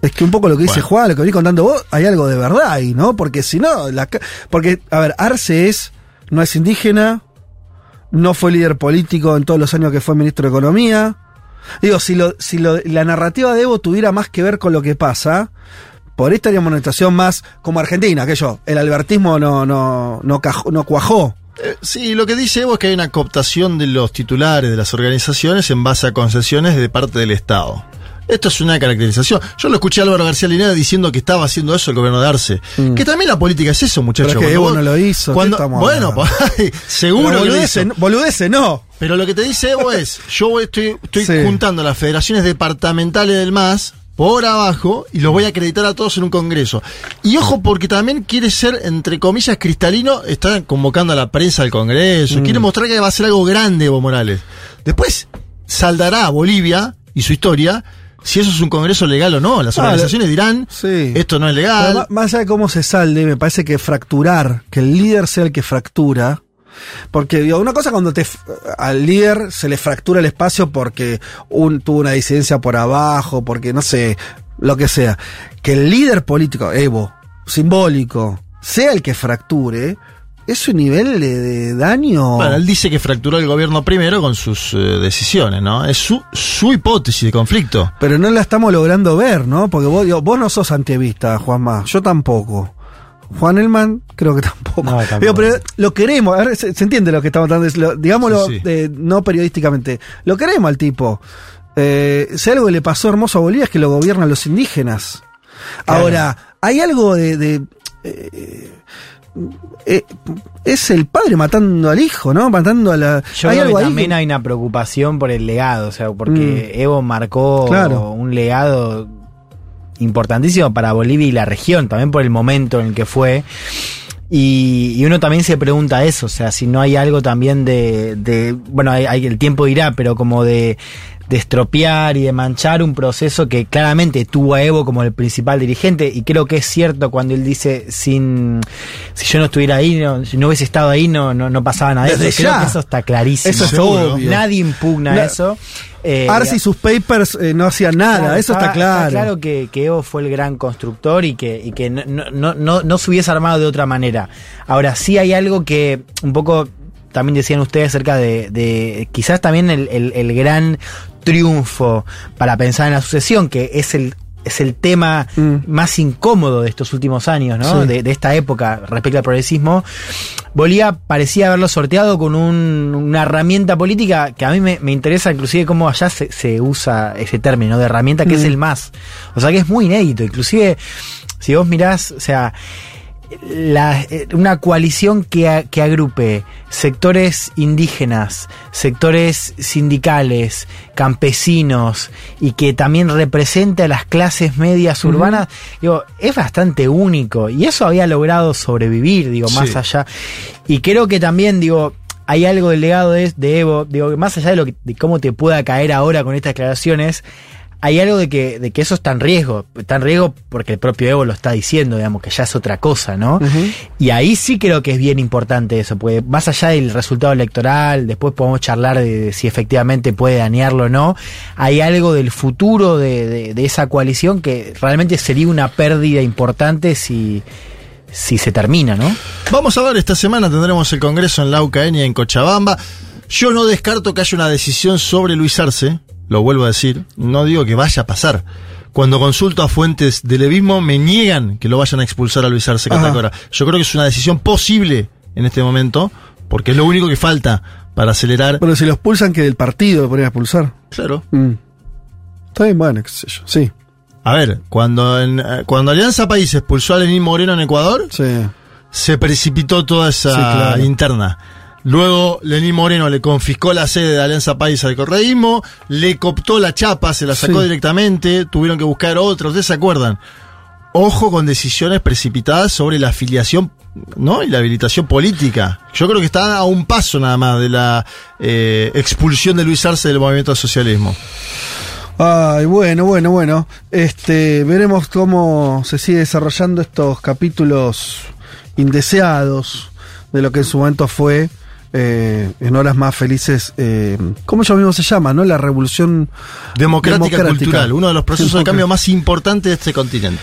es que un poco lo que dice Bueno. Juan, lo que venís contando vos, hay algo de verdad ahí, ¿no? Porque si no, la porque, a ver, Arce es, no es indígena, no fue líder político en todos los años que fue ministro de Economía. Digo, si, lo, si lo- la narrativa de Evo tuviera más que ver con lo que pasa, por ahí estaríamos en una situación más como Argentina, que yo, el albertismo no, no, no, cajó- no cuajó. Eh, sí, lo que dice Evo es que hay una cooptación de los titulares de las organizaciones en base a concesiones de parte del Estado. Esto es una caracterización. Yo lo escuché a Álvaro García Linera diciendo que estaba haciendo eso el gobierno de Arce. Que también la política es eso, muchachos. Mm. Pero es que Evo vos- no lo hizo, ¿qué Cuando, bueno, seguro Pero que lo hizo. boludeces no. Pero lo que te dice Evo es, yo estoy, estoy Sí. juntando las federaciones departamentales del MAS por abajo y los voy a acreditar a todos en un congreso. Y ojo, porque también quiere ser, entre comillas, cristalino, está convocando a la prensa al congreso, Mm. quiere mostrar que va a ser algo grande Evo Morales. Después saldará a Bolivia y su historia si eso es un congreso legal o no. Las Ah, organizaciones dirán, Sí. esto no es legal. más allá de cómo se salde, me parece que fracturar, que el líder sea el que fractura. Porque digo, una cosa cuando te al líder se le fractura el espacio porque un, tuvo una disidencia por abajo, porque no sé, lo que sea. Que el líder político, Evo, simbólico, sea el que fracture, es un nivel de, de daño. Bueno, él dice que fracturó el gobierno primero con sus eh, decisiones, ¿no? Es su, su hipótesis de conflicto. Pero no la estamos logrando ver, ¿no? Porque vos, digo, vos no sos antievista, Juanma. Yo tampoco. Juan Elman, creo que tampoco. No, tampoco. Digo, pero lo queremos, a ver, se, se entiende lo que estamos tratando lo- digámoslo Sí, sí. eh, no periodísticamente. Lo queremos al tipo. Eh, si algo le pasó hermoso a Bolivia es que lo gobiernan los indígenas. Ahora, hay algo de. de, eh, eh, es el padre matando al hijo, ¿no? Matando a la. Yo hay creo algo que también que- hay una preocupación por el legado, o sea, porque Evo marcó Claro. un legado importantísimo para Bolivia y la región, también por el momento en el que fue. Y, y uno también se pregunta eso, o sea, si no hay algo también de, de bueno, hay, hay- el tiempo dirá, pero como de, de estropear y de manchar un proceso que claramente tuvo a Evo como el principal dirigente, y creo que es cierto cuando él dice, sin, si yo no estuviera ahí, no, si no hubiese estado ahí, no, no, no pasaba nada. de Desde eso. Creo que eso está clarísimo. Eso es obvio. Nadie impugna Na- eso. Eh, Arce y sus papers eh, no hacían nada, Claro, eso está, estaba- claro. que, que Evo fue el gran constructor y que, y que no, no, no, no, no se hubiese armado de otra manera. Ahora sí hay algo que un poco también decían ustedes acerca de, de quizás también el, el- el gran triunfo para pensar en la sucesión, que es el es el tema más incómodo de estos últimos años, ¿no? Sí. De, de esta época respecto al progresismo. Bolivia parecía haberlo sorteado con un- una herramienta política que a mí me, me interesa inclusive cómo allá se, se usa ese término de herramienta que es Mm. el más. O sea que es muy inédito. Inclusive, si vos mirás, o sea, la- eh, una coalición que, a- que agrupe sectores indígenas, sectores sindicales, campesinos y que también represente a las clases medias urbanas, digo, es bastante único y eso había logrado sobrevivir, digo, más Sí. allá. Y creo que también, digo, hay algo del legado de, de Evo, digo, más allá de, lo que, de cómo te pueda caer ahora con estas declaraciones, hay algo de que, de que eso está en riesgo. Está en riesgo porque el propio Evo lo está diciendo, digamos, que ya es otra cosa, ¿no? Y ahí sí creo que es bien importante eso, porque más allá del resultado electoral, después podemos charlar de, de si efectivamente puede dañarlo o no, hay algo del futuro de, de- de esa coalición que realmente sería una pérdida importante si, si se termina, ¿no? Vamos a ver, esta semana tendremos el Congreso en la y en Cochabamba. Yo no descarto que haya una decisión sobre Luis Arce, lo vuelvo a decir, no digo que vaya a pasar. Cuando consulto a fuentes del levismo me niegan que lo vayan a expulsar a Luis Arce. Catacora. Yo creo que es una decisión posible en este momento, porque es lo único que falta para acelerar. Bueno, si los expulsan, que del partido lo podrían expulsar. Claro. Mm. Está bien, bueno, qué sé yo. Sí. A ver, cuando, en, eh, cuando Alianza País expulsó a Lenín Moreno en Ecuador, se precipitó toda esa Sí, claro. interna. Luego Lenín Moreno le confiscó la sede de Alianza País al correísmo, le cooptó la chapa, se la sacó Sí. directamente, tuvieron que buscar otra, ¿ustedes se acuerdan? Ojo con decisiones precipitadas sobre la afiliación ¿no? y la habilitación política. Yo creo que está a un paso nada más de la eh, expulsión de Luis Arce del movimiento al socialismo. Ay, bueno, bueno, bueno. Este, veremos cómo se sigue desarrollando estos capítulos indeseados de lo que en su momento fue eh, en horas más felices, eh, ¿cómo ellos mismos se llama, no? La revolución Democrática, cultural, uno de los procesos de cambio más importantes de este continente.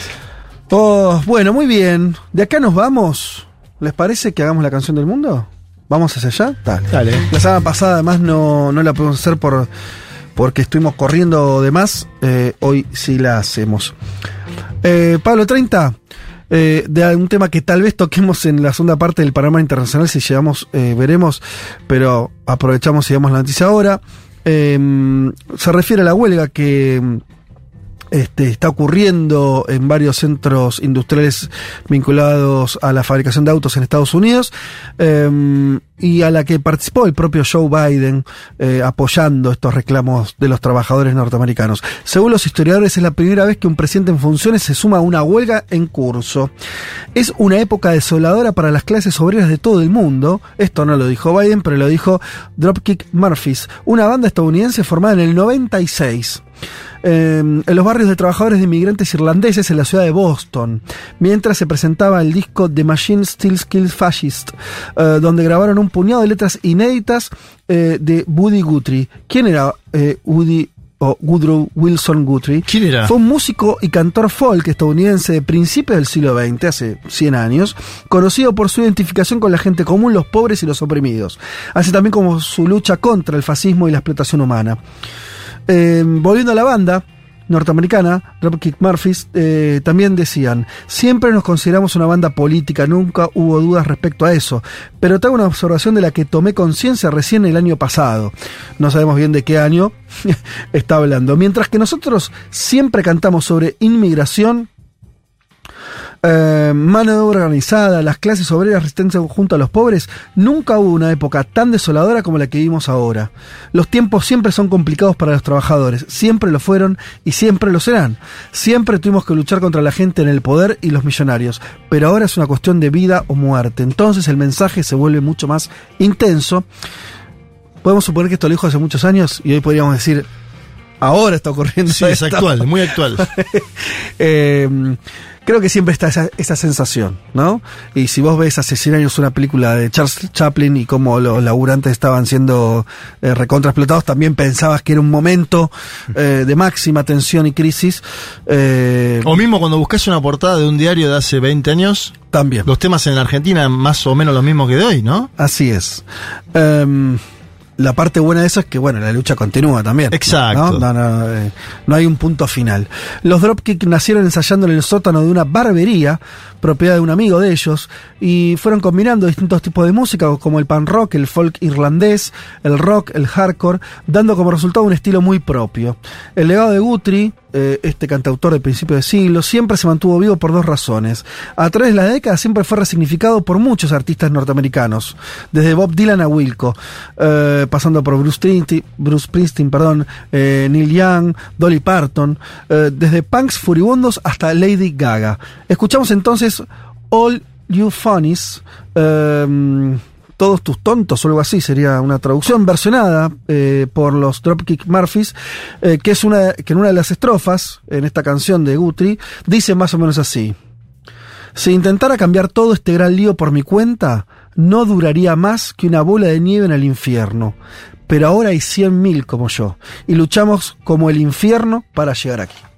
Oh, bueno, muy bien. De acá nos vamos. ¿Les parece que hagamos la canción del mundo? ¿Vamos hacia allá? Dale. Dale. La semana pasada además no, no la pudimos hacer por, porque estuvimos corriendo de más. Eh, hoy sí la hacemos. Eh, Pablo 30, eh, de un tema que tal vez toquemos en la segunda parte del panorama internacional, si llegamos, eh, veremos, pero aprovechamos y damos la noticia ahora. Eh, se refiere a la huelga que este, está ocurriendo en varios centros industriales vinculados a la fabricación de autos en Estados Unidos eh, y a la que participó el propio Joe Biden eh, apoyando estos reclamos de los trabajadores norteamericanos. Según los historiadores es la primera vez que un presidente en funciones se suma a una huelga en curso. Es una época desoladora para las clases obreras de todo el mundo. Esto no lo dijo Biden, pero lo dijo Dropkick Murphys, una banda estadounidense formada en el 96 eh, en los barrios de trabajadores de inmigrantes irlandeses en la ciudad de Boston, mientras se presentaba el disco The Machine Still Kills Fascist, eh, donde grabaron un puñado de letras inéditas eh, de Woody Guthrie. ¿Quién era eh, Woody o Woodrow Wilson Guthrie? ¿Quién era? Fue un músico y cantor folk estadounidense de principios del siglo XX, hace 100 años, conocido por su identificación con la gente común, los pobres y los oprimidos, así también como su lucha contra el fascismo y la explotación humana. Eh, volviendo a la banda, norteamericana, Dropkick Murphys, eh, también decían, siempre nos consideramos una banda política, nunca hubo dudas respecto a eso, pero tengo una observación de la que tomé conciencia recién el año pasado. No sabemos bien de qué año está hablando. Mientras que nosotros siempre cantamos sobre inmigración, eh, mano de obra organizada, las clases obreras resistencia junto a los pobres, nunca hubo una época tan desoladora como la que vivimos ahora. Los tiempos siempre son complicados para los trabajadores, siempre lo fueron y siempre lo serán. Siempre tuvimos que luchar contra la gente en el poder y los millonarios, pero ahora es una cuestión de vida o muerte. Entonces el mensaje se vuelve mucho más intenso. Podemos suponer que esto lo dijo hace muchos años y hoy podríamos decir, ahora está ocurriendo. Sí, es actual, muy actual. Eh, creo que siempre está esa, esa sensación, ¿no? Y si vos ves hace 100 años una película de Charles Chaplin y cómo los laburantes estaban siendo eh, recontraexplotados, también pensabas que era un momento eh, de máxima tensión y crisis. Eh, O mismo cuando buscas una portada de un diario de hace 20 años. También. Los temas en la Argentina más o menos los mismos que de hoy, ¿no? Así es. Em, la parte buena de eso es que, bueno, la lucha continúa también. Exacto. No, no, no, eh, no hay un punto final. Los Dropkick nacieron ensayando en el sótano de una barbería, propiedad de un amigo de ellos, y fueron combinando distintos tipos de música, como el pan rock, el folk irlandés, el rock, el hardcore, dando como resultado un estilo muy propio. El legado de Guthrie, eh, este cantautor de principio de siglo, siempre se mantuvo vivo por dos razones. A través de la década siempre fue resignificado por muchos artistas norteamericanos, desde Bob Dylan a Wilco, eh, pasando por Bruce Springsteen, Bruce Springsteen perdón, eh, Neil Young, Dolly Parton, desde punks furibundos hasta Lady Gaga. Escuchamos entonces All You Funnies, eh, todos tus tontos o algo así, sería una traducción versionada eh, por los Dropkick Murphys, eh, que es una que en una de las estrofas, en esta canción de Guthrie, dice más o menos así. Si intentara cambiar todo este gran lío por mi cuenta, no duraría más que una bola de nieve en el infierno. Pero ahora hay cien mil como yo, y luchamos como el infierno para llegar aquí.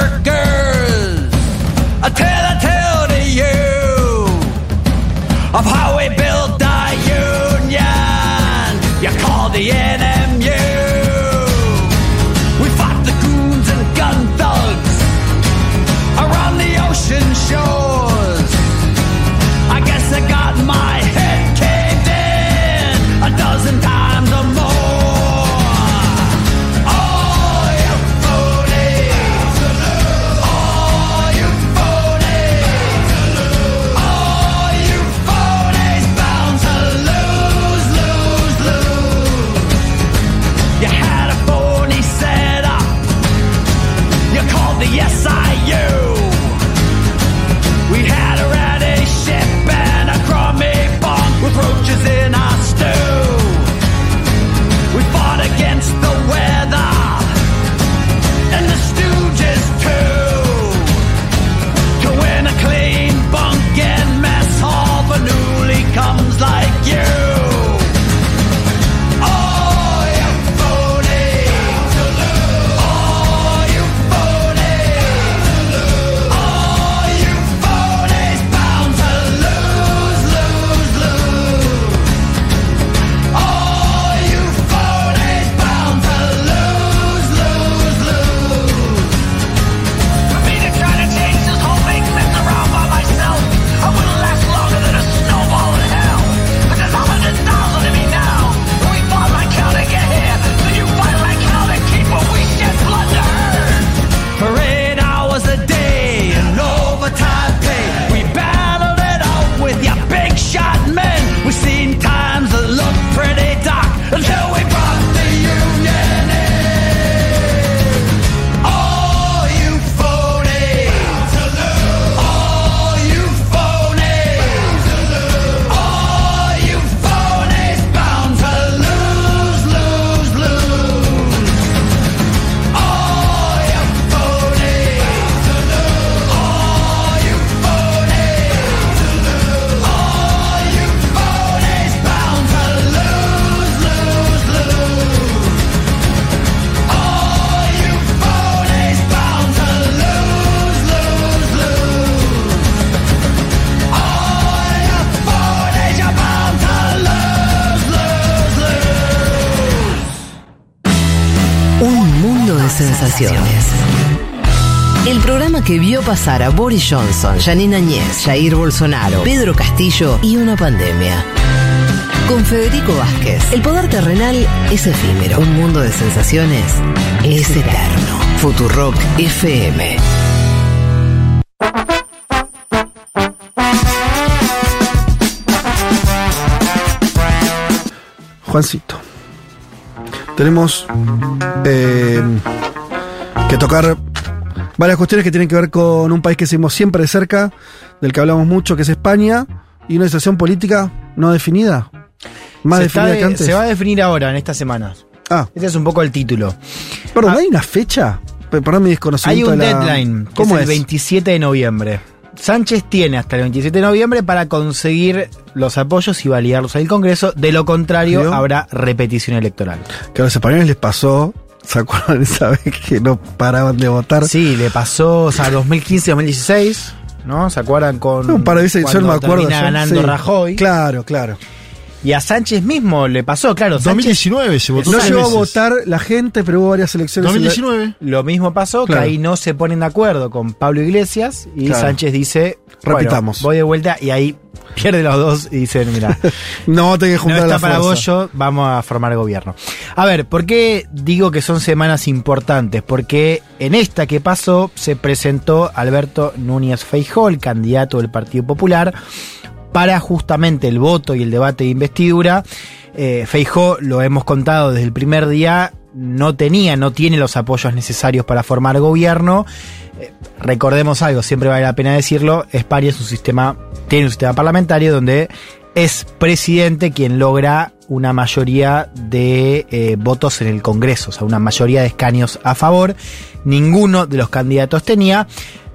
Workers. I tell a tale to you of how we built our union. You call the NMU. Programa que vio pasar a Boris Johnson, Janine Añez, Jair Bolsonaro, Pedro Castillo y una pandemia. Con Federico Vázquez, el poder terrenal es efímero. Un mundo de sensaciones es eterno. Futurock FM. Juancito. Tenemos eh, que tocar varias cuestiones que tienen que ver con un país que seguimos siempre de cerca, del que hablamos mucho, que es España, y una situación política no definida. Más se, definida que antes. se va a definir ahora, en estas semanas. Ah. Ese es un poco el título. Perdón, ¿hay una fecha? Pe- Perdón mi Hay desconocimiento un de la- deadline, que ¿Cómo es es? el 27 de noviembre. Sánchez tiene hasta el 27 de noviembre para conseguir los apoyos y validarlos en el Congreso. De lo contrario, habrá repetición electoral. Que a los españoles les pasó, ¿se acuerdan esa vez que no paraban de votar? Sí, le pasó, o sea, 2015-2016, ¿no? ¿Se acuerdan con. Un par de veces, yo no me acuerdo. termina yo- ganando sí. Rajoy. Claro, claro. Y a Sánchez mismo le pasó, claro. Sánchez- 2019 se votó No llegó a votar la gente, pero hubo varias elecciones. en la- 2019. Lo mismo pasó, Claro. que ahí no se ponen de acuerdo con Pablo Iglesias y Claro. Sánchez dice, bueno, Repitamos. voy de vuelta y ahí pierde los dos y dicen, mira, No, tenés que no juntar está la para fuerza. vos yo, vamos a formar gobierno. A ver, ¿por qué digo que son semanas importantes? Porque en esta que pasó se presentó Alberto Núñez Feijó, el candidato del Partido Popular, para justamente el voto y el debate de investidura. Eh, Feijó, lo hemos contado desde el primer día, no tenía, no tiene los apoyos necesarios para formar gobierno. Eh, recordemos algo, siempre vale la pena decirlo, España es un sistema, tiene un sistema parlamentario donde es presidente quien logra una mayoría de eh, votos en el Congreso, o sea, una mayoría de escaños a favor. Ninguno de los candidatos tenía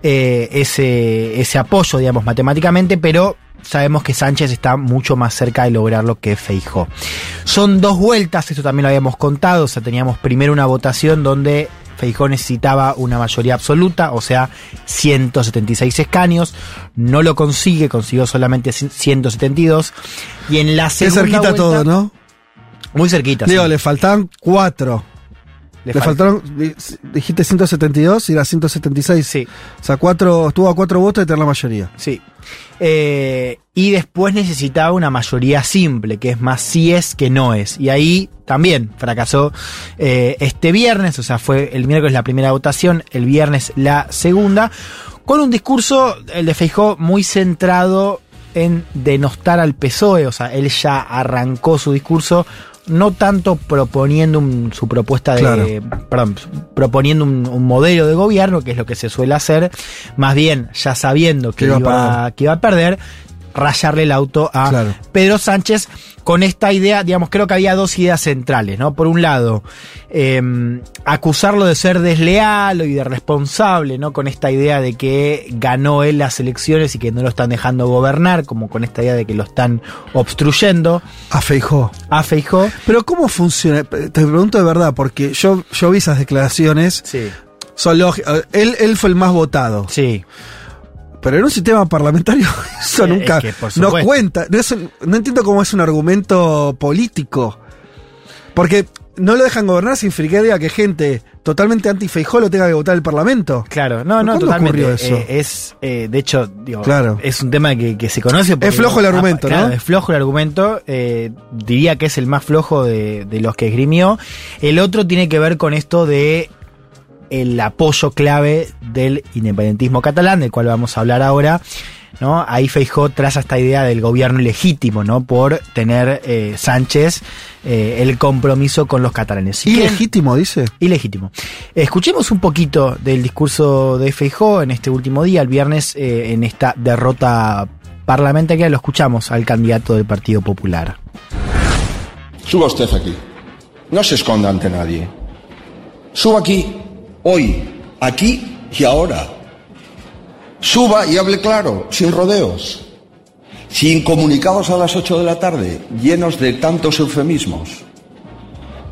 eh, ese, ese apoyo, digamos, matemáticamente, pero sabemos que Sánchez está mucho más cerca de lograrlo que Feijó. Son dos vueltas, esto también lo habíamos contado, o sea, teníamos primero una votación donde Feijó necesitaba una mayoría absoluta, o sea, 176 escaños, no lo consigue, consiguió solamente 172, y en la segunda cerquita vuelta- todo, ¿no? Muy cerquita, Digo, sí. le faltaban cuatro. Le Le, fal- faltaron, di- dijiste 172 y era 176. Sí. O sea, cuatro, estuvo a cuatro votos de tener la mayoría. Sí. Eh, y después necesitaba una mayoría simple, que es más sí es que no es. Y ahí también fracasó eh, este viernes, o sea, fue el miércoles la primera votación, el viernes la segunda, con un discurso, el de Feijó, muy centrado en denostar al PSOE, o sea, él ya arrancó su discurso no tanto proponiendo un- su propuesta de, Claro. perdón, proponiendo un, un modelo de gobierno, que es lo que se suele hacer, más bien ya sabiendo que, iba a que iba a perder, rayarle el auto a Claro. Pedro Sánchez con esta idea, digamos, creo que había dos ideas centrales, ¿no? Por un lado, eh, acusarlo de ser desleal y de responsable, ¿no? Con esta idea de que ganó él las elecciones y que no lo están dejando gobernar, como con esta idea de que lo están obstruyendo A Feijó. a Feijó. Pero ¿cómo funciona? Te pregunto de verdad, porque yo, yo vi esas declaraciones. Sí. Son lógicas. Él, él fue el más votado. Sí. Pero en un sistema parlamentario eso nunca es que, no cuenta. No, es un- no entiendo cómo es un argumento político. Porque no lo dejan gobernar sin que diga que gente totalmente anti-Feijó lo tenga que votar el Parlamento. Claro, no, no, ¿Cuándo totalmente. ocurrió eso? Eh, es, eh, de hecho, digo, Claro. es un tema que, que se conoce. porque- Es flojo el argumento, ah, claro, ¿no? Es flojo el argumento. eh, diría que es el más flojo de, de los que esgrimió. El otro tiene que ver con esto de el apoyo clave del independentismo catalán, del cual vamos a hablar ahora. ¿no? Ahí Feijó traza esta idea del gobierno ilegítimo, ¿no? Por tener eh, Sánchez eh, el compromiso con los catalanes. Ilegítimo, dice. Ilegítimo. Escuchemos un poquito del discurso de Feijó en este último día, el viernes, eh, en esta derrota parlamentaria. Lo escuchamos al candidato del Partido Popular. Suba usted aquí. No se esconda ante nadie. Suba aquí, hoy, aquí y ahora. Suba y hable claro, sin rodeos, sin comunicados a las 8 de la tarde, llenos de tantos eufemismos.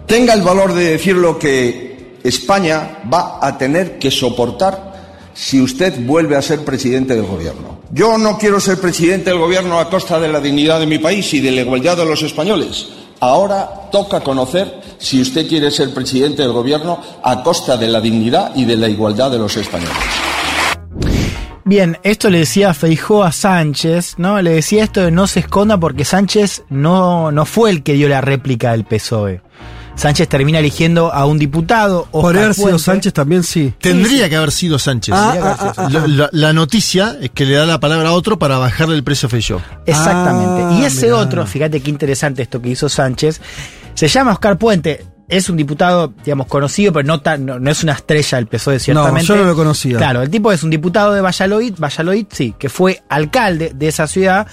Tenga el valor de decir lo que España va a tener que soportar si usted vuelve a ser presidente del gobierno. Yo no quiero ser presidente del gobierno a costa de la dignidad de mi país y de la igualdad de los españoles. Ahora toca conocer si usted quiere ser presidente del gobierno a costa de la dignidad y de la igualdad de los españoles. Bien, esto le decía Feijó a Sánchez, ¿no? Le decía esto de no se esconda porque Sánchez no, no fue el que dio la réplica del PSOE. Sánchez termina eligiendo a un diputado. Por Oscar haber sido Puente. Sánchez también sí. Tendría que haber sido Sánchez. Ah, ah, ah, ah, La, la- la noticia es que le da la palabra a otro para bajarle el precio a. Exactamente. Ah, y ese mirá. otro, fíjate qué interesante esto que hizo Sánchez, se llama Oscar Puente. Es un diputado, digamos, conocido, pero no, tan, no, no es una estrella del PSOE, ciertamente. yo no lo conocía. Claro, el tipo es un diputado de Valladolid, Valladolid, sí, que fue alcalde de esa ciudad.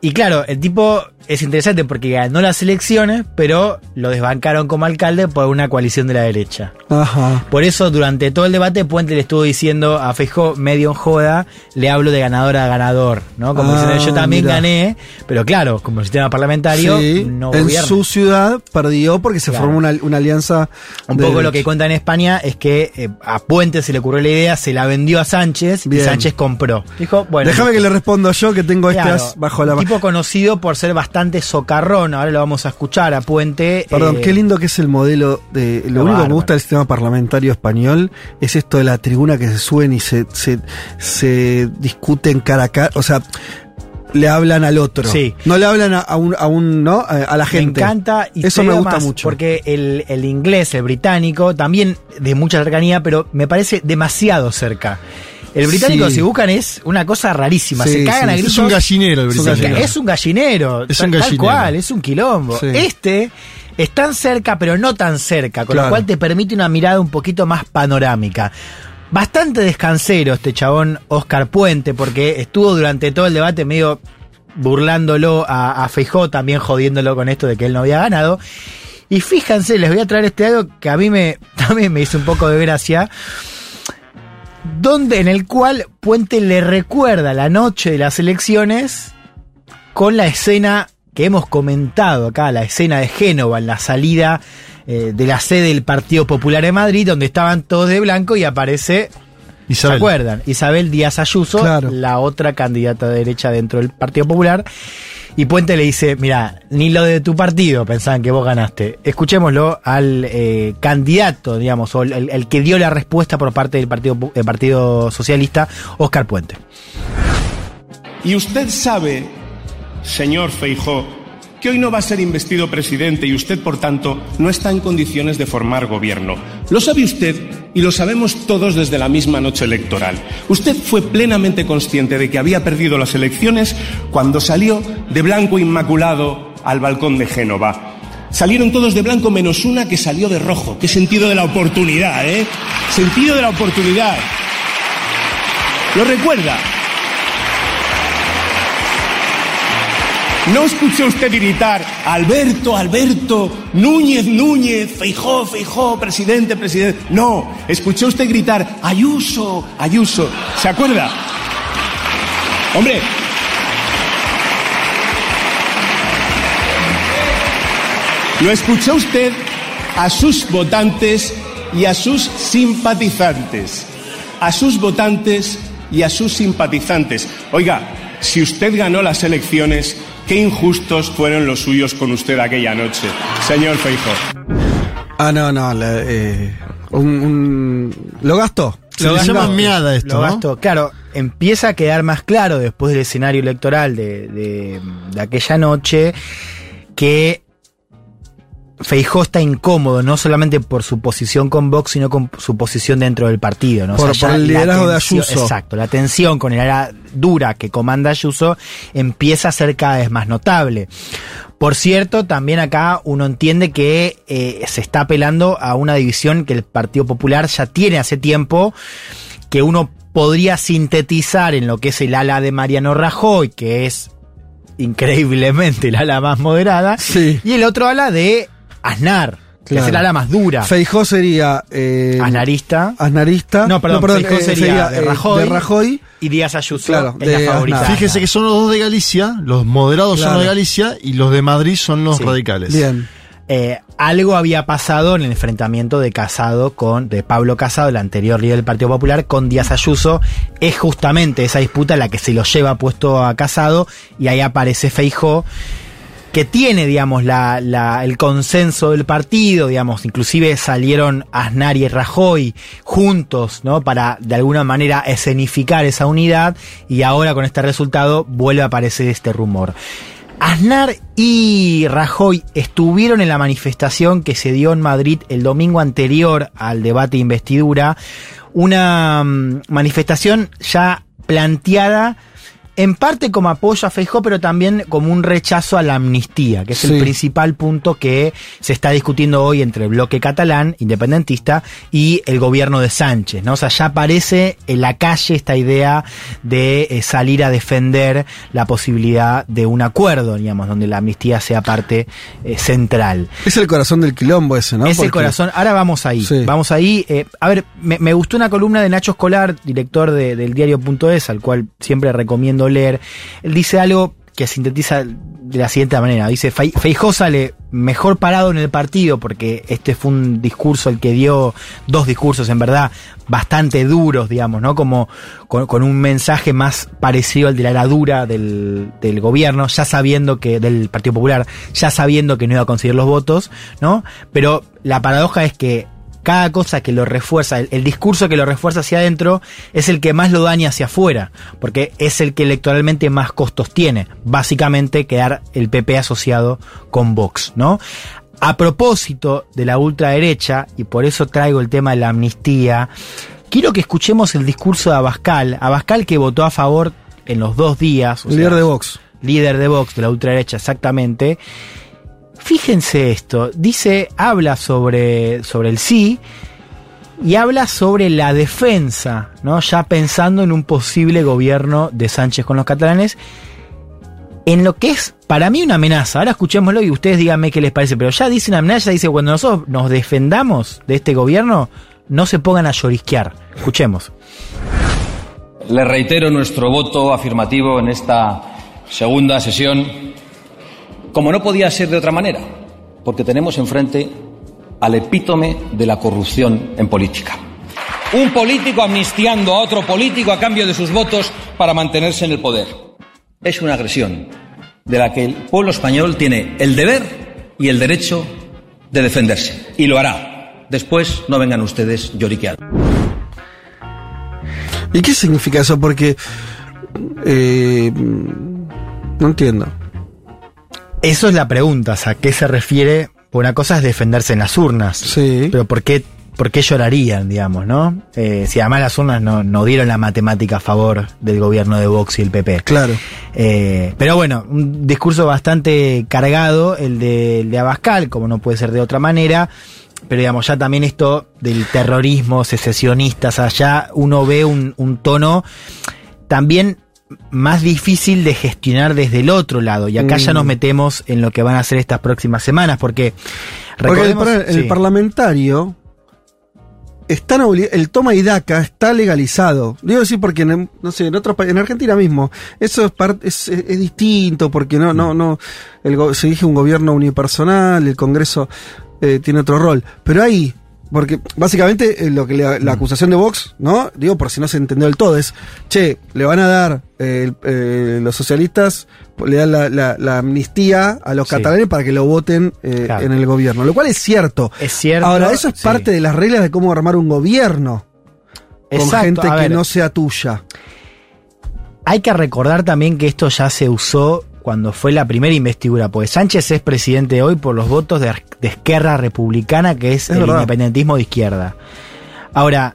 Y claro, el tipo es interesante porque ganó las elecciones, pero lo desbancaron como alcalde por una coalición de la derecha. Ajá. Por eso, durante todo el debate, Puente le estuvo diciendo a Feijó, medio en joda, le hablo de ganador a ganador, ¿no? Como Ah, diciendo, yo también mira. gané, pero claro, como sistema parlamentario, Sí, no en gobierna. su ciudad perdió porque se Claro. formó una, una alianza. Un de poco lo que cuenta en España es que eh, a Puente se le ocurrió la idea, se la vendió a Sánchez Bien. y Sánchez compró. Dijo, bueno. Déjame que le respondo yo que tengo este Claro, as bajo la mano. tipo conocido por ser bastante socarrón, ahora lo vamos a escuchar a Puente. Perdón, eh, qué lindo que es el modelo de. Lo único que me gusta del sistema parlamentario español es esto de la tribuna que se suben y se, se, se discuten cara a cara. O sea, le hablan al otro. Sí. No le hablan a, un, a un, ¿no? A, la gente. Me encanta y Eso me gusta más, mucho. Porque el, el inglés, el británico, también de mucha cercanía, pero me parece demasiado cerca. El británico, Sí. si buscan, es una cosa rarísima. Sí, se cagan sí, a gritos. Es un gallinero el británico. Es un gallinero. Es tal- un Tal gallinero. cual, es un quilombo. Este es tan cerca, pero no tan cerca, con Claro. lo cual te permite una mirada un poquito más panorámica. Bastante descansero este chabón Oscar Puente, porque estuvo durante todo el debate medio burlándolo a, a Feijó, también jodiéndolo con esto de que él no había ganado. Y fíjense, les voy a traer este algo que a mí me, también me hizo un poco de gracia, donde en el cual Puente le recuerda la noche de las elecciones con la escena que hemos comentado acá, la escena de Génova en la salida eh, de la sede del Partido Popular de Madrid, donde estaban todos de blanco y aparece ¿Se Isabel. acuerdan? Isabel Díaz Ayuso, Claro. la otra candidata de derecha dentro del Partido Popular. Y Puente le dice, mira, ni lo de tu partido pensaban que vos ganaste. Escuchémoslo al eh, candidato, digamos, o el, que dio la respuesta por parte del Partido, del partido Socialista, Oscar Puente. Y usted sabe, señor Feijó, que hoy no va a ser investido presidente y usted, por tanto, no está en condiciones de formar gobierno. Lo sabe usted y lo sabemos todos desde la misma noche electoral. Usted fue plenamente consciente de que había perdido las elecciones cuando salió de blanco inmaculado al balcón de Génova. Salieron todos de blanco menos una que salió de rojo. Qué sentido de la oportunidad, ¿eh? Sentido de la oportunidad. ¿Lo recuerda? No escuché usted gritar, Alberto, Alberto, Núñez, Núñez, Feijó, Feijó, presidente, presidente. No, escuché usted gritar, Ayuso, Ayuso. ¿Se acuerda? Hombre. Lo escuchó usted a sus votantes y a sus simpatizantes. A sus votantes y a sus simpatizantes. Oiga, si usted ganó las elecciones, qué injustos fueron los suyos con usted aquella noche, señor Feijó. Ah, no, no. la, eh, un, un- lo gastó. Se le llama meada esto, Lo ¿no? gasto. Claro, empieza a quedar más claro después del escenario electoral de, de- de aquella noche que Feijó está incómodo, no solamente por su posición con Vox, sino con su posición dentro del partido. ¿no? O Por- sea, por el liderazgo de Ayuso. Exacto, la tensión con el área dura que comanda Ayuso empieza a ser cada vez más notable. Por cierto, también acá uno entiende que eh, se está apelando a una división que el Partido Popular ya tiene hace tiempo, que uno podría sintetizar en lo que es el ala de Mariano Rajoy, que es increíblemente el ala más moderada, y el otro ala de Aznar, que es el ala más dura. Feijó sería. Eh, Aznarista. Aznarista. No, perdón, Feijó eh, sería, de, eh, Rajoy, de Rajoy. y Díaz Ayuso Claro, es la de favorita. Aznar. Fíjese que son los dos de Galicia, los moderados son Claro. los de Galicia y los de Madrid son los Sí. radicales. Bien. Eh, algo había pasado en el enfrentamiento de Casado con, de Pablo Casado, el anterior líder del Partido Popular, con Díaz Ayuso. Es justamente esa disputa la que se lo lleva puesto a Casado y ahí aparece Feijó. Que tiene, digamos, la, la- el consenso del partido, digamos, inclusive salieron Aznar y Rajoy juntos, ¿no? Para de alguna manera escenificar esa unidad y ahora con este resultado vuelve a aparecer este rumor. Aznar y Rajoy estuvieron en la manifestación que se dio en Madrid el domingo anterior al debate de investidura, una mm, manifestación ya planteada en parte como apoyo a Feijóo, pero también como un rechazo a la amnistía, que es el principal punto que se está discutiendo hoy entre el bloque catalán, independentista, y el gobierno de Sánchez, ¿no? O sea, ya aparece en la calle esta idea de eh, salir a defender la posibilidad de un acuerdo, digamos, donde la amnistía sea parte eh, central. Es el corazón del quilombo ese, ¿no? Es el corazón. Ahora vamos ahí. Sí. Vamos ahí. Eh, a ver, me, me gustó una columna de Nacho Escolar, director de- del diario.es, al cual siempre recomiendo leer. Él dice algo que sintetiza de la siguiente manera. Dice, "Fei- Feijó sale mejor parado en el partido porque este fue un discurso el que dio dos discursos en verdad bastante duros, digamos, ¿no? Como con, con un mensaje más parecido al de la heradura del, del gobierno, ya sabiendo que, del Partido Popular, ya sabiendo que no iba a conseguir los votos, ¿no? Pero la paradoja es que cada cosa que lo refuerza, el, el discurso que lo refuerza hacia adentro, es el que más lo daña hacia afuera, porque es el que electoralmente más costos tiene. Básicamente quedar el PP asociado con Vox, ¿no? A propósito de la ultraderecha, y por eso traigo el tema de la amnistía, quiero que escuchemos el discurso de Abascal. Abascal que votó a favor en los dos días. o Líder sea, de Vox. líder de Vox, de la ultraderecha, exactamente. Fíjense esto, dice, habla sobre, sobre el sí y habla sobre la defensa, ¿no? Ya pensando en un posible gobierno de Sánchez con los catalanes, en lo que es para mí una amenaza. Ahora escuchémoslo y ustedes díganme qué les parece, pero ya dice una amenaza, dice, cuando nosotros nos defendamos de este gobierno, no se pongan a llorisquear. Escuchemos. Le reitero nuestro voto afirmativo en esta segunda sesión, como no podía ser de otra manera, porque tenemos enfrente al epítome de la corrupción en política. Un político amnistiando a otro político a cambio de sus votos para mantenerse en el poder. Es una agresión de la que el pueblo español tiene el deber y el derecho de defenderse. Y lo hará. Después no vengan ustedes lloriqueando. ¿Y qué significa eso? Porque. eh, no entiendo. Eso es la pregunta, o sea, ¿a qué se refiere? Una cosa es defenderse en las urnas. Sí. Pero ¿por qué, por qué llorarían, digamos, no? Eh, si además las urnas no, no dieron la matemática a favor del gobierno de Vox y el PP. Claro. Eh, pero bueno, un discurso bastante cargado, el de, el de Abascal, como no puede ser de otra manera. Pero digamos, ya también esto del terrorismo secesionista, o sea, ya uno ve un, un tono también más difícil de gestionar desde el otro lado. Y acá ya Mm. nos metemos en lo que van a hacer estas próximas semanas, porque Porque el, el sí. parlamentario. Están el toma y daca está legalizado. Digo así porque en, no sé, en otros en Argentina mismo eso es, es, es- es distinto porque no no no el se elige un gobierno unipersonal, el Congreso eh, tiene otro rol, pero ahí porque básicamente eh, lo que le- la acusación de Vox, ¿no? Digo por si no se entendió del todo es, che, le van a dar eh, eh, los socialistas le dan la, la- la amnistía a los Sí. catalanes para que lo voten eh, Claro. en el gobierno, lo cual es cierto. Es cierto. Ahora, eso es sí. parte de las reglas de cómo armar un gobierno. Con Exacto, gente a que ver. no sea tuya. Hay que recordar también que esto ya se usó cuando fue la primera investidura, porque Sánchez es presidente hoy por los votos de, de Esquerra Republicana, que es, Es el verdad. independentismo de izquierda. Ahora,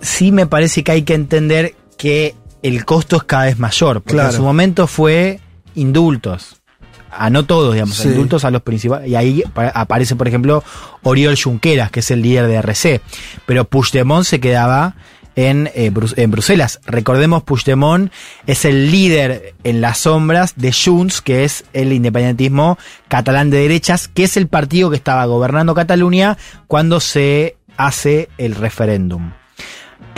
sí me parece que hay que entender que el costo es cada vez mayor, porque Claro. en su momento fue indultos. A no todos, digamos, Sí. indultos a los principales. Y ahí pa- aparece, por ejemplo, Oriol Junqueras, que es el líder de RC. Pero Puigdemont se quedaba en, eh, en Bruselas. Recordemos, Puigdemont es el líder en las sombras de Junts, que es el independentismo catalán de derechas, que es el partido que estaba gobernando Cataluña cuando se hace el referéndum.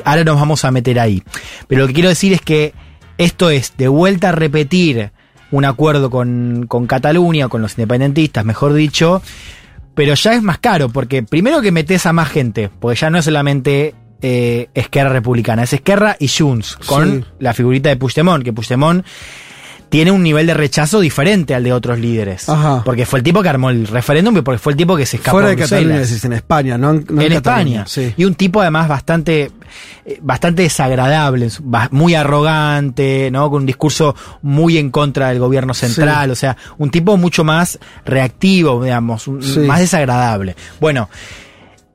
Ahora nos vamos a meter ahí. Pero lo que quiero decir es que esto es de vuelta a repetir un acuerdo con, con Cataluña, con los independentistas, mejor dicho, pero ya es más caro, porque primero que metes a más gente, porque ya no es solamente eh, Esquerra Republicana, es Esquerra y Junts, con Sí. la figurita de Puigdemont, que Puigdemont tiene un nivel de rechazo diferente al de otros líderes. Ajá. Porque fue el tipo que armó el referéndum y porque fue el tipo que se escapó Fuera de Bruselas. Cataluña, decís, en España, no, en- no en, Cataluña, España. Sí. Y un tipo además bastante, eh, bastante desagradable, muy arrogante, ¿no? Con un discurso muy en contra del gobierno central, Sí. o sea, un tipo mucho más reactivo, digamos, Sí. más desagradable. Bueno,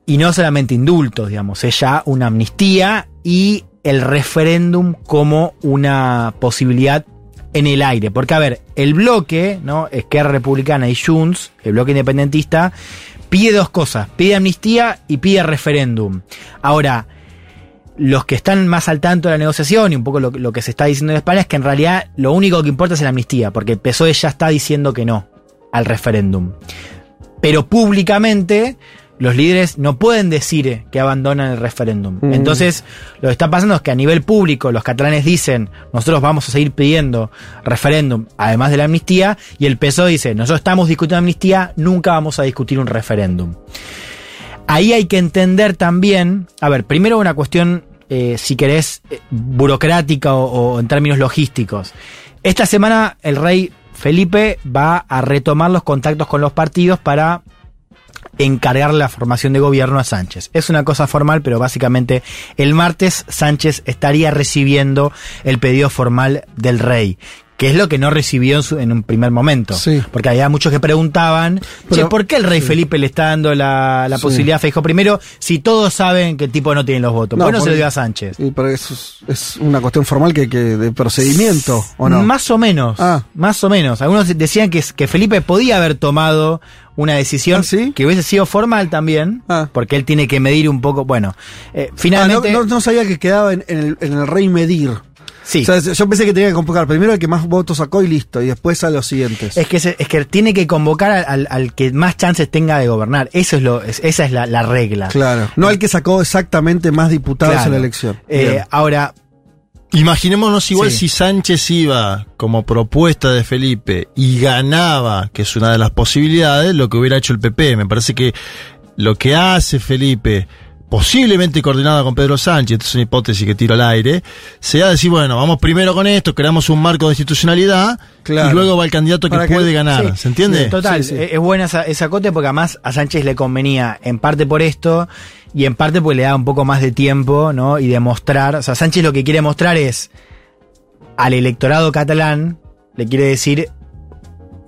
y no solamente indultos, digamos, es ya una amnistía y el referéndum como una posibilidad en el aire. Porque, a ver, el bloque, ¿no? Esquerra Republicana y Junts, el bloque independentista, pide dos cosas, pide amnistía y pide referéndum. Ahora, los que están más al tanto de la negociación y un poco lo, que se está diciendo en España es que en realidad lo único que importa es la amnistía, porque el PSOE ya está diciendo que no al referéndum. Pero públicamente los líderes no pueden decir que abandonan el referéndum. Mm. Entonces, lo que está pasando es que a nivel público los catalanes dicen, nosotros vamos a seguir pidiendo referéndum, además de la amnistía, y el PSOE dice, nosotros estamos discutiendo amnistía, nunca vamos a discutir un referéndum. Ahí hay que entender también, a ver, primero una cuestión, eh, si querés, eh, burocrática o, o en términos logísticos. Esta semana el rey Felipe va a retomar los contactos con los partidos para encargar la formación de gobierno a Sánchez. Es una cosa formal, pero básicamente el martes Sánchez estaría recibiendo el pedido formal del rey. Que es lo que no recibió en, su- en un primer momento. Porque había muchos que preguntaban, Pero- che, ¿por qué el rey Felipe le está dando la, la Sí. posibilidad a Feijóo primero si todos saben que el tipo no tiene los votos? ¿Por qué no se lo dio a Sánchez? Sí, pero eso es, es una cuestión formal que, que de procedimiento, ¿o no? Más o menos. Ah. Más o menos. Algunos decían que, que Felipe podía haber tomado una decisión ¿Ah, que hubiese sido formal también, porque él tiene que medir un poco. Bueno, eh, finalmente. Ah, no, no- no sabía que quedaba en, en el, en el rey medir. Sí. O sea, yo pensé que tenía que convocar primero el que más votos sacó y listo, y después a los siguientes. Es que, se- es que tiene que convocar al, al- al que más chances tenga de gobernar. Eso es lo, es- esa es la, la regla. Claro. No el que sacó exactamente más diputados Claro. en la elección. Eh, ahora, Imaginémonos igual Sí. si Sánchez iba como propuesta de Felipe y ganaba, que es una de las posibilidades, lo que hubiera hecho el PP. Me parece que lo que hace Felipe, posiblemente coordinado con Pedro Sánchez, esto es una hipótesis que tiro al aire, sea decir, bueno, vamos primero con esto, creamos un marco de institucionalidad Claro. y luego va el candidato que Para que- puede ganar. Sí. ¿Se entiende? Total, Sí, sí. es es buena esa, esa cote porque además a Sánchez le convenía en parte por esto y en parte porque le da un poco más de tiempo, ¿no? Y demostrar, o sea, Sánchez lo que quiere mostrar es al electorado catalán, le quiere decir,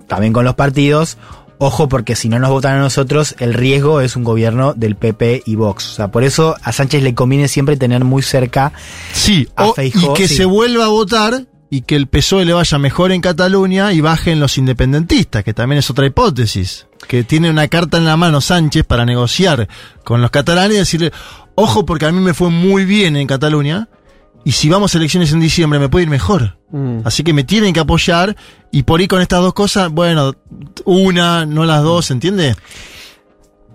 también con los partidos, ojo porque si no nos votan a nosotros, el riesgo es un gobierno del PP y Vox. O sea, por eso a Sánchez le conviene siempre tener muy cerca Sí, a o- y que sí. se vuelva a votar y que el PSOE le vaya mejor en Cataluña y bajen los independentistas, que también es otra hipótesis. Que tiene una carta en la mano Sánchez para negociar con los catalanes y decirle, ojo porque a mí me fue muy bien en Cataluña y si vamos a elecciones en diciembre me puede ir mejor. Mm. Así que me tienen que apoyar y por ahí con estas dos cosas, bueno, una, no las dos, ¿entiende?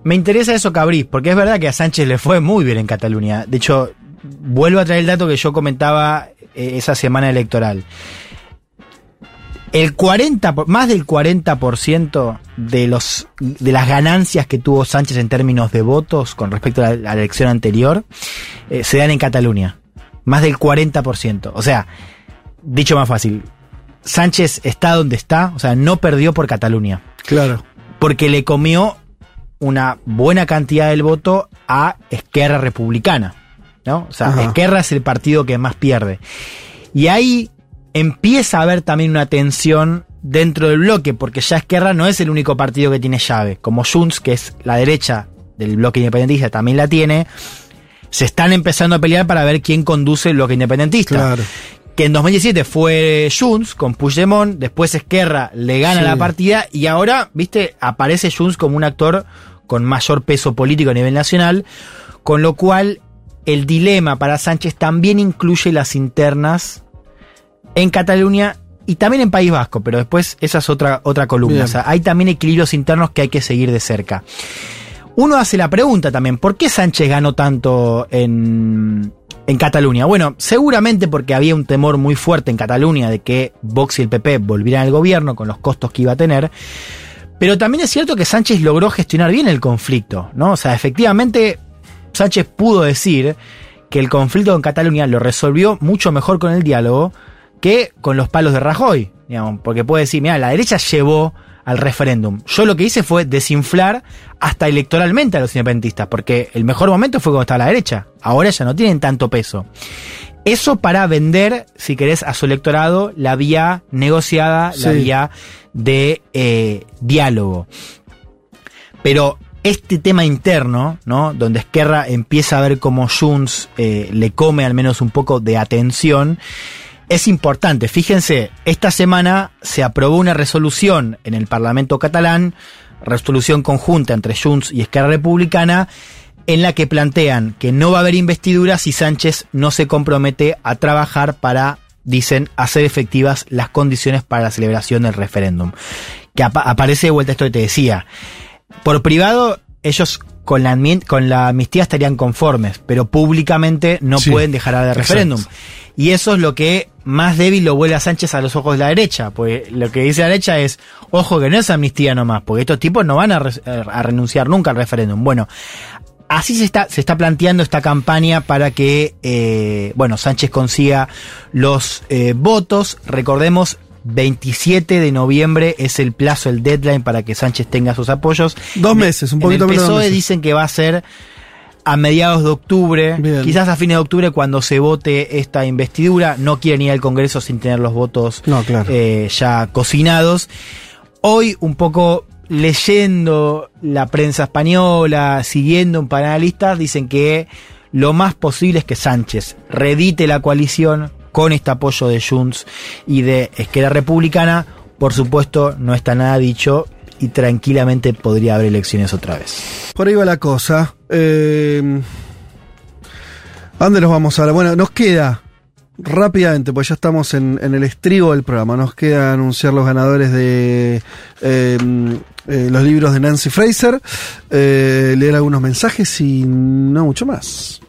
Me interesa eso, Cabrís, porque es verdad que a Sánchez le fue muy bien en Cataluña. De hecho, vuelvo a traer el dato que yo comentaba eh, esa semana electoral. El 40, por- más del 40% de, los, de las ganancias que tuvo Sánchez en términos de votos con respecto a la, a la elección anterior eh, se dan en Cataluña. Más del 40%. O sea, dicho más fácil, Sánchez está donde está, o sea, no perdió por Cataluña Claro. porque le comió una buena cantidad del voto a Esquerra Republicana. ¿no? O sea, Ajá. Esquerra es el partido que más pierde. Y ahí empieza a haber también una tensión dentro del bloque, porque ya Esquerra no es el único partido que tiene llave. Como Junts, que es la derecha del bloque independentista, también la tiene. Se están empezando a pelear para ver quién conduce el bloque independentista Claro. que en 2017 fue Junts con Puigdemont, después Esquerra le gana Sí. la partida y ahora, viste, aparece Junts como un actor con mayor peso político a nivel nacional, con lo cual el dilema para Sánchez también incluye las internas en Cataluña y también en País Vasco, pero después esa es otra, otra columna. Bien. O sea, hay también equilibrios internos que hay que seguir de cerca. Uno hace la pregunta también, ¿por qué Sánchez ganó tanto en, en Cataluña? Bueno, seguramente porque había un temor muy fuerte en Cataluña de que Vox y el PP volvieran al gobierno con los costos que iba a tener. Pero también es cierto que Sánchez logró gestionar bien el conflicto, ¿no? O sea, efectivamente, Sánchez pudo decir que el conflicto en Cataluña lo resolvió mucho mejor con el diálogo que con los palos de Rajoy. digamos, porque puede decir, mira, la derecha llevó al referéndum. Yo lo que hice fue desinflar hasta electoralmente a los independentistas, porque el mejor momento fue cuando estaba la derecha. Ahora ya no tienen tanto peso. Eso para vender, si querés, a su electorado la vía negociada, la vía de eh, diálogo. Pero este tema interno, ¿no? Donde Esquerra empieza a ver cómo Junts eh, le come al menos un poco de atención, es importante. Fíjense, esta semana se aprobó una resolución en el Parlamento catalán, resolución conjunta entre Junts y Esquerra Republicana, en la que plantean que no va a haber investidura si Sánchez no se compromete a trabajar para, dicen, hacer efectivas las condiciones para la celebración del referéndum. Que apa- aparece de vuelta esto que te decía. Por privado, ellos con la, con la amnistía estarían conformes, pero públicamente no Sí, pueden dejar de exacto. Y eso es lo que más débil lo vuelve a Sánchez a los ojos de la derecha. Porque lo que dice la derecha es, ojo que no es amnistía nomás, porque estos tipos no van a, re- a renunciar nunca al referéndum. Bueno, así se está, se está planteando esta campaña para que, eh, bueno, Sánchez consiga los eh, votos. Recordemos, 27 de noviembre es el plazo, el deadline para que Sánchez tenga sus apoyos. Dos meses, un poquito en el menos dos PSOE dicen que va a ser a mediados de octubre, quizás a fines de octubre cuando se vote esta investidura. No quieren ir al Congreso sin tener los votos No, claro. eh, ya cocinados. Hoy un poco leyendo la prensa española, siguiendo un par de analistas, dicen que lo más posible es que Sánchez redite la coalición con este apoyo de Junts y de Esquerra Republicana. Por supuesto, no está nada dicho y tranquilamente podría haber elecciones otra vez. Por ahí va la cosa. Eh, ¿A dónde nos vamos ahora? Bueno, nos queda rápidamente, pues ya estamos en, el estribo del programa. Nos queda anunciar los ganadores de eh, eh, los libros de Nancy Fraser, leer algunos mensajes y no mucho más.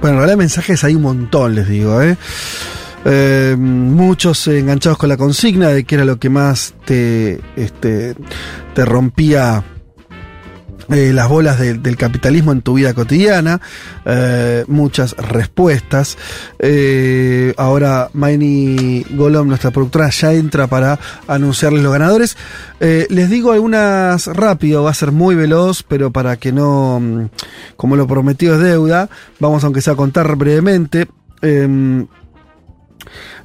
Bueno, en realidad mensajes hay un montón, les digo, ¿eh? Eh, muchos enganchados con la consigna de que era lo que más te, este, te rompía eh, las bolas de- del capitalismo en tu vida cotidiana, eh, muchas respuestas. Ahora Maini Golom, nuestra productora, ya entra para anunciarles los ganadores. Les digo algunas rápido, va a ser muy veloz, pero para que no, mm, como lo prometido es deuda, vamos aunque sea a contar brevemente.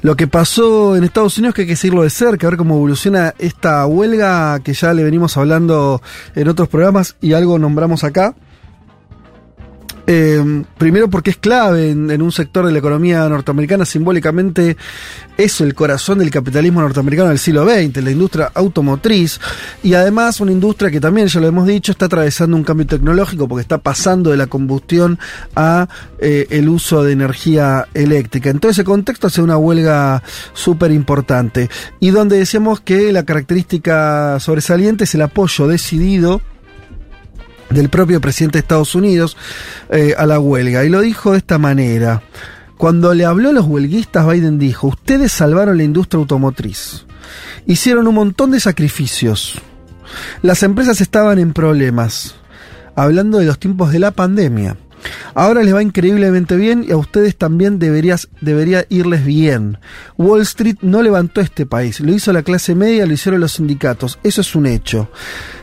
Lo que pasó en Estados Unidos que hay que seguirlo de cerca, a ver cómo evoluciona esta huelga que ya le venimos hablando en otros programas y algo nombramos acá. Eh, primero porque es clave en, un sector de la economía norteamericana, simbólicamente es el corazón del capitalismo norteamericano del siglo XX, la industria automotriz, y además una industria que también, ya lo hemos dicho, está atravesando un cambio tecnológico porque está pasando de la combustión a eh, el uso de energía eléctrica. En todo ese contexto hace una huelga súper importante y donde decíamos que la característica sobresaliente es el apoyo decidido del propio presidente de Estados Unidos eh, a la huelga. Y lo dijo de esta manera. Cuando le habló a los huelguistas, Biden dijo, ustedes salvaron la industria automotriz. Hicieron un montón de sacrificios. Las empresas estaban en problemas. Hablando de los tiempos de la pandemia. Ahora les va increíblemente bien y a ustedes también deberías, debería irles bien. Wall Street no levantó este país, lo hizo la clase media, lo hicieron los sindicatos. Eso es un hecho.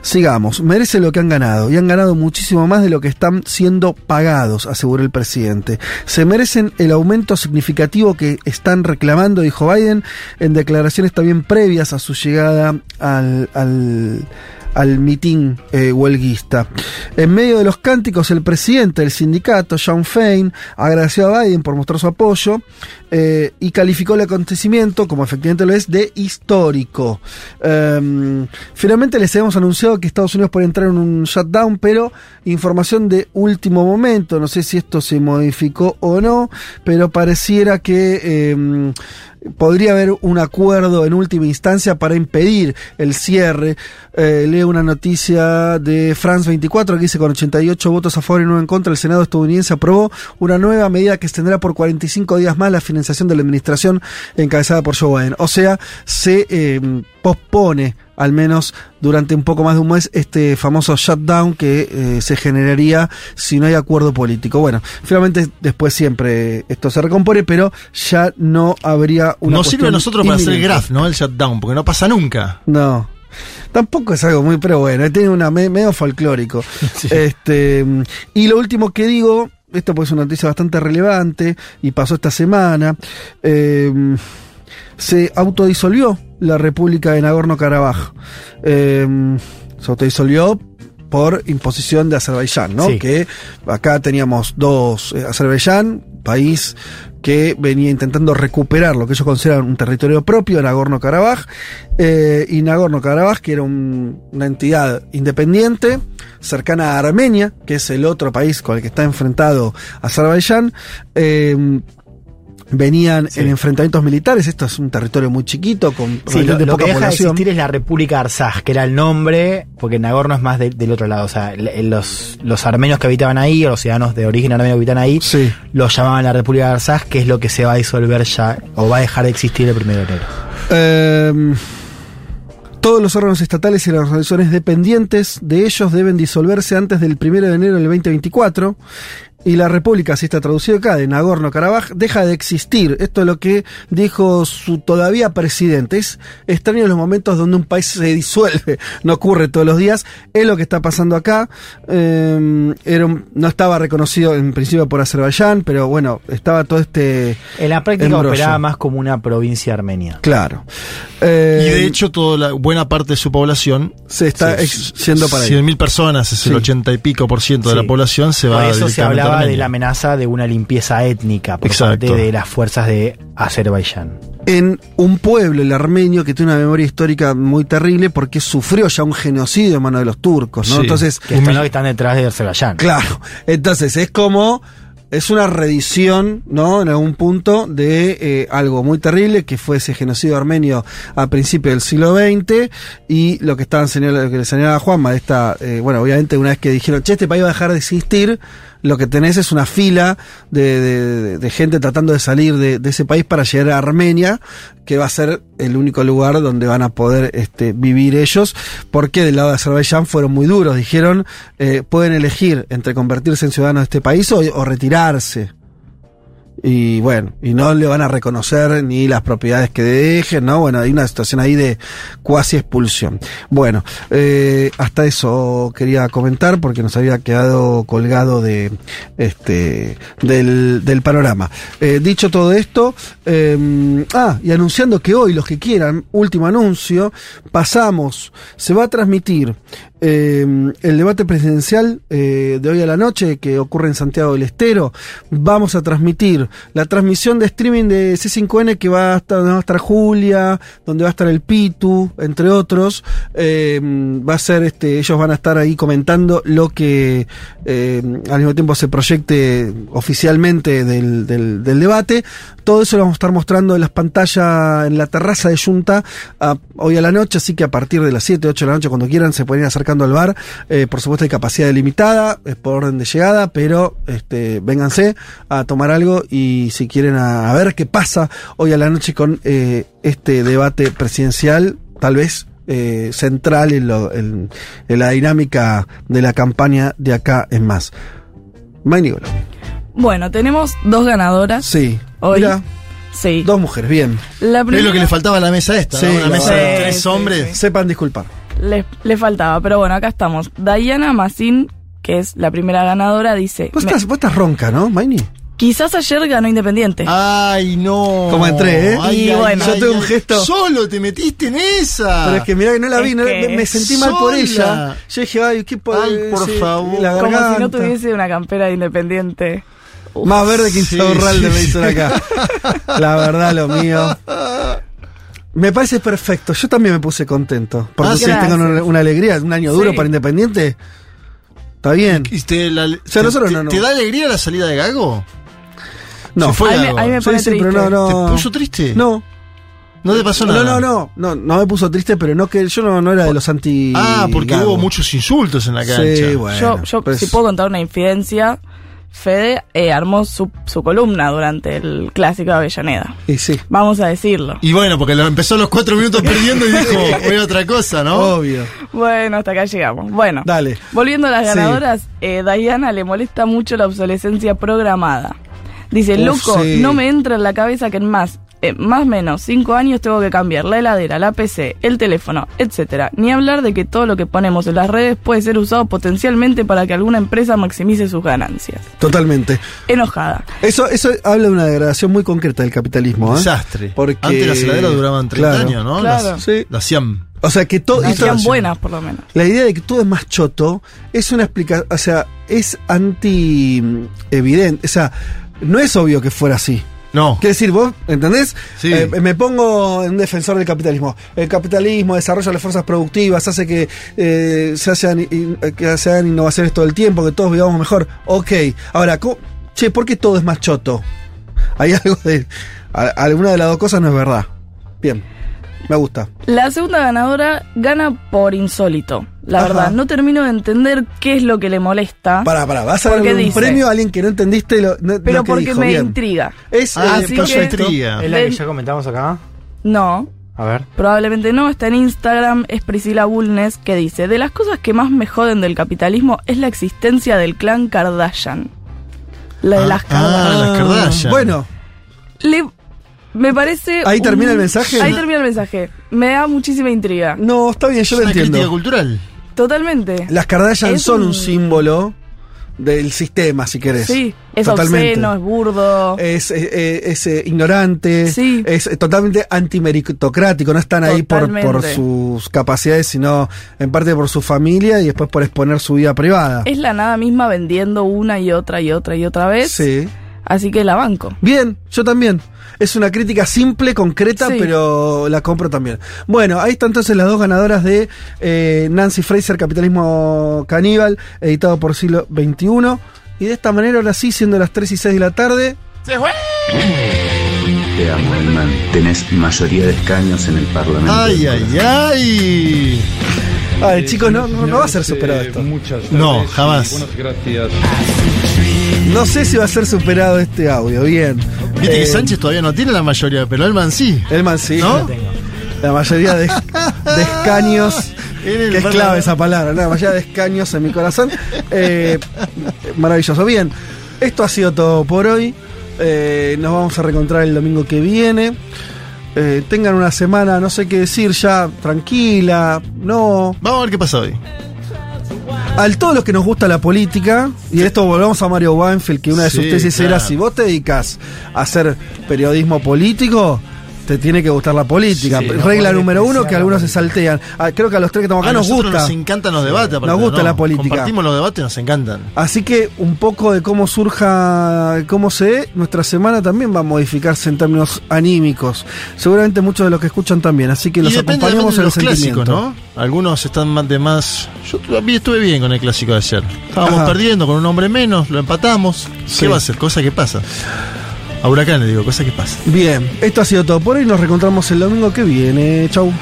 Sigamos, merecen lo que han ganado y han ganado muchísimo más de lo que están siendo pagados, aseguró el presidente. Se merecen el aumento significativo que están reclamando, dijo Biden, en declaraciones también previas a su llegada al, al al mitin eh, huelguista. En medio de los cánticos, el presidente del sindicato, Sean Fein, agradeció a Biden por mostrar su apoyo eh, y calificó el acontecimiento, como efectivamente lo es, de histórico. Um, finalmente les hemos anunciado que Estados Unidos puede entrar en un shutdown, pero información de último momento, no sé si esto se modificó o no, pero pareciera que... Eh, podría haber un acuerdo en última instancia para impedir el cierre. Eh, leo una noticia de France 24 que dice con 88 votos a favor y 9 en contra, el Senado estadounidense aprobó una nueva medida que extenderá por 45 días más la financiación de la administración encabezada por Joe Biden. O sea, se... Eh, pospone al menos durante un poco más de un mes este famoso shutdown que eh, se generaría si no hay acuerdo político. Bueno, finalmente después siempre esto se recompone, pero ya no habría una Nos sirve a nosotros para hacer el inminente. graph, ¿no? El shutdown, porque no pasa nunca. No. Tampoco es algo muy, pero bueno, tiene una me- medio folclórico. Este, y lo último que digo, esto pues es una noticia bastante relevante y pasó esta semana. eh, se autodisolvió la República de Nagorno-Karabaj. Eh, se autodisolvió por imposición de Azerbaiyán, ¿no? Sí. Que acá teníamos dos, eh, Azerbaiyán, país que venía intentando recuperar lo que ellos consideran un territorio propio, Nagorno-Karabaj, eh, y Nagorno-Karabaj, que era un- una entidad independiente, cercana a Armenia, que es el otro país con el que está enfrentado Azerbaiyán, eh, venían en enfrentamientos militares, esto es un territorio muy chiquito, con Sí, lo, lo que poca deja de población. existir es la República Arsaj, que era el nombre, porque Nagorno es más de- del otro lado. O sea, los, los armenios que habitaban ahí, o los ciudadanos de origen armenio que habitan ahí, los llamaban la República de Arsaj, que es lo que se va a disolver ya, o va a dejar de existir el primero de enero. Eh, todos los órganos estatales y las organizaciones dependientes de ellos deben disolverse antes del 1 de enero del 2024. Y la República, así está traducido acá, de Nagorno-Karabaj, deja de existir. Esto es lo que dijo su todavía presidente. Es extraño los momentos donde un país se disuelve. No ocurre todos los días. Es lo que está pasando acá. Eh, era un- no estaba reconocido en principio por Azerbaiyán, pero bueno, estaba todo este. En la práctica embrollo. operaba más como una provincia armenia. Claro. y de hecho, toda la buena parte de su población se está ex- yendo para ahí. 100.000 personas, es el Sí. 80 y pico por ciento de Sí. la población, se va Por eso se hablaba de la amenaza de una limpieza étnica por Exacto. parte de las fuerzas de Azerbaiyán. en un pueblo, el armenio, que tiene una memoria histórica muy terrible porque sufrió ya un genocidio en manos de los turcos, ¿no? Sí, Entonces, que están que están detrás de Azerbaiyán. Claro. Entonces, es como. Es una reedición, ¿no? En algún punto de eh, algo muy terrible que fue ese genocidio armenio a principios del siglo XX y lo que estaban señalando, lo que le señalaba Juanma, esta, eh, bueno, obviamente una vez que dijeron, che, este país va a dejar de existir, lo que tenés es una fila de, de- de gente tratando de salir de, de ese país para llegar a Armenia, que va a ser el único lugar donde van a poder este, vivir ellos, porque del lado de Azerbaiyán fueron muy duros, dijeron, eh, pueden elegir entre convertirse en ciudadanos de este país o, o retirarse. Y bueno, y no le van a reconocer ni las propiedades que dejen, ¿no? Bueno, hay una situación ahí de cuasi expulsión. Bueno, eh, hasta eso quería comentar porque nos había quedado colgado de este del, del panorama. Eh, dicho todo esto, eh, ah, y anunciando que hoy los que quieran, último anuncio, pasamos, se va a transmitir eh, el debate presidencial eh, de hoy a la noche que ocurre en Santiago del Estero. Vamos a transmitir la transmisión de streaming de C5N que va a estar, donde va a estar Julia, donde va a estar el Pitu, entre otros. Eh, va a ser este, ellos van a estar ahí comentando lo que eh, al mismo tiempo se proyecte oficialmente del, del- debate. Todo eso lo vamos a estar mostrando en las pantallas en la terraza de Junta hoy a la noche, así que a partir de las 7, 8 de la noche, cuando quieran, se pueden ir acercando al bar. Eh, por supuesto, hay capacidad delimitada, es por orden de llegada, pero este, vénganse a tomar algo y si quieren a, a ver qué pasa hoy a la noche con eh, este debate presidencial, tal vez eh, central en, lo- en- en la dinámica de la campaña de acá en más. Maynigolo. Bueno, tenemos dos ganadoras. Sí. Hoy. Mira, Sí. dos mujeres, bien. La primera Es lo que le faltaba a la mesa esta, ¿no? Una la mesa de tres sí, hombres. Sepan disculpar. Le, le faltaba, pero bueno, acá estamos. Diana Massin, que es la primera ganadora, dice: Vos "Me- estás, vos estás ronca, ¿no, Mayni? Quizás ayer ganó Independiente. Ay, no. Como entré, ¿eh? Y bueno. yo tuve un gesto. Solo te metiste en esa. Pero es que mirá que no la vi, Es no- que me, me sentí mal por sola. ella. Yo dije, ay, qué po- Ay, por sí, favor. la Como si no garganta. tuviese una campera de Independiente. Uf. Más verde que Sí, Insaurralde sí, me sí. hizo acá. La verdad, lo mío. Me parece perfecto. Yo también me puse contento. Porque Ah, sí, gracias. tengo una, una alegría. Un año duro Sí. para Independiente. Está bien. ¿Y te, la- sea, te- nosotros te- no, no. ¿Te da alegría la salida de Gago? No. Se fue A mí me- Gago. a mí me Sí, pone sí, pero triste. no, no. ¿Te puso triste? No. ¿No te pasó No, nada? no, no, no, no me puso triste, pero no que yo no, no era de los anti. Ah, porque Gago. hubo muchos insultos en la cancha. Sí, bueno. yo, yo pues- si puedo contar una infidencia, Fede eh, armó su, su columna durante el clásico de Avellaneda. Y sí. Vamos a decirlo. Y bueno, porque lo empezó los cuatro minutos perdiendo y dijo, voy a otra cosa, ¿no? Obvio. Bueno, hasta acá llegamos. Bueno, Dale. volviendo a las Sí. ganadoras, eh, Diana le molesta mucho la obsolescencia programada. Dice, Uf, loco, sí. no me entra en la cabeza que en más, eh, más o menos cinco años tengo que cambiar la heladera, la PC, el teléfono, etcétera. Ni hablar de que todo lo que ponemos en las redes puede ser usado potencialmente para que alguna empresa maximice sus ganancias. Totalmente. Enojada. Eso, eso habla de una degradación muy concreta del capitalismo. ¿eh? Desastre. Porque, Antes las heladeras duraban 30 Claro. años, ¿no? Claro. Las, Sí. las hacían. O sea, que todo. Hacían buenas, por lo menos. La idea de que todo es más choto es una explicación. O sea, es anti mm, evidente. O sea, no es obvio que fuera así. No. Quiere decir, vos, ¿entendés? Sí. Eh, me pongo en un defensor del capitalismo. El capitalismo desarrolla las fuerzas productivas, hace que, eh, se, que se hagan innovaciones todo el tiempo, que todos vivamos mejor. Ok. Ahora, ¿cómo- che, ¿por qué todo es más choto? Hay algo de. a- alguna de las dos cosas no es verdad. Bien. Me gusta. La segunda ganadora gana por insólito. La Ajá. verdad, no termino de entender qué es lo que le molesta. Para, para, vas a darle un dice- premio a alguien que no entendiste lo, no- Pero lo que porque dijo. me Bien. intriga. Es Ah, eh, Así causó que- intriga. ¿Es la que ya comentamos acá? No, A ver. probablemente no. Está en Instagram, es Priscila Bulnes, que dice: De las cosas que más me joden del capitalismo es la existencia del clan Kardashian. La de Ah, las ah, Kardashian. las Kardashian. Bueno, Le- me parece. ¿Ahí termina el mensaje? Ahí termina el mensaje. Me da muchísima intriga. no, está bien, yo es lo una crítica entiendo. cultural. Totalmente. Las Kardashian Es son un... un- símbolo del sistema, si querés. Sí, es Totalmente. obsceno, es burdo. Es, eh, eh, es, eh, ignorante, Sí. es totalmente antimeritocrático, no están ahí por, por sus capacidades, sino en parte por su familia y después por exponer su vida privada. Es la nada misma vendiendo una y otra y otra y otra vez. Sí. Así que la banco. Bien, yo también. Es una crítica simple, concreta, Sí. pero la compro también. Bueno, ahí están entonces las dos ganadoras de eh, Nancy Fraser, Capitalismo Caníbal, editado por siglo XXI. Y de esta manera, ahora sí, siendo las 3 y 6 de la tarde, Te amo, Elman. Tenés mayoría de escaños en el Parlamento. Ay, ay, ay. Ay, chicos, no, no, no va a ser superado esto. No, jamás. No sé si va a ser superado este audio. Bien. Viste que Eh, Sánchez todavía no tiene la mayoría, pero Elman sí. Elman sí. ¿No? La mayoría de, de escaños. Que es clave esa palabra, la mayoría de escaños en mi corazón. Eh, maravilloso. Bien, esto ha sido todo por hoy. Eh, nos vamos a reencontrar el domingo que viene. Eh, tengan una semana, no sé qué decir ya, tranquila, no. Vamos a ver qué pasa hoy. A todos los que nos gusta la política, y de esto volvamos a Mario Weinfeld, que una de sus Sí, tesis era, si vos te dedicas a hacer periodismo político, te tiene que gustar la política. Sí, Regla número uno, que algunos se saltean. Ah, creo que a los tres que estamos acá A nos gusta. nos encantan los debates. aparte, Nos gusta ¿no? la política. Compartimos los debates, nos encantan. Así que un poco de cómo surja, cómo se dé, nuestra semana también va a modificarse en términos anímicos. Seguramente muchos de los que escuchan también, así que los depende acompañamos también en de el los clásicos. ¿no? Algunos están más de más. Yo todavía estuve bien con el clásico de ayer. Estábamos Ajá. perdiendo con un hombre menos, lo empatamos. Sí. ¿Qué va a ser? Cosa que pasa. A Huracán le digo, cosa que pasa. Bien, esto ha sido todo por hoy. Nos reencontramos el domingo que viene. Chau.